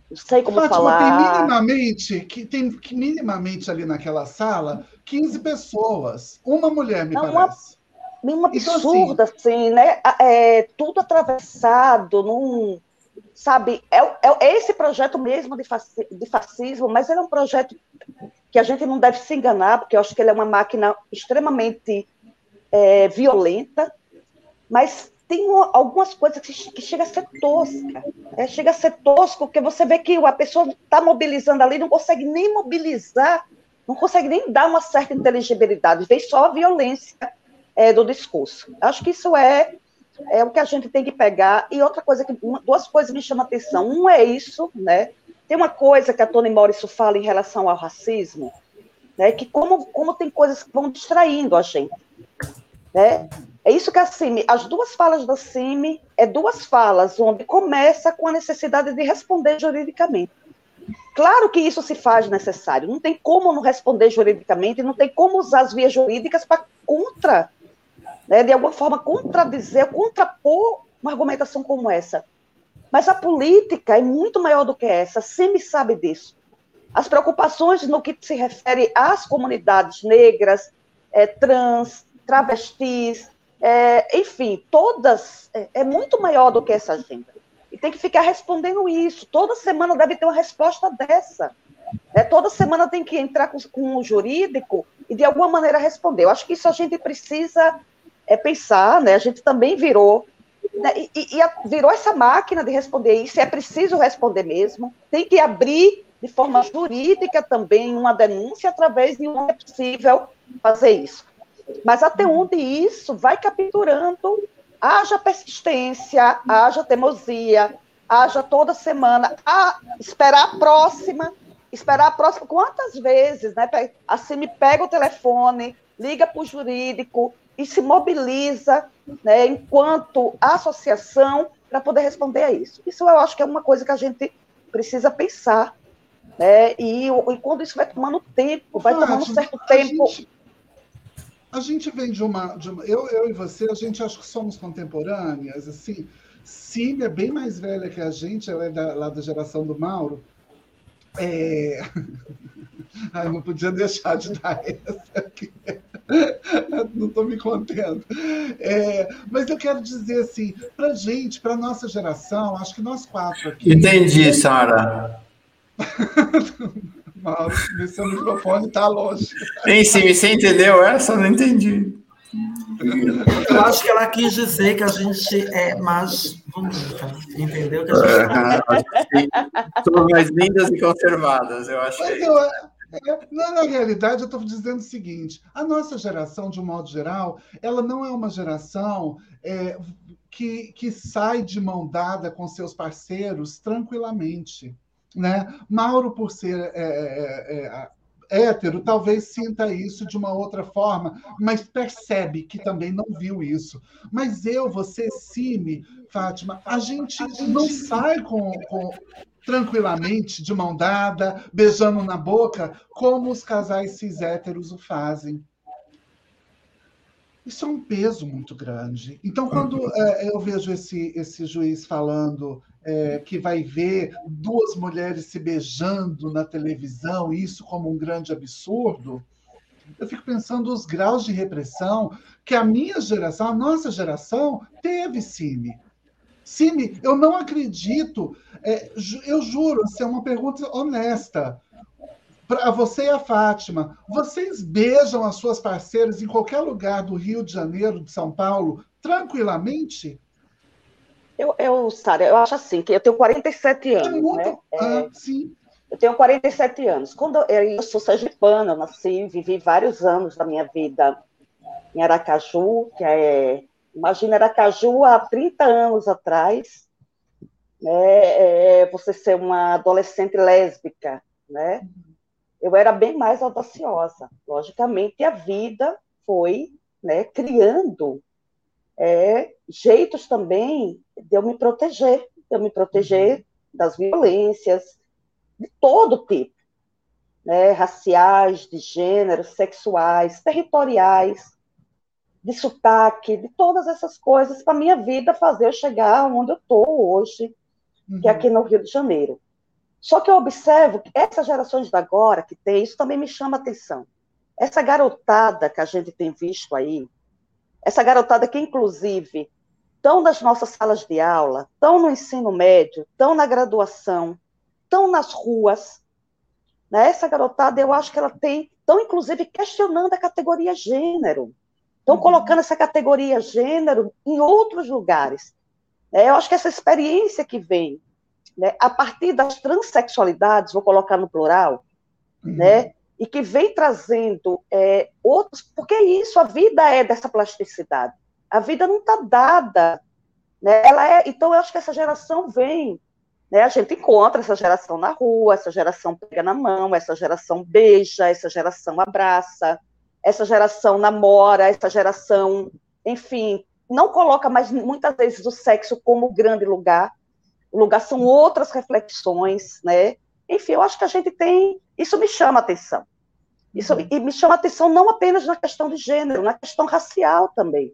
não sei como Fátima, falar. Tem minimamente, que tem minimamente ali naquela sala 15 pessoas. Uma mulher, me não, parece. Uma, uma absurda, então, assim, assim, né? É, tudo atravessado num sabe, é, é, é esse projeto mesmo de, de fascismo, mas ele é um projeto que a gente não deve se enganar, porque eu acho que ele é uma máquina extremamente é, violenta, mas tem algumas coisas que, que chega a ser tosca, é, chega a ser tosco, porque você vê que a pessoa está mobilizando ali, não consegue nem mobilizar, não consegue nem dar uma certa inteligibilidade, vem só a violência é, do discurso. Acho que isso é é o que a gente tem que pegar. E outra coisa, que duas coisas me chamam a atenção. Um é isso, né? Tem uma coisa que a Toni Morrison fala em relação ao racismo, né? Que como, como tem coisas que vão distraindo a gente, né? É isso que a CIMI, as duas falas da CIMI, é duas falas onde começa com a necessidade de responder juridicamente. Claro que isso se faz necessário. Não tem como não responder juridicamente, não tem como usar as vias jurídicas para contra, né, de alguma forma, contradizer, contrapor uma argumentação como essa. Mas a política é muito maior do que essa, sempre sabe disso. As preocupações no que se refere às comunidades negras, é, trans, travestis, é, enfim, todas, é, é muito maior do que essa agenda e tem que ficar respondendo isso. Toda semana deve ter uma resposta dessa. Né? Toda semana tem que entrar com, com o jurídico e, de alguma maneira, responder. Eu acho que isso a gente precisa é, pensar, né? A gente também virou. Né? E, e, virou essa máquina de responder isso, é preciso responder mesmo. Tem que abrir de forma jurídica também uma denúncia através de onde é possível fazer isso. Mas até onde isso vai capturando haja persistência, haja teimosia, haja toda semana, a esperar a próxima, esperar a próxima. Quantas vezes, né? Assim, me pega o telefone, liga para o jurídico e se mobiliza, né, enquanto associação, para poder responder a isso. Isso eu acho que é uma coisa que a gente precisa pensar. Né? E, e quando isso vai tomando tempo, vai tomando um certo tempo. Gente a gente vem de uma, de uma. eu, eu e você, a gente acho que somos contemporâneas, assim. Cília é bem mais velha que a gente, ela é da, lá da geração do Mauro. É... Ai, não podia deixar de dar essa aqui. Não estou me contendo. É, mas eu quero dizer assim, para gente, para nossa geração, acho que nós quatro aqui. Entendi, Sara. Mauro, seu microfone está longe. Em cima, você entendeu essa? Eu não entendi. Eu acho que ela quis dizer que a gente é mais bonita, entendeu? Que a gente... é, Somos mais lindas e conservadas, eu acho. Mas eu, é, na realidade, eu estou dizendo o seguinte: a nossa geração, de um modo geral, ela não é uma geração é, que, que sai de mão dada com seus parceiros tranquilamente. Né? Mauro, por ser é, é, é, é, hétero, talvez sinta isso de uma outra forma, mas percebe que também não viu isso. Mas eu, você, Cime, Fátima, a gente não sai com, com tranquilamente, de mão dada, beijando na boca, como os casais cis héteros o fazem. Isso é um peso muito grande. Então, quando é, eu vejo esse, esse juiz falando é, que vai ver duas mulheres se beijando na televisão, isso como um grande absurdo, eu fico pensando os graus de repressão que a minha geração, a nossa geração, teve, Cine. Cine, eu não acredito, é, eu juro, isso é uma pergunta honesta para você e a Fátima, vocês beijam as suas parceiras em qualquer lugar do Rio de Janeiro, de São Paulo, tranquilamente? Eu, eu Sara, eu acho assim, que eu tenho 47 anos. É muito... né? ah, sim. Eu tenho 47 anos. Quando eu, eu sou sergipana, eu nasci, vivi vários anos da minha vida em Aracaju, que é. Imagina Aracaju há 30 anos atrás, né? É, você ser uma adolescente lésbica, né? Eu era bem mais audaciosa. Logicamente, a vida foi né, criando é, jeitos também de eu me proteger, de eu me proteger uhum. das violências de todo tipo, né, raciais, de gênero, sexuais, territoriais, de sotaque, de todas essas coisas para minha vida fazer eu chegar onde eu estou hoje, uhum. que é uhum. aqui no Rio de Janeiro. Só que eu observo que essas gerações de agora que tem, isso também me chama atenção. Essa garotada que a gente tem visto aí, essa garotada que, inclusive, estão nas nossas salas de aula, estão no ensino médio, estão na graduação, estão nas ruas. Né? Essa garotada, eu acho que ela tem, estão, inclusive, questionando a categoria gênero. Estão uhum. colocando essa categoria gênero em outros lugares. É, eu acho que essa experiência que vem né, a partir das transexualidades, vou colocar no plural, uhum. né, e que vem trazendo é, outros, porque é isso, a vida é dessa plasticidade. A vida não está dada. Né, ela é, então, eu acho que essa geração vem. Né, a gente encontra essa geração na rua, essa geração pega na mão, essa geração beija, essa geração abraça, essa geração namora, essa geração, enfim, não coloca mais muitas vezes o sexo como grande lugar, o lugar são outras reflexões, né? Enfim, eu acho que a gente tem. Isso me chama atenção. Isso uhum. e me chama atenção não apenas na questão de gênero, na questão racial também.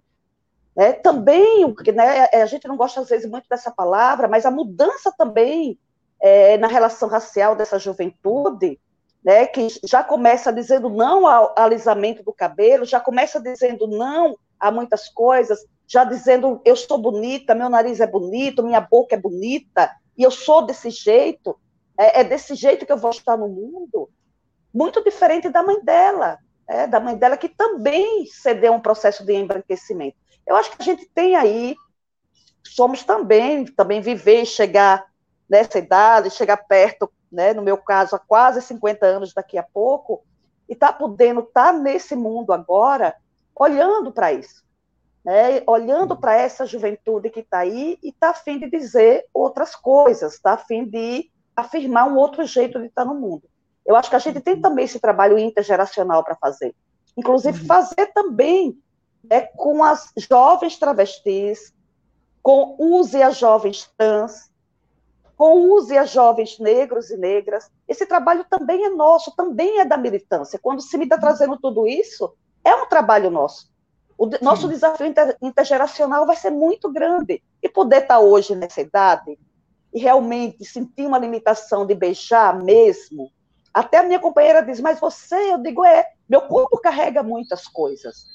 Né? Também, né, a gente não gosta às vezes muito dessa palavra, mas a mudança também é, na relação racial dessa juventude, né, que já começa dizendo não ao alisamento do cabelo, já começa dizendo não a muitas coisas, já dizendo eu sou bonita, meu nariz é bonito, minha boca é bonita, e eu sou desse jeito, é, é desse jeito que eu vou estar no mundo, muito diferente da mãe dela, é, da mãe dela que também cedeu um processo de embranquecimento. Eu acho que a gente tem aí, somos também, também viver, chegar nessa idade, chegar perto, né, no meu caso, há quase 50 anos daqui a pouco, e tá podendo estar tá nesse mundo agora, olhando para isso, né, olhando para essa juventude que está aí e está a fim de dizer outras coisas, está a fim de afirmar um outro jeito de estar tá no mundo. Eu acho que a gente tem também esse trabalho intergeracional para fazer. Inclusive, uhum. fazer também né, com as jovens travestis, com use as jovens trans, com use as jovens negros e negras. Esse trabalho também é nosso, também é da militância. Quando se me está trazendo tudo isso, é um trabalho nosso. O nosso Sim. desafio inter, intergeracional vai ser muito grande. E poder estar tá hoje nessa idade e realmente sentir uma limitação de beijar mesmo. Até a minha companheira diz, mas você, eu digo, é, meu corpo carrega muitas coisas.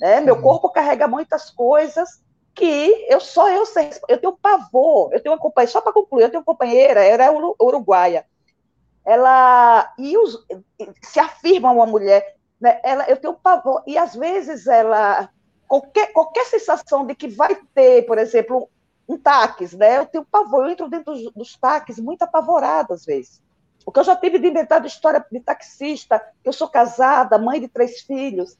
Né? Meu corpo carrega muitas coisas que eu só eu sei. Eu tenho pavor, eu tenho uma companheira, só para concluir, eu tenho uma companheira, ela é uruguaia. Ela e os, se afirma uma mulher, né? ela, eu tenho pavor, e às vezes ela. Qualquer, qualquer sensação de que vai ter, por exemplo, um táxi, né? Eu tenho pavor, eu entro dentro dos, dos táxis muito apavorada às vezes. Porque eu já tive de inventar de história de taxista, que eu sou casada, mãe de três filhos,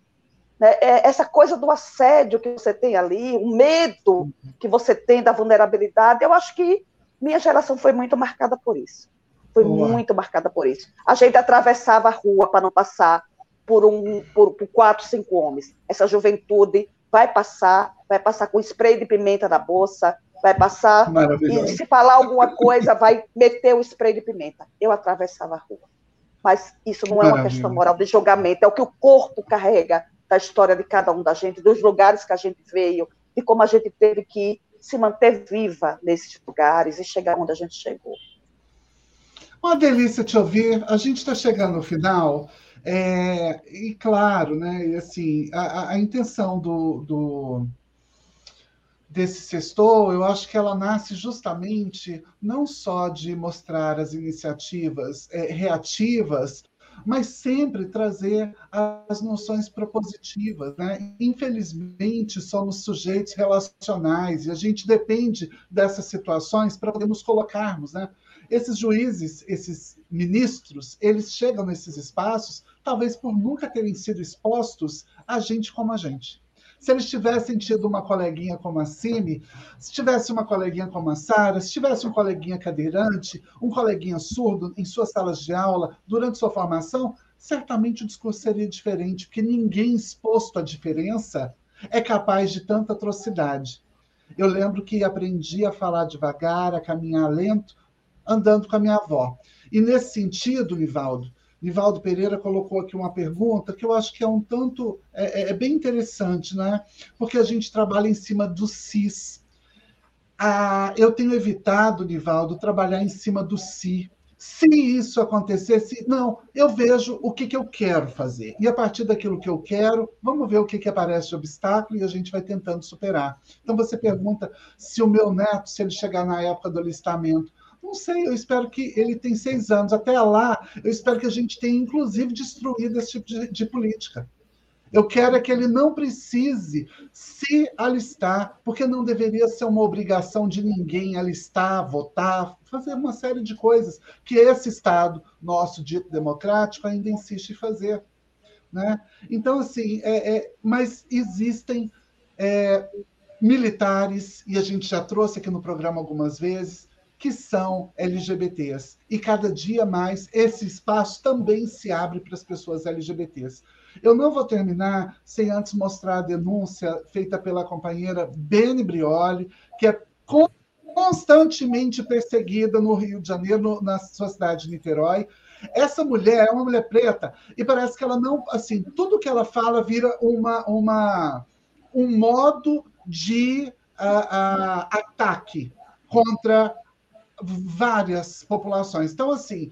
né, é, essa coisa do assédio que você tem ali, o medo que você tem da vulnerabilidade, eu acho que minha geração foi muito marcada por isso. Foi Boa. muito marcada por isso. A gente atravessava a rua para não passar por, um, por, por quatro, cinco homens. Essa juventude vai passar, vai passar com spray de pimenta na bolsa, vai passar e se falar alguma coisa, vai meter o spray de pimenta. Eu atravessava a rua. Mas isso não é uma questão moral de julgamento, é o que o corpo carrega da história de cada um da gente, dos lugares que a gente veio, e como a gente teve que se manter viva nesses lugares e chegar onde a gente chegou. Uma delícia te ouvir. A gente está chegando no final. É, e claro, né, e assim, a, a intenção do, do, desse sextou, eu acho que ela nasce justamente não só de mostrar as iniciativas é, reativas mas sempre trazer as noções propositivas. Né? Infelizmente, somos sujeitos relacionais e a gente depende dessas situações para poder nos colocarmos. Né? Esses juízes, esses ministros, eles chegam nesses espaços, talvez por nunca terem sido expostos a gente como a gente. Se eles tivessem tido uma coleguinha como a Cime, se tivesse uma coleguinha como a Sara, se tivesse um coleguinha cadeirante, um coleguinha surdo em suas salas de aula, durante sua formação, certamente o discurso seria diferente, porque ninguém exposto à diferença é capaz de tanta atrocidade. Eu lembro que aprendi a falar devagar, a caminhar lento, andando com a minha avó. E nesse sentido, Nivaldo, Nivaldo Pereira colocou aqui uma pergunta que eu acho que é um tanto é, é, é bem interessante, né? Porque a gente trabalha em cima do CIS. Ah, eu tenho evitado, Nivaldo, trabalhar em cima do si. Se isso acontecesse, não, eu vejo o que, que eu quero fazer. E a partir daquilo que eu quero, vamos ver o que, que aparece de obstáculo e a gente vai tentando superar. Então você pergunta se o meu neto, se ele chegar na época do alistamento, não sei, eu espero que ele tem seis anos. Até lá, eu espero que a gente tenha, inclusive, destruído esse tipo de, de política. Eu quero é que ele não precise se alistar, porque não deveria ser uma obrigação de ninguém alistar, votar, fazer uma série de coisas que esse Estado nosso dito democrático ainda insiste em fazer. Né? Então, assim, é, é, mas existem é, militares, e a gente já trouxe aqui no programa algumas vezes, que são LGBTs. E cada dia mais esse espaço também se abre para as pessoas LGBTs. Eu não vou terminar sem antes mostrar a denúncia feita pela companheira Beni Brioli, que é constantemente perseguida no Rio de Janeiro, na sua cidade de Niterói. Essa mulher é uma mulher preta e parece que ela não, assim, tudo que ela fala vira uma, uma um modo de uh, uh, ataque contra várias populações. Então, assim,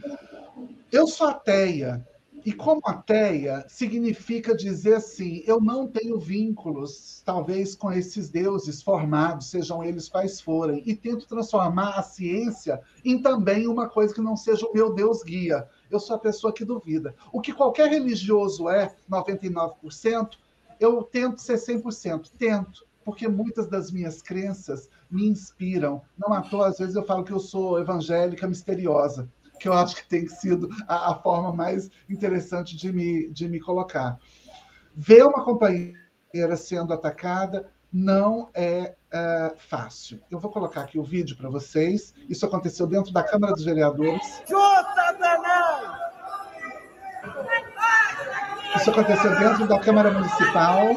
eu sou ateia, e como ateia, significa dizer assim: eu não tenho vínculos, talvez, com esses deuses formados, sejam eles quais forem, e tento transformar a ciência em também uma coisa que não seja o meu Deus guia. Eu sou a pessoa que duvida. O que qualquer religioso é, 99%, eu tento ser 100%. Tento, porque muitas das minhas crenças me inspiram. Não à toa, às vezes eu falo que eu sou evangélica misteriosa que eu acho que tem sido a, a forma mais interessante de me, de me colocar. Ver uma companheira sendo atacada não é, é, fácil. Eu vou colocar aqui o vídeo para vocês. Isso aconteceu dentro da Câmara dos Vereadores. Isso aconteceu dentro da Câmara Municipal.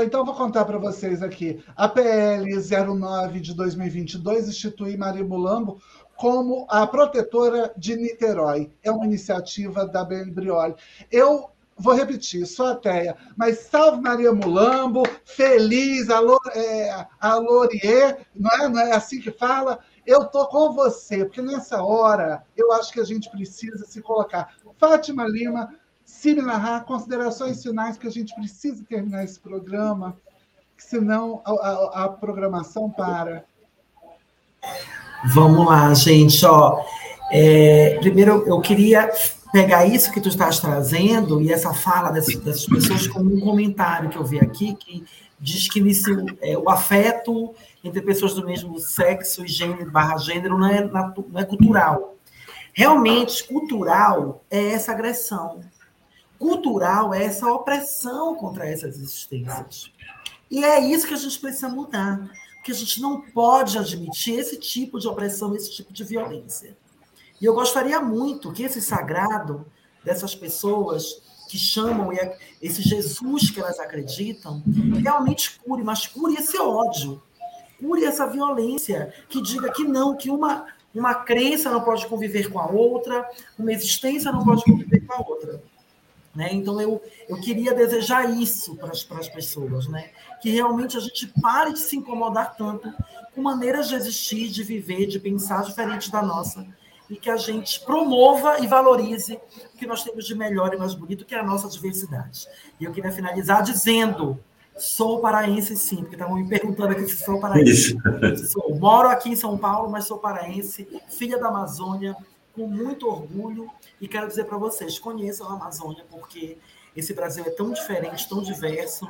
então vou contar para vocês aqui. A PL 09 de 2022 institui Maria Mulambo como a protetora de Niterói. É uma iniciativa da BN Brioli. Eu vou repetir, sou ateia, mas salve Maria Mulambo, feliz, alô, é, não é, não é assim que fala? Eu tô com você, porque nessa hora eu acho que a gente precisa se colocar. Fátima Lima, Similar, considerações finais, que a gente precisa terminar esse programa, senão a, a, a programação para. Vamos lá, gente. Ó, é, primeiro, eu queria pegar isso que tu estás trazendo e essa fala dessas, dessas pessoas como um comentário que eu vi aqui, que diz que é, o afeto entre pessoas do mesmo sexo e gênero barra gênero não é, não é cultural. Realmente, cultural é essa agressão, cultural é essa opressão contra essas existências. E é isso que a gente precisa mudar, porque a gente não pode admitir esse tipo de opressão, esse tipo de violência. E eu gostaria muito que esse sagrado dessas pessoas que chamam esse Jesus que elas acreditam realmente cure, mas cure esse ódio, cure essa violência, que diga que não, que uma, uma crença não pode conviver com a outra, uma existência não pode conviver com a outra. Né? Então, eu, eu queria desejar isso para as, pessoas, né? que realmente a gente pare de se incomodar tanto com maneiras de existir, de viver, de pensar diferente da nossa, e que a gente promova e valorize o que nós temos de melhor e mais bonito, que é a nossa diversidade. E eu queria finalizar dizendo Sou paraense, sim, porque estavam me perguntando aqui se sou paraense. Sou. Moro aqui em São Paulo, mas sou paraense, filha da Amazônia, com muito orgulho e quero dizer para vocês, conheçam a Amazônia, porque esse Brasil é tão diferente, tão diverso,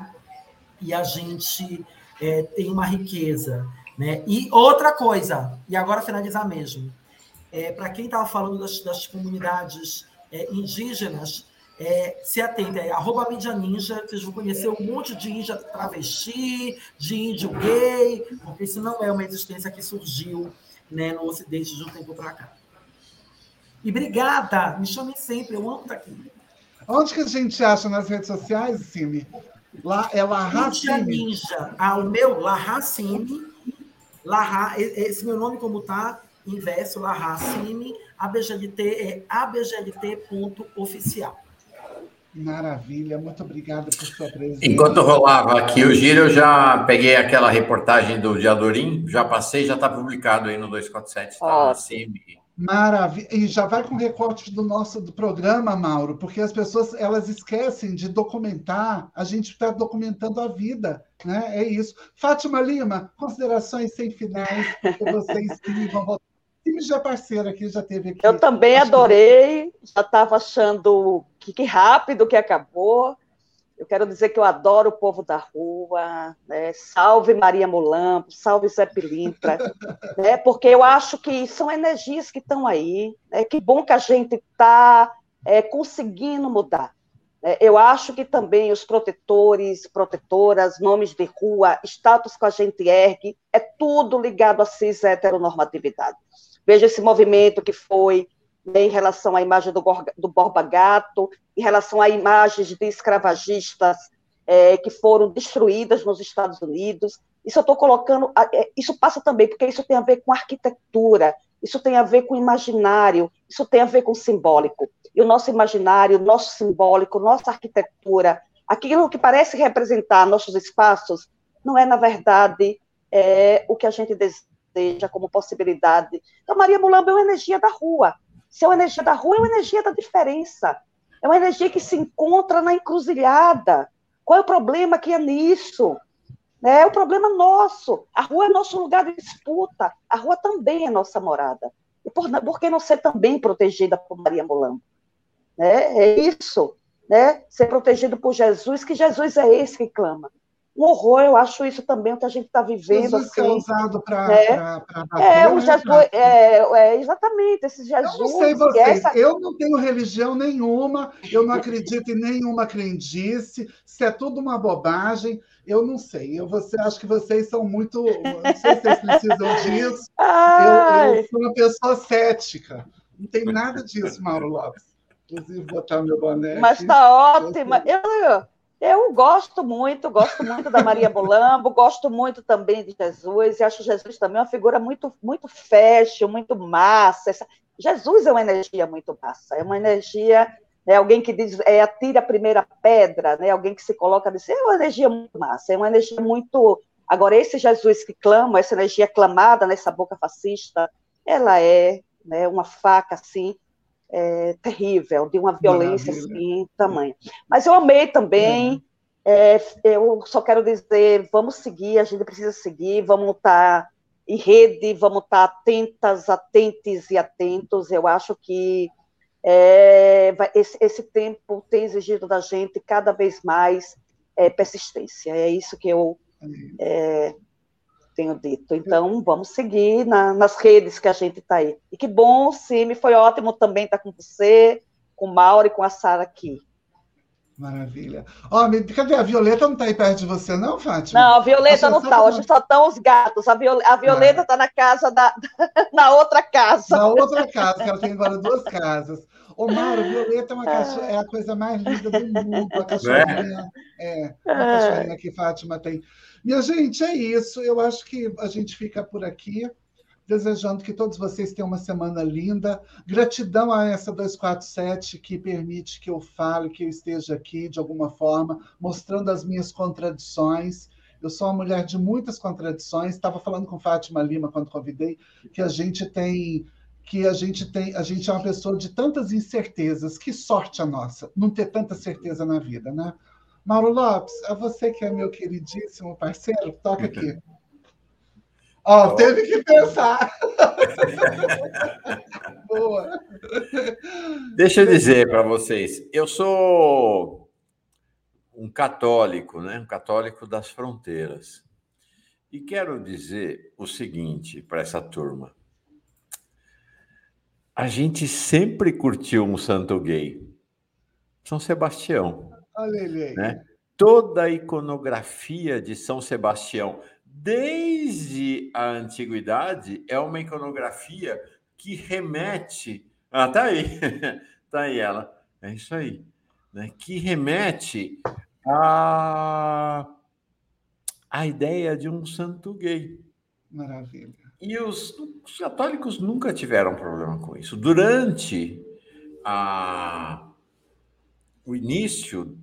e a gente é, tem uma riqueza. Né? E outra coisa, e agora finalizar mesmo, é, para quem estava falando das, das comunidades é, indígenas, é, se atente aí, arroba mídia ninja, vocês vão conhecer um monte de índia travesti, de índio gay, porque isso não é uma existência que surgiu né, no Ocidente de um tempo para cá. E obrigada, me chamem sempre, eu amo estar aqui. Onde que a gente acha nas redes sociais, Cime? Lá é Larracine. Ninja. Ah, o meu, Larracine. Larra, esse meu nome como tá, inverso, Larracine. ABGLT é abglt.oficial. Maravilha, muito obrigada por sua presença. Enquanto rolava aqui o giro, eu já peguei aquela reportagem do Diadorim, já passei, já está publicado aí no 247, está. Maravilha. E já vai com recortes do nosso do programa, Mauro, porque as pessoas elas esquecem de documentar. A gente está documentando a vida, né? É isso. Fátima Lima, considerações sem finais, que vocês que vão voltar. Sim, já é parceira aqui, já teve aqui. Eu também adorei, já estava achando que, que rápido que acabou. Eu quero dizer que eu adoro o povo da rua, né? salve Maria Mulambo, salve Zé Pilintra, né? porque eu acho que são energias que estão aí. Né? Que bom que a gente está é, conseguindo mudar. Né? Eu acho que também os protetores, protetoras, nomes de rua, status que a gente ergue, é tudo ligado à cis heteronormatividade. Veja esse movimento que foi né, em relação à imagem do, do Borba Gato, em relação a imagens de escravagistas é, que foram destruídas nos Estados Unidos. Isso eu estou colocando, é, isso passa também, porque isso tem a ver com arquitetura, isso tem a ver com imaginário, isso tem a ver com simbólico. E o nosso imaginário, o nosso simbólico, nossa arquitetura, aquilo que parece representar nossos espaços, não é, na verdade, é, o que a gente deseja como possibilidade. Então, Maria Mulamba é uma energia da rua. Se é uma energia da rua, é uma energia da diferença. É uma energia que se encontra na encruzilhada. Qual é o problema que é nisso? É o problema nosso. A rua é nosso lugar de disputa. A rua também é nossa morada. E por, por que não ser também protegida por Maria Molambo? Né? É isso. Né? Ser protegido por Jesus, que Jesus é esse que clama um horror, eu acho isso também o que a gente está vivendo. Assim, é usado para né? É, o né, Jesus, é, é, exatamente, esse Jesus. Eu não sei vocês, essa... eu não tenho religião nenhuma, eu não acredito em nenhuma crendice, se é tudo uma bobagem, eu não sei. Eu você, acho que vocês são muito. Não sei se vocês precisam disso. Eu, eu sou uma pessoa cética. Não tem nada disso, Mauro Lopes. Inclusive, botar meu boné. Mas está ótima. Eu, eu gosto muito, gosto muito da Maria Bolambo, gosto muito também de Jesus, e acho Jesus também uma figura muito, muito fashion, muito massa. Essa... Jesus é uma energia muito massa, é uma energia, né, alguém que diz, é, atira a primeira pedra, né, alguém que se coloca diz, é uma energia muito massa, é uma energia muito. Agora, esse Jesus que clama, essa energia clamada nessa boca fascista, ela é né, uma faca assim é, terrível, de uma violência assim, tamanho. Mas eu amei também. É. eu só quero dizer, vamos seguir, a gente precisa seguir, vamos estar em rede, vamos estar atentas, atentes e atentos. Eu acho que é, esse, esse, tempo tem exigido da gente cada vez mais é, persistência. É isso que eu tenho dito. Então, vamos seguir na, nas redes que a gente está aí. E que bom, Simi, foi ótimo também estar com você, com o Mauro e com a Sara aqui. Maravilha. Ó, oh, cadê a Violeta? Não está aí perto de você, não, Fátima? Não, a Violeta não está. Hoje só estão os gatos. A, Viol... a Violeta está ah. na casa da. na outra casa. Na outra casa, que ela tem agora duas casas. Ô, Mauro, Violeta é, uma cachorra, é a coisa mais linda do mundo. A cachorrinha. É, é a cachorrinha que Fátima tem. Minha gente, é isso. Eu acho que a gente fica por aqui, desejando que todos vocês tenham uma semana linda. Gratidão a essa 247 que permite que eu fale, que eu esteja aqui de alguma forma, mostrando as minhas contradições. Eu sou uma mulher de muitas contradições. Estava falando com Fátima Lima quando convidei que a gente tem que a gente tem, a gente é uma pessoa de tantas incertezas. Que sorte a nossa, não ter tanta certeza na vida, né? Mauro Lopes, a você que é meu queridíssimo parceiro, toca aqui. Ó, oh, teve que pensar. Boa. Deixa eu dizer para vocês, eu sou um católico, né? Um católico das fronteiras. E quero dizer o seguinte para essa turma. A gente sempre curtiu um santo gay. São Sebastião. Olha. Né? Toda a iconografia de São Sebastião, desde a antiguidade, é uma iconografia que remete. Ah, tá aí. tá aí ela. É isso aí. Né? Que remete a a ideia de um santo gay. Maravilha. E os, os, católicos nunca tiveram problema com isso. Durante a, o início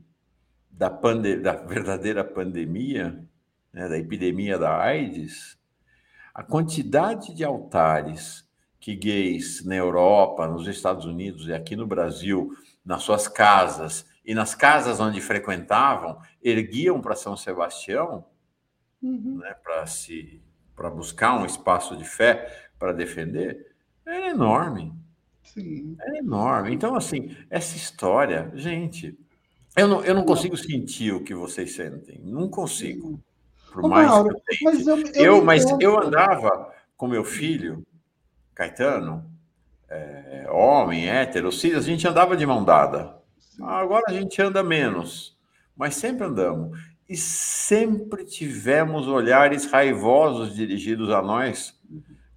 da, pande da verdadeira pandemia, né, da epidemia da AIDS, a quantidade de altares que gays na Europa, nos Estados Unidos e aqui no Brasil, nas suas casas e nas casas onde frequentavam, erguiam para São Sebastião, uhum. né, para se para buscar um espaço de fé para defender, é enorme. Sim. É enorme. Então, assim, essa história, gente, eu não, eu não consigo sentir o que vocês sentem. Não consigo. Por Ô, mais Mauro, que eu mas eu, eu, Eu, mas entendo. eu andava com meu filho, Caetano, é, homem, hétero, cis, a gente andava de mão dada. Agora a gente anda menos, mas sempre andamos. E sempre tivemos olhares raivosos dirigidos a nós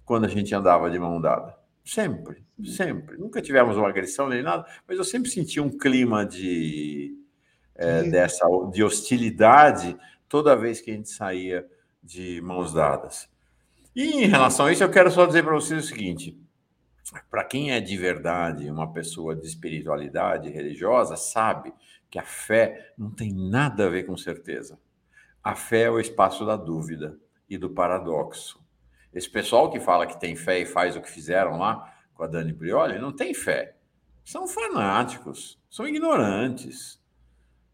quando a gente andava de mão dada. Sempre, sempre. Nunca tivemos uma agressão nem nada, mas eu sempre senti um clima de, é, De- dessa, de hostilidade toda vez que a gente saía de mãos dadas. E em relação a isso, eu quero só dizer para vocês o seguinte: para quem é de verdade uma pessoa de espiritualidade religiosa, sabe que a fé não tem nada a ver com certeza. A fé é o espaço da dúvida e do paradoxo. Esse pessoal que fala que tem fé e faz o que fizeram lá com a Dani Prioli, não tem fé. São fanáticos, são ignorantes.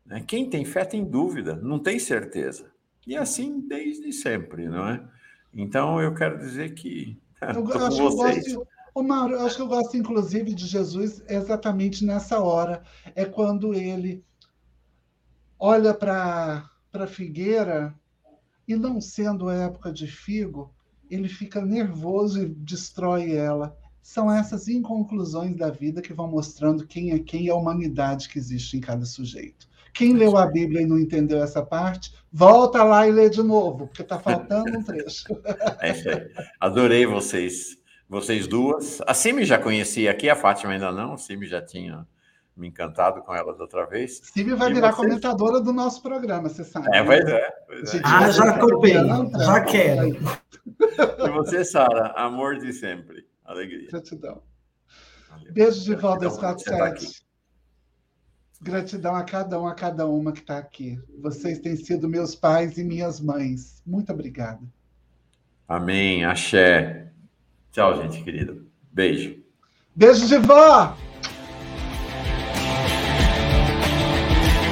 Né? Quem tem fé tem dúvida, não tem certeza. E assim desde sempre, não é? Então eu quero dizer que Eu acho que eu gosto, Ô, Mauro, eu acho que eu gosto, inclusive, de Jesus exatamente nessa hora. É quando ele olha para a figueira e, não sendo época de figo, ele fica nervoso e destrói ela. São essas inconclusões da vida que vão mostrando quem é quem e a humanidade que existe em cada sujeito. Quem leu a Bíblia e não entendeu essa parte, volta lá e lê de novo, porque está faltando um trecho. É isso aí. Adorei vocês, vocês duas. A Simi já conhecia aqui, a Fátima ainda não. A Simi já tinha me encantado com ela da outra vez. Steve vai E virar vocês? comentadora do nosso programa, você sabe. É, né? pois é. Pois é. Ah, já pilantra. já quero. E você, Sara, amor de sempre. Alegria. Gratidão. Beijo de volta Gratidão às por você estar aqui. 47. Gratidão a cada um, a cada uma que está aqui. Vocês têm sido meus pais e minhas mães. Muito obrigada. Amém. Axé. Tchau, gente querida. Beijo. Beijo de vó!